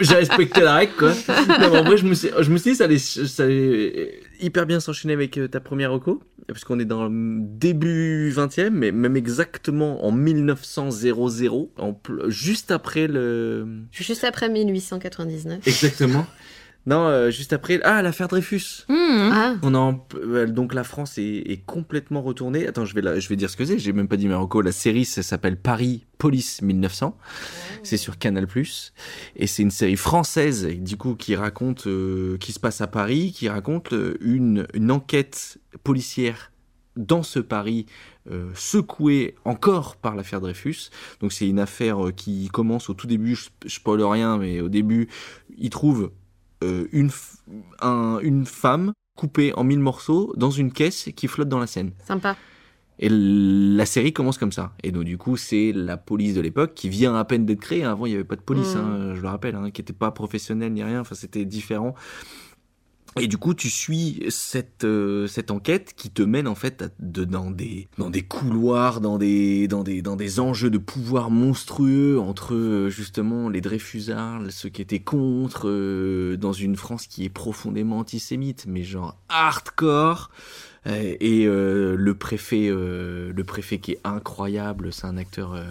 j'ai respecté la règle, quoi. Non, en vrai, je me suis, je me suis dit, ça allait, ça allait hyper bien s'enchaîner avec euh, ta première reco, puisqu'on est dans le début 20e, mais même exactement en 1900, en pl- juste après le. Juste après 1899. Exactement. Non, euh, juste après. Ah, l'affaire Dreyfus. Mmh. Ah, On en, euh, donc la France est, est complètement retournée. Attends, je vais, la- je vais dire ce que c'est. J'ai même pas dit Marocco. La série, ça s'appelle Paris Police 1900. C'est sur Canal+. Et c'est une série française, du coup, qui raconte, euh, qui se passe à Paris, qui raconte euh, une, une enquête policière dans ce Paris euh, secoué encore par l'affaire Dreyfus. Donc c'est une affaire qui commence au tout début, je, je spoil rien, mais au début, ils trouvent euh, une, un- une femme coupée en mille morceaux dans une caisse qui flotte dans la Seine. sympa. Et la série commence comme ça. Et donc du coup, c'est la police de l'époque qui vient à peine d'être créée. Avant, il n'y avait pas de police, Mm. hein, je le rappelle, hein, qui n'était pas professionnelle ni rien. Enfin, c'était différent. Et du coup, tu suis cette, euh, cette enquête qui te mène en fait dans, des, dans des couloirs, dans des, dans, des, dans des enjeux de pouvoir monstrueux entre euh, justement les Dreyfusards, ceux qui étaient contre, euh, dans une France qui est profondément antisémite, mais genre hardcore. Euh, Et euh, le préfet, euh, le préfet qui est incroyable, c'est un acteur euh,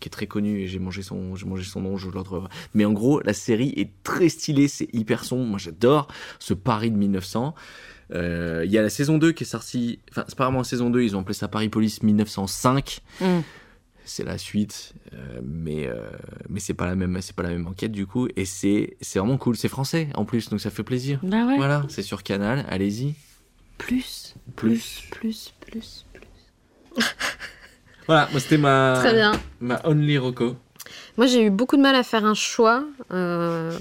qui est très connu. Et j'ai mangé son, j'ai mangé son nom, je le retrouverai. Mais en gros, la série est très stylée, c'est hyper sombre. Moi, j'adore ce Paris de 1900. Euh, Il y a la saison 2 qui est sortie. Enfin, c'est pas vraiment la saison 2, ils ont appelé ça Paris Police 1905. Mm. C'est la suite, euh, mais euh, mais c'est pas la même, c'est pas la même enquête du coup. Et c'est c'est vraiment cool. C'est français en plus, donc ça fait plaisir. Bah ouais. Voilà, c'est sur Canal. Allez-y. Plus, Plus. plus, plus, plus. Voilà, moi c'était ma Très bien. ma only Rocco. Moi, j'ai eu beaucoup de mal à faire un choix. euh,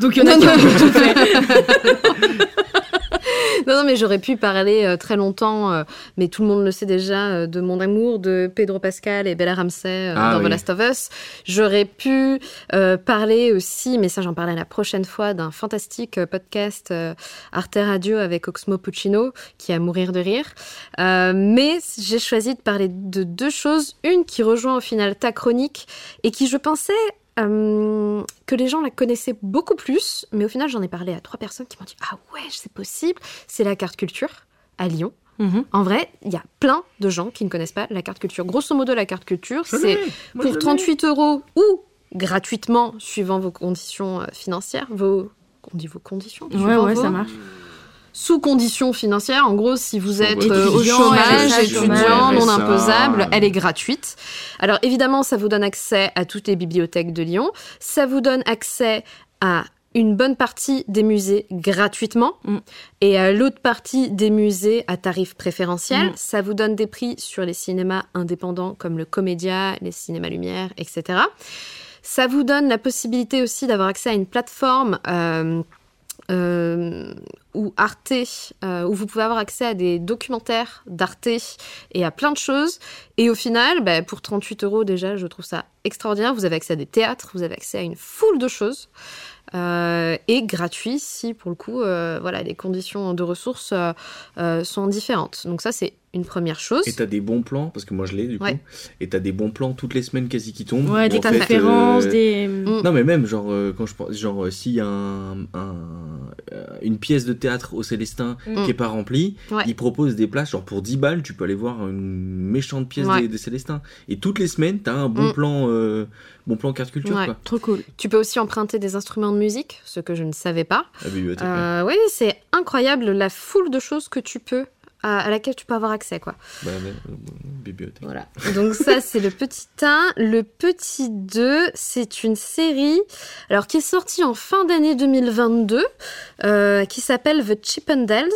Donc il y en a Non, qui ont non. tout fait. non, non, mais j'aurais pu parler euh, très longtemps, euh, mais tout le monde le sait déjà, euh, de mon amour de Pedro Pascal et Bella Ramsey Ah dans oui. The Last of Us. J'aurais pu parler aussi, mais ça j'en parlerai la prochaine fois, d'un fantastique podcast Arte Radio avec Oxmo Puccino, qui est à mourir de rire. Mais j'ai choisi de parler de deux choses. Une qui rejoint au final ta chronique et qui, je pensais, euh, que les gens la connaissaient beaucoup plus, mais au final, j'en ai parlé à trois personnes qui m'ont dit Ah ouais, c'est possible. C'est la carte culture à Lyon. En vrai, il y a plein de gens qui ne connaissent pas la carte culture. Grosso modo, la carte culture, c'est pour l'ai. 38 euros ou gratuitement, suivant vos conditions euh, financières, vos. On dit vos conditions Ouais, ouais, vos- ça marche. Sous conditions financières, en gros, si vous êtes euh, au chômage, étudiant, non imposable, elle est gratuite. Alors évidemment, ça vous donne accès à toutes les bibliothèques de Lyon. Ça vous donne accès à une bonne partie des musées gratuitement et à l'autre partie des musées à tarif préférentiel. Mm. Ça vous donne des prix sur les cinémas indépendants comme le Comédia, les cinémas Lumière, etc. Ça vous donne la possibilité aussi d'avoir accès à une plateforme euh, ou Arte, euh, où vous pouvez avoir accès à des documentaires d'Arte et à plein de choses. Et au final, bah, pour 38 euros déjà, je trouve ça extraordinaire. Vous avez accès à des théâtres, vous avez accès à une foule de choses. Euh, et gratuit si pour le coup euh, voilà les conditions de ressources euh, euh, sont différentes donc ça c'est une première chose Et t'as des bons plans, parce que moi je l'ai du coup, et t'as des bons plans toutes les semaines quasi qui tombent. Ouais, des conférences, euh, des- Non mais même genre euh, quand je pense, genre euh, s'il y a un, un- euh, une pièce de théâtre au Célestin Mm. qui est pas remplie, Ouais. ils proposent des places, genre pour 10 balles, tu peux aller voir une méchante pièce Ouais. des, des Célestins. Et toutes les semaines, t'as un bon Mm. plan, euh, bon plan carte culture Ouais. quoi. Trop cool. Tu peux aussi emprunter des instruments de musique, ce que je ne savais pas. La bibliothèque. Euh, oui, c'est incroyable la foule de choses que tu peux, à, à laquelle tu peux avoir accès, quoi. Bah, euh, bibliothèque. Voilà. Donc ça, c'est le petit 1. Le petit 2, c'est une série alors, qui est sortie en fin d'année 2022, euh, qui s'appelle The Chippendales.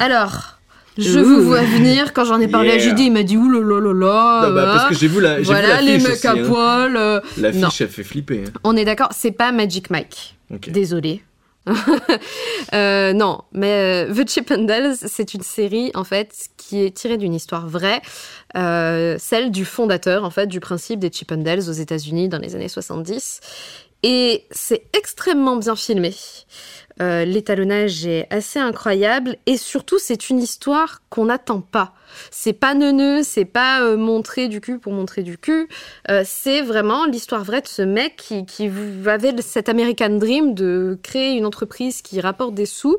Alors... Je Ouh. vous vois venir, quand j'en ai parlé à Yeah. Judy, il m'a dit ouh là là là là. Non, bah, parce que j'ai vu la- j'ai vu Voilà, les mecs aussi, à hein. poil. euh, non. L'affiche, elle fait flipper. hein. On est d'accord, c'est pas Magic Mike. Ok. Désolée. Euh, non, mais euh, The Chippendales, c'est une série en fait qui est tirée d'une histoire vraie, euh, celle du fondateur en fait du principe des Chippendales aux États-Unis dans les années 70. Et c'est extrêmement bien filmé. Euh, L'étalonnage est assez incroyable et surtout c'est une histoire qu'on n'attend pas. C'est pas neuneux, c'est pas euh, montrer du cul pour montrer du cul. Euh, c'est vraiment l'histoire vraie de ce mec qui, avait cet American Dream de créer une entreprise qui rapporte des sous.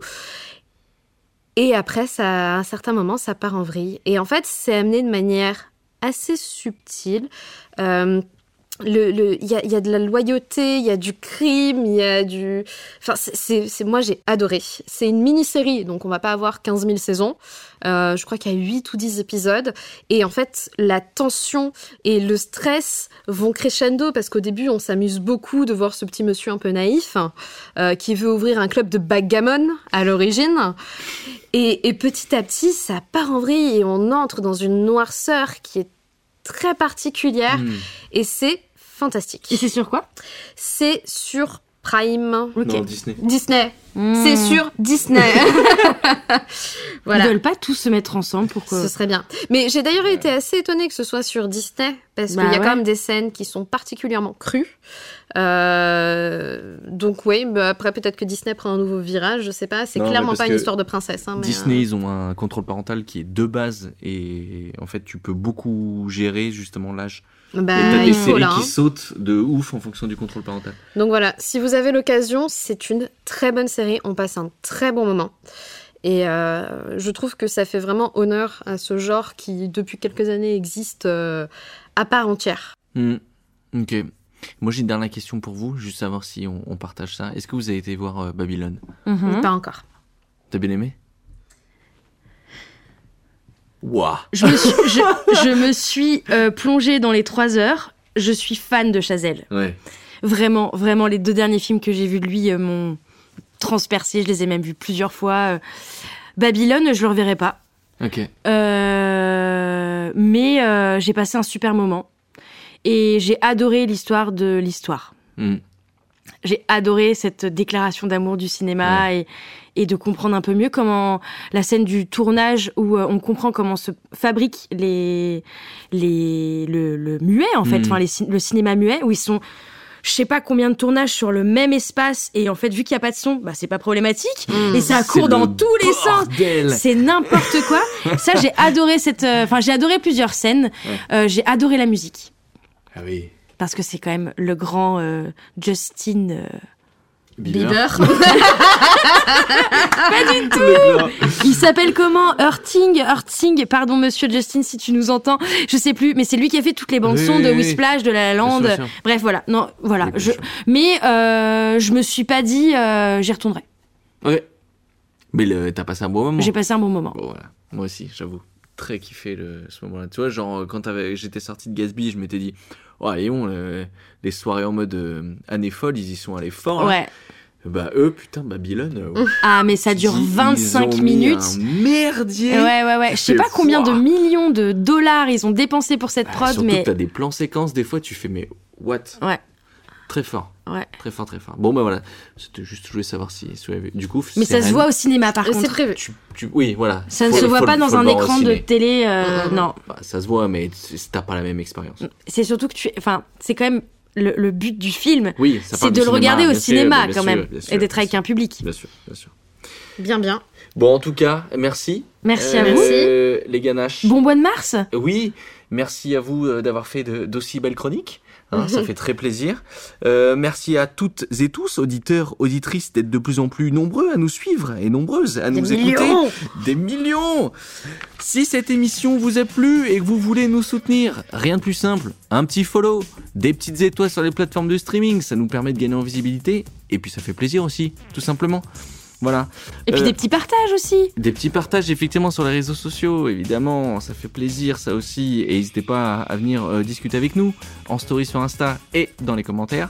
Et après, ça, à un certain moment, ça part en vrille. Et en fait, c'est amené de manière assez subtile. Le- le- Il y, a, il y a de la loyauté, il y a du crime, il y a du... Enfin, c'est- moi, j'ai adoré. C'est une mini-série, donc on va pas avoir 15 000 saisons. Euh, je crois qu'il y a 8 ou 10 épisodes. Et en fait, la tension et le stress vont crescendo parce qu'au début, on s'amuse beaucoup de voir ce petit monsieur un peu naïf euh, qui veut ouvrir un club de backgammon à l'origine. Et, et petit à petit, ça part en vrille et on entre dans une noirceur qui est très particulière Hmm. et c'est fantastique. Et c'est sur quoi? C'est sur Prime. Non, Disney. Disney. Hmm. C'est sur Disney. Ils veulent pas tous se mettre ensemble pour que. Ce serait bien. Mais j'ai d'ailleurs été assez étonnée que ce soit sur Disney, parce Bah qu'il y a ouais. quand même des scènes qui sont particulièrement crues. Euh, donc oui, bah après peut-être que Disney prend un nouveau virage, je sais pas. C'est clairement pas une histoire de princesse. hein, mais, Disney, euh, ils ont un contrôle parental qui est de base et en fait, tu peux beaucoup gérer justement l'âge. Bah, et t'as des séries là, qui hein. sautent de ouf en fonction du contrôle parental. Donc voilà, si vous avez l'occasion, c'est une très bonne série. On passe un très bon moment. Et euh, je trouve que ça fait vraiment honneur à ce genre qui, depuis quelques années, existe euh, à part entière. Hmm. Ok. Moi, j'ai une dernière question pour vous, juste savoir si on, on partage ça. Est-ce que vous avez été voir euh, Babylone? Mhm. Pas encore. T'as bien aimé? Je me suis, je, je me suis euh, plongée dans les trois heures. Je suis fan de Chazelle. Ouais. Vraiment, vraiment, les deux derniers films que j'ai vus de lui euh, m'ont transpercé. Je les ai même vus plusieurs fois. Euh, Babylone, je le reverrai pas. Ok. Mais j'ai passé un super moment. Et j'ai adoré l'histoire de l'histoire. Hmm. J'ai adoré cette déclaration d'amour du cinéma et, et de comprendre un peu mieux comment la scène du tournage où euh, on comprend comment se fabriquent les, les, le, le muet, en fait, Mm. enfin, les le cinéma muet, où ils sont je sais pas combien de tournages sur le même espace et en fait vu qu'il y a pas de son bah c'est pas problématique Mm. et ça court dans le tous les sens c'est n'importe quoi ça j'ai adoré cette euh, enfin j'ai adoré plusieurs scènes Ouais. Euh, j'ai adoré la musique Ah oui. Parce que c'est quand même le grand euh, Justin euh, Bieber. pas du tout il s'appelle comment? Hurting Hurting pardon monsieur Justin si tu nous entends je sais plus mais c'est lui qui a fait toutes les bandes Oui, son oui, de oui. Whisplash de La La Bien Land sûr, bien sûr. bref voilà non voilà je mais euh, je me suis pas dit euh, j'y retournerai Ouais. Mais t'as passé un bon moment. j'ai passé un bon moment Bon, voilà. Moi aussi, j'avoue. Très kiffé le, ce moment-là. Tu vois, genre, quand j'étais sorti de Gatsby, je m'étais dit, oh, le- les soirées en mode euh, année folle, ils y sont allés fort. là. ouais Bah, eux, putain, Babylone. euh, ah mais ça dure ils 25 ont mis minutes un merdier. Ouais, ouais, ouais. Je sais pas combien de millions de dollars ils ont dépensé pour cette Ah, prod, surtout mais. t'as des plans séquences, des fois, tu fais, mais what? Ouais. Très fort. Ouais. Très fort, très fort. Bon, bah voilà. C'était juste, je voulais savoir si, si vous avez vu. Du coup, Mais ça se voit au cinéma par C'est contre. prévu. tu- tu- oui, voilà. Ça ne se voit faut- pas dans un écran de télé, euh, non. Bah, ça se voit, mais c'est- t'as pas la même expérience. C'est surtout que tu. Enfin, c'est quand même le, le but du film. Oui, ça c'est parle de le regarder au sûr, cinéma bien quand sûr, même. sûr, et d'être avec un public. Bien sûr, bien sûr. Bien, bien. Bon, en tout cas, merci. Merci à Euh, Les ganaches. Bon mois de mars Oui, merci à vous euh, d'avoir fait d'aussi belles chroniques. Hein, ça fait très plaisir. Euh, merci à toutes et tous, auditeurs, auditrices, d'être de plus en plus nombreux à nous suivre et nombreuses à nous écouter. millions Des millions Si cette émission vous a plu et que vous voulez nous soutenir, rien de plus simple, un petit follow, des petites étoiles sur les plateformes de streaming, ça nous permet de gagner en visibilité et puis ça fait plaisir aussi, tout simplement. Voilà. Et puis Euh, des petits partages aussi. des petits partages effectivement sur les réseaux sociaux, évidemment, ça fait plaisir ça aussi. Et n'hésitez pas à, venir euh, discuter avec nous en story sur Insta et dans les commentaires.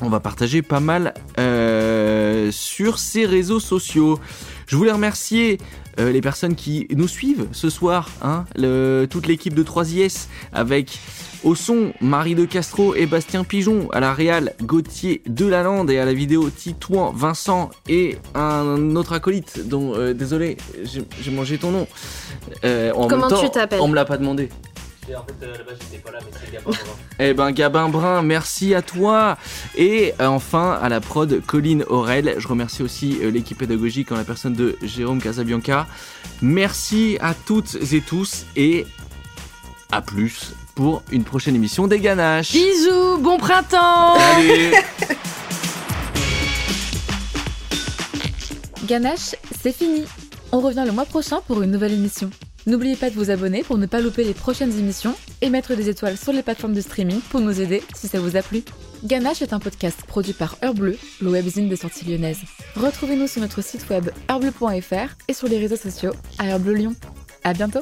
On va partager pas mal euh, sur ces réseaux sociaux. Je voulais remercier euh, les personnes qui nous suivent ce soir, hein, le- toute l'équipe de 3IS avec au son Marie de Castro et Bastien Pigeon, à la réal Gauthier Delalande et à la vidéo Titouan Vincent et un autre acolyte dont euh, désolé j'ai mangé ton nom. Euh, en Comment même temps, tu t'appelles? On me l'a pas demandé. En fait, là-bas, j'étais pas là, mais c'est Gabin. Eh ben Gabin Brun, merci à toi. Et euh, enfin à la prod Colline Aurel. Je remercie aussi euh, l'équipe pédagogique en la personne de Jérôme Casabianca. Merci à toutes et tous et à plus pour une prochaine émission des Ganaches. Bisous, bon printemps Allez Ganache, c'est fini. On revient le mois prochain pour une nouvelle émission. N'oubliez pas de vous abonner pour ne pas louper les prochaines émissions et mettre des étoiles sur les plateformes de streaming pour nous aider si ça vous a plu. Ganache est un podcast produit par Heure le webzine des sorties lyonnaises. Retrouvez-nous sur notre site web heurbleu.fr et sur les réseaux sociaux à Heure Lyon. À bientôt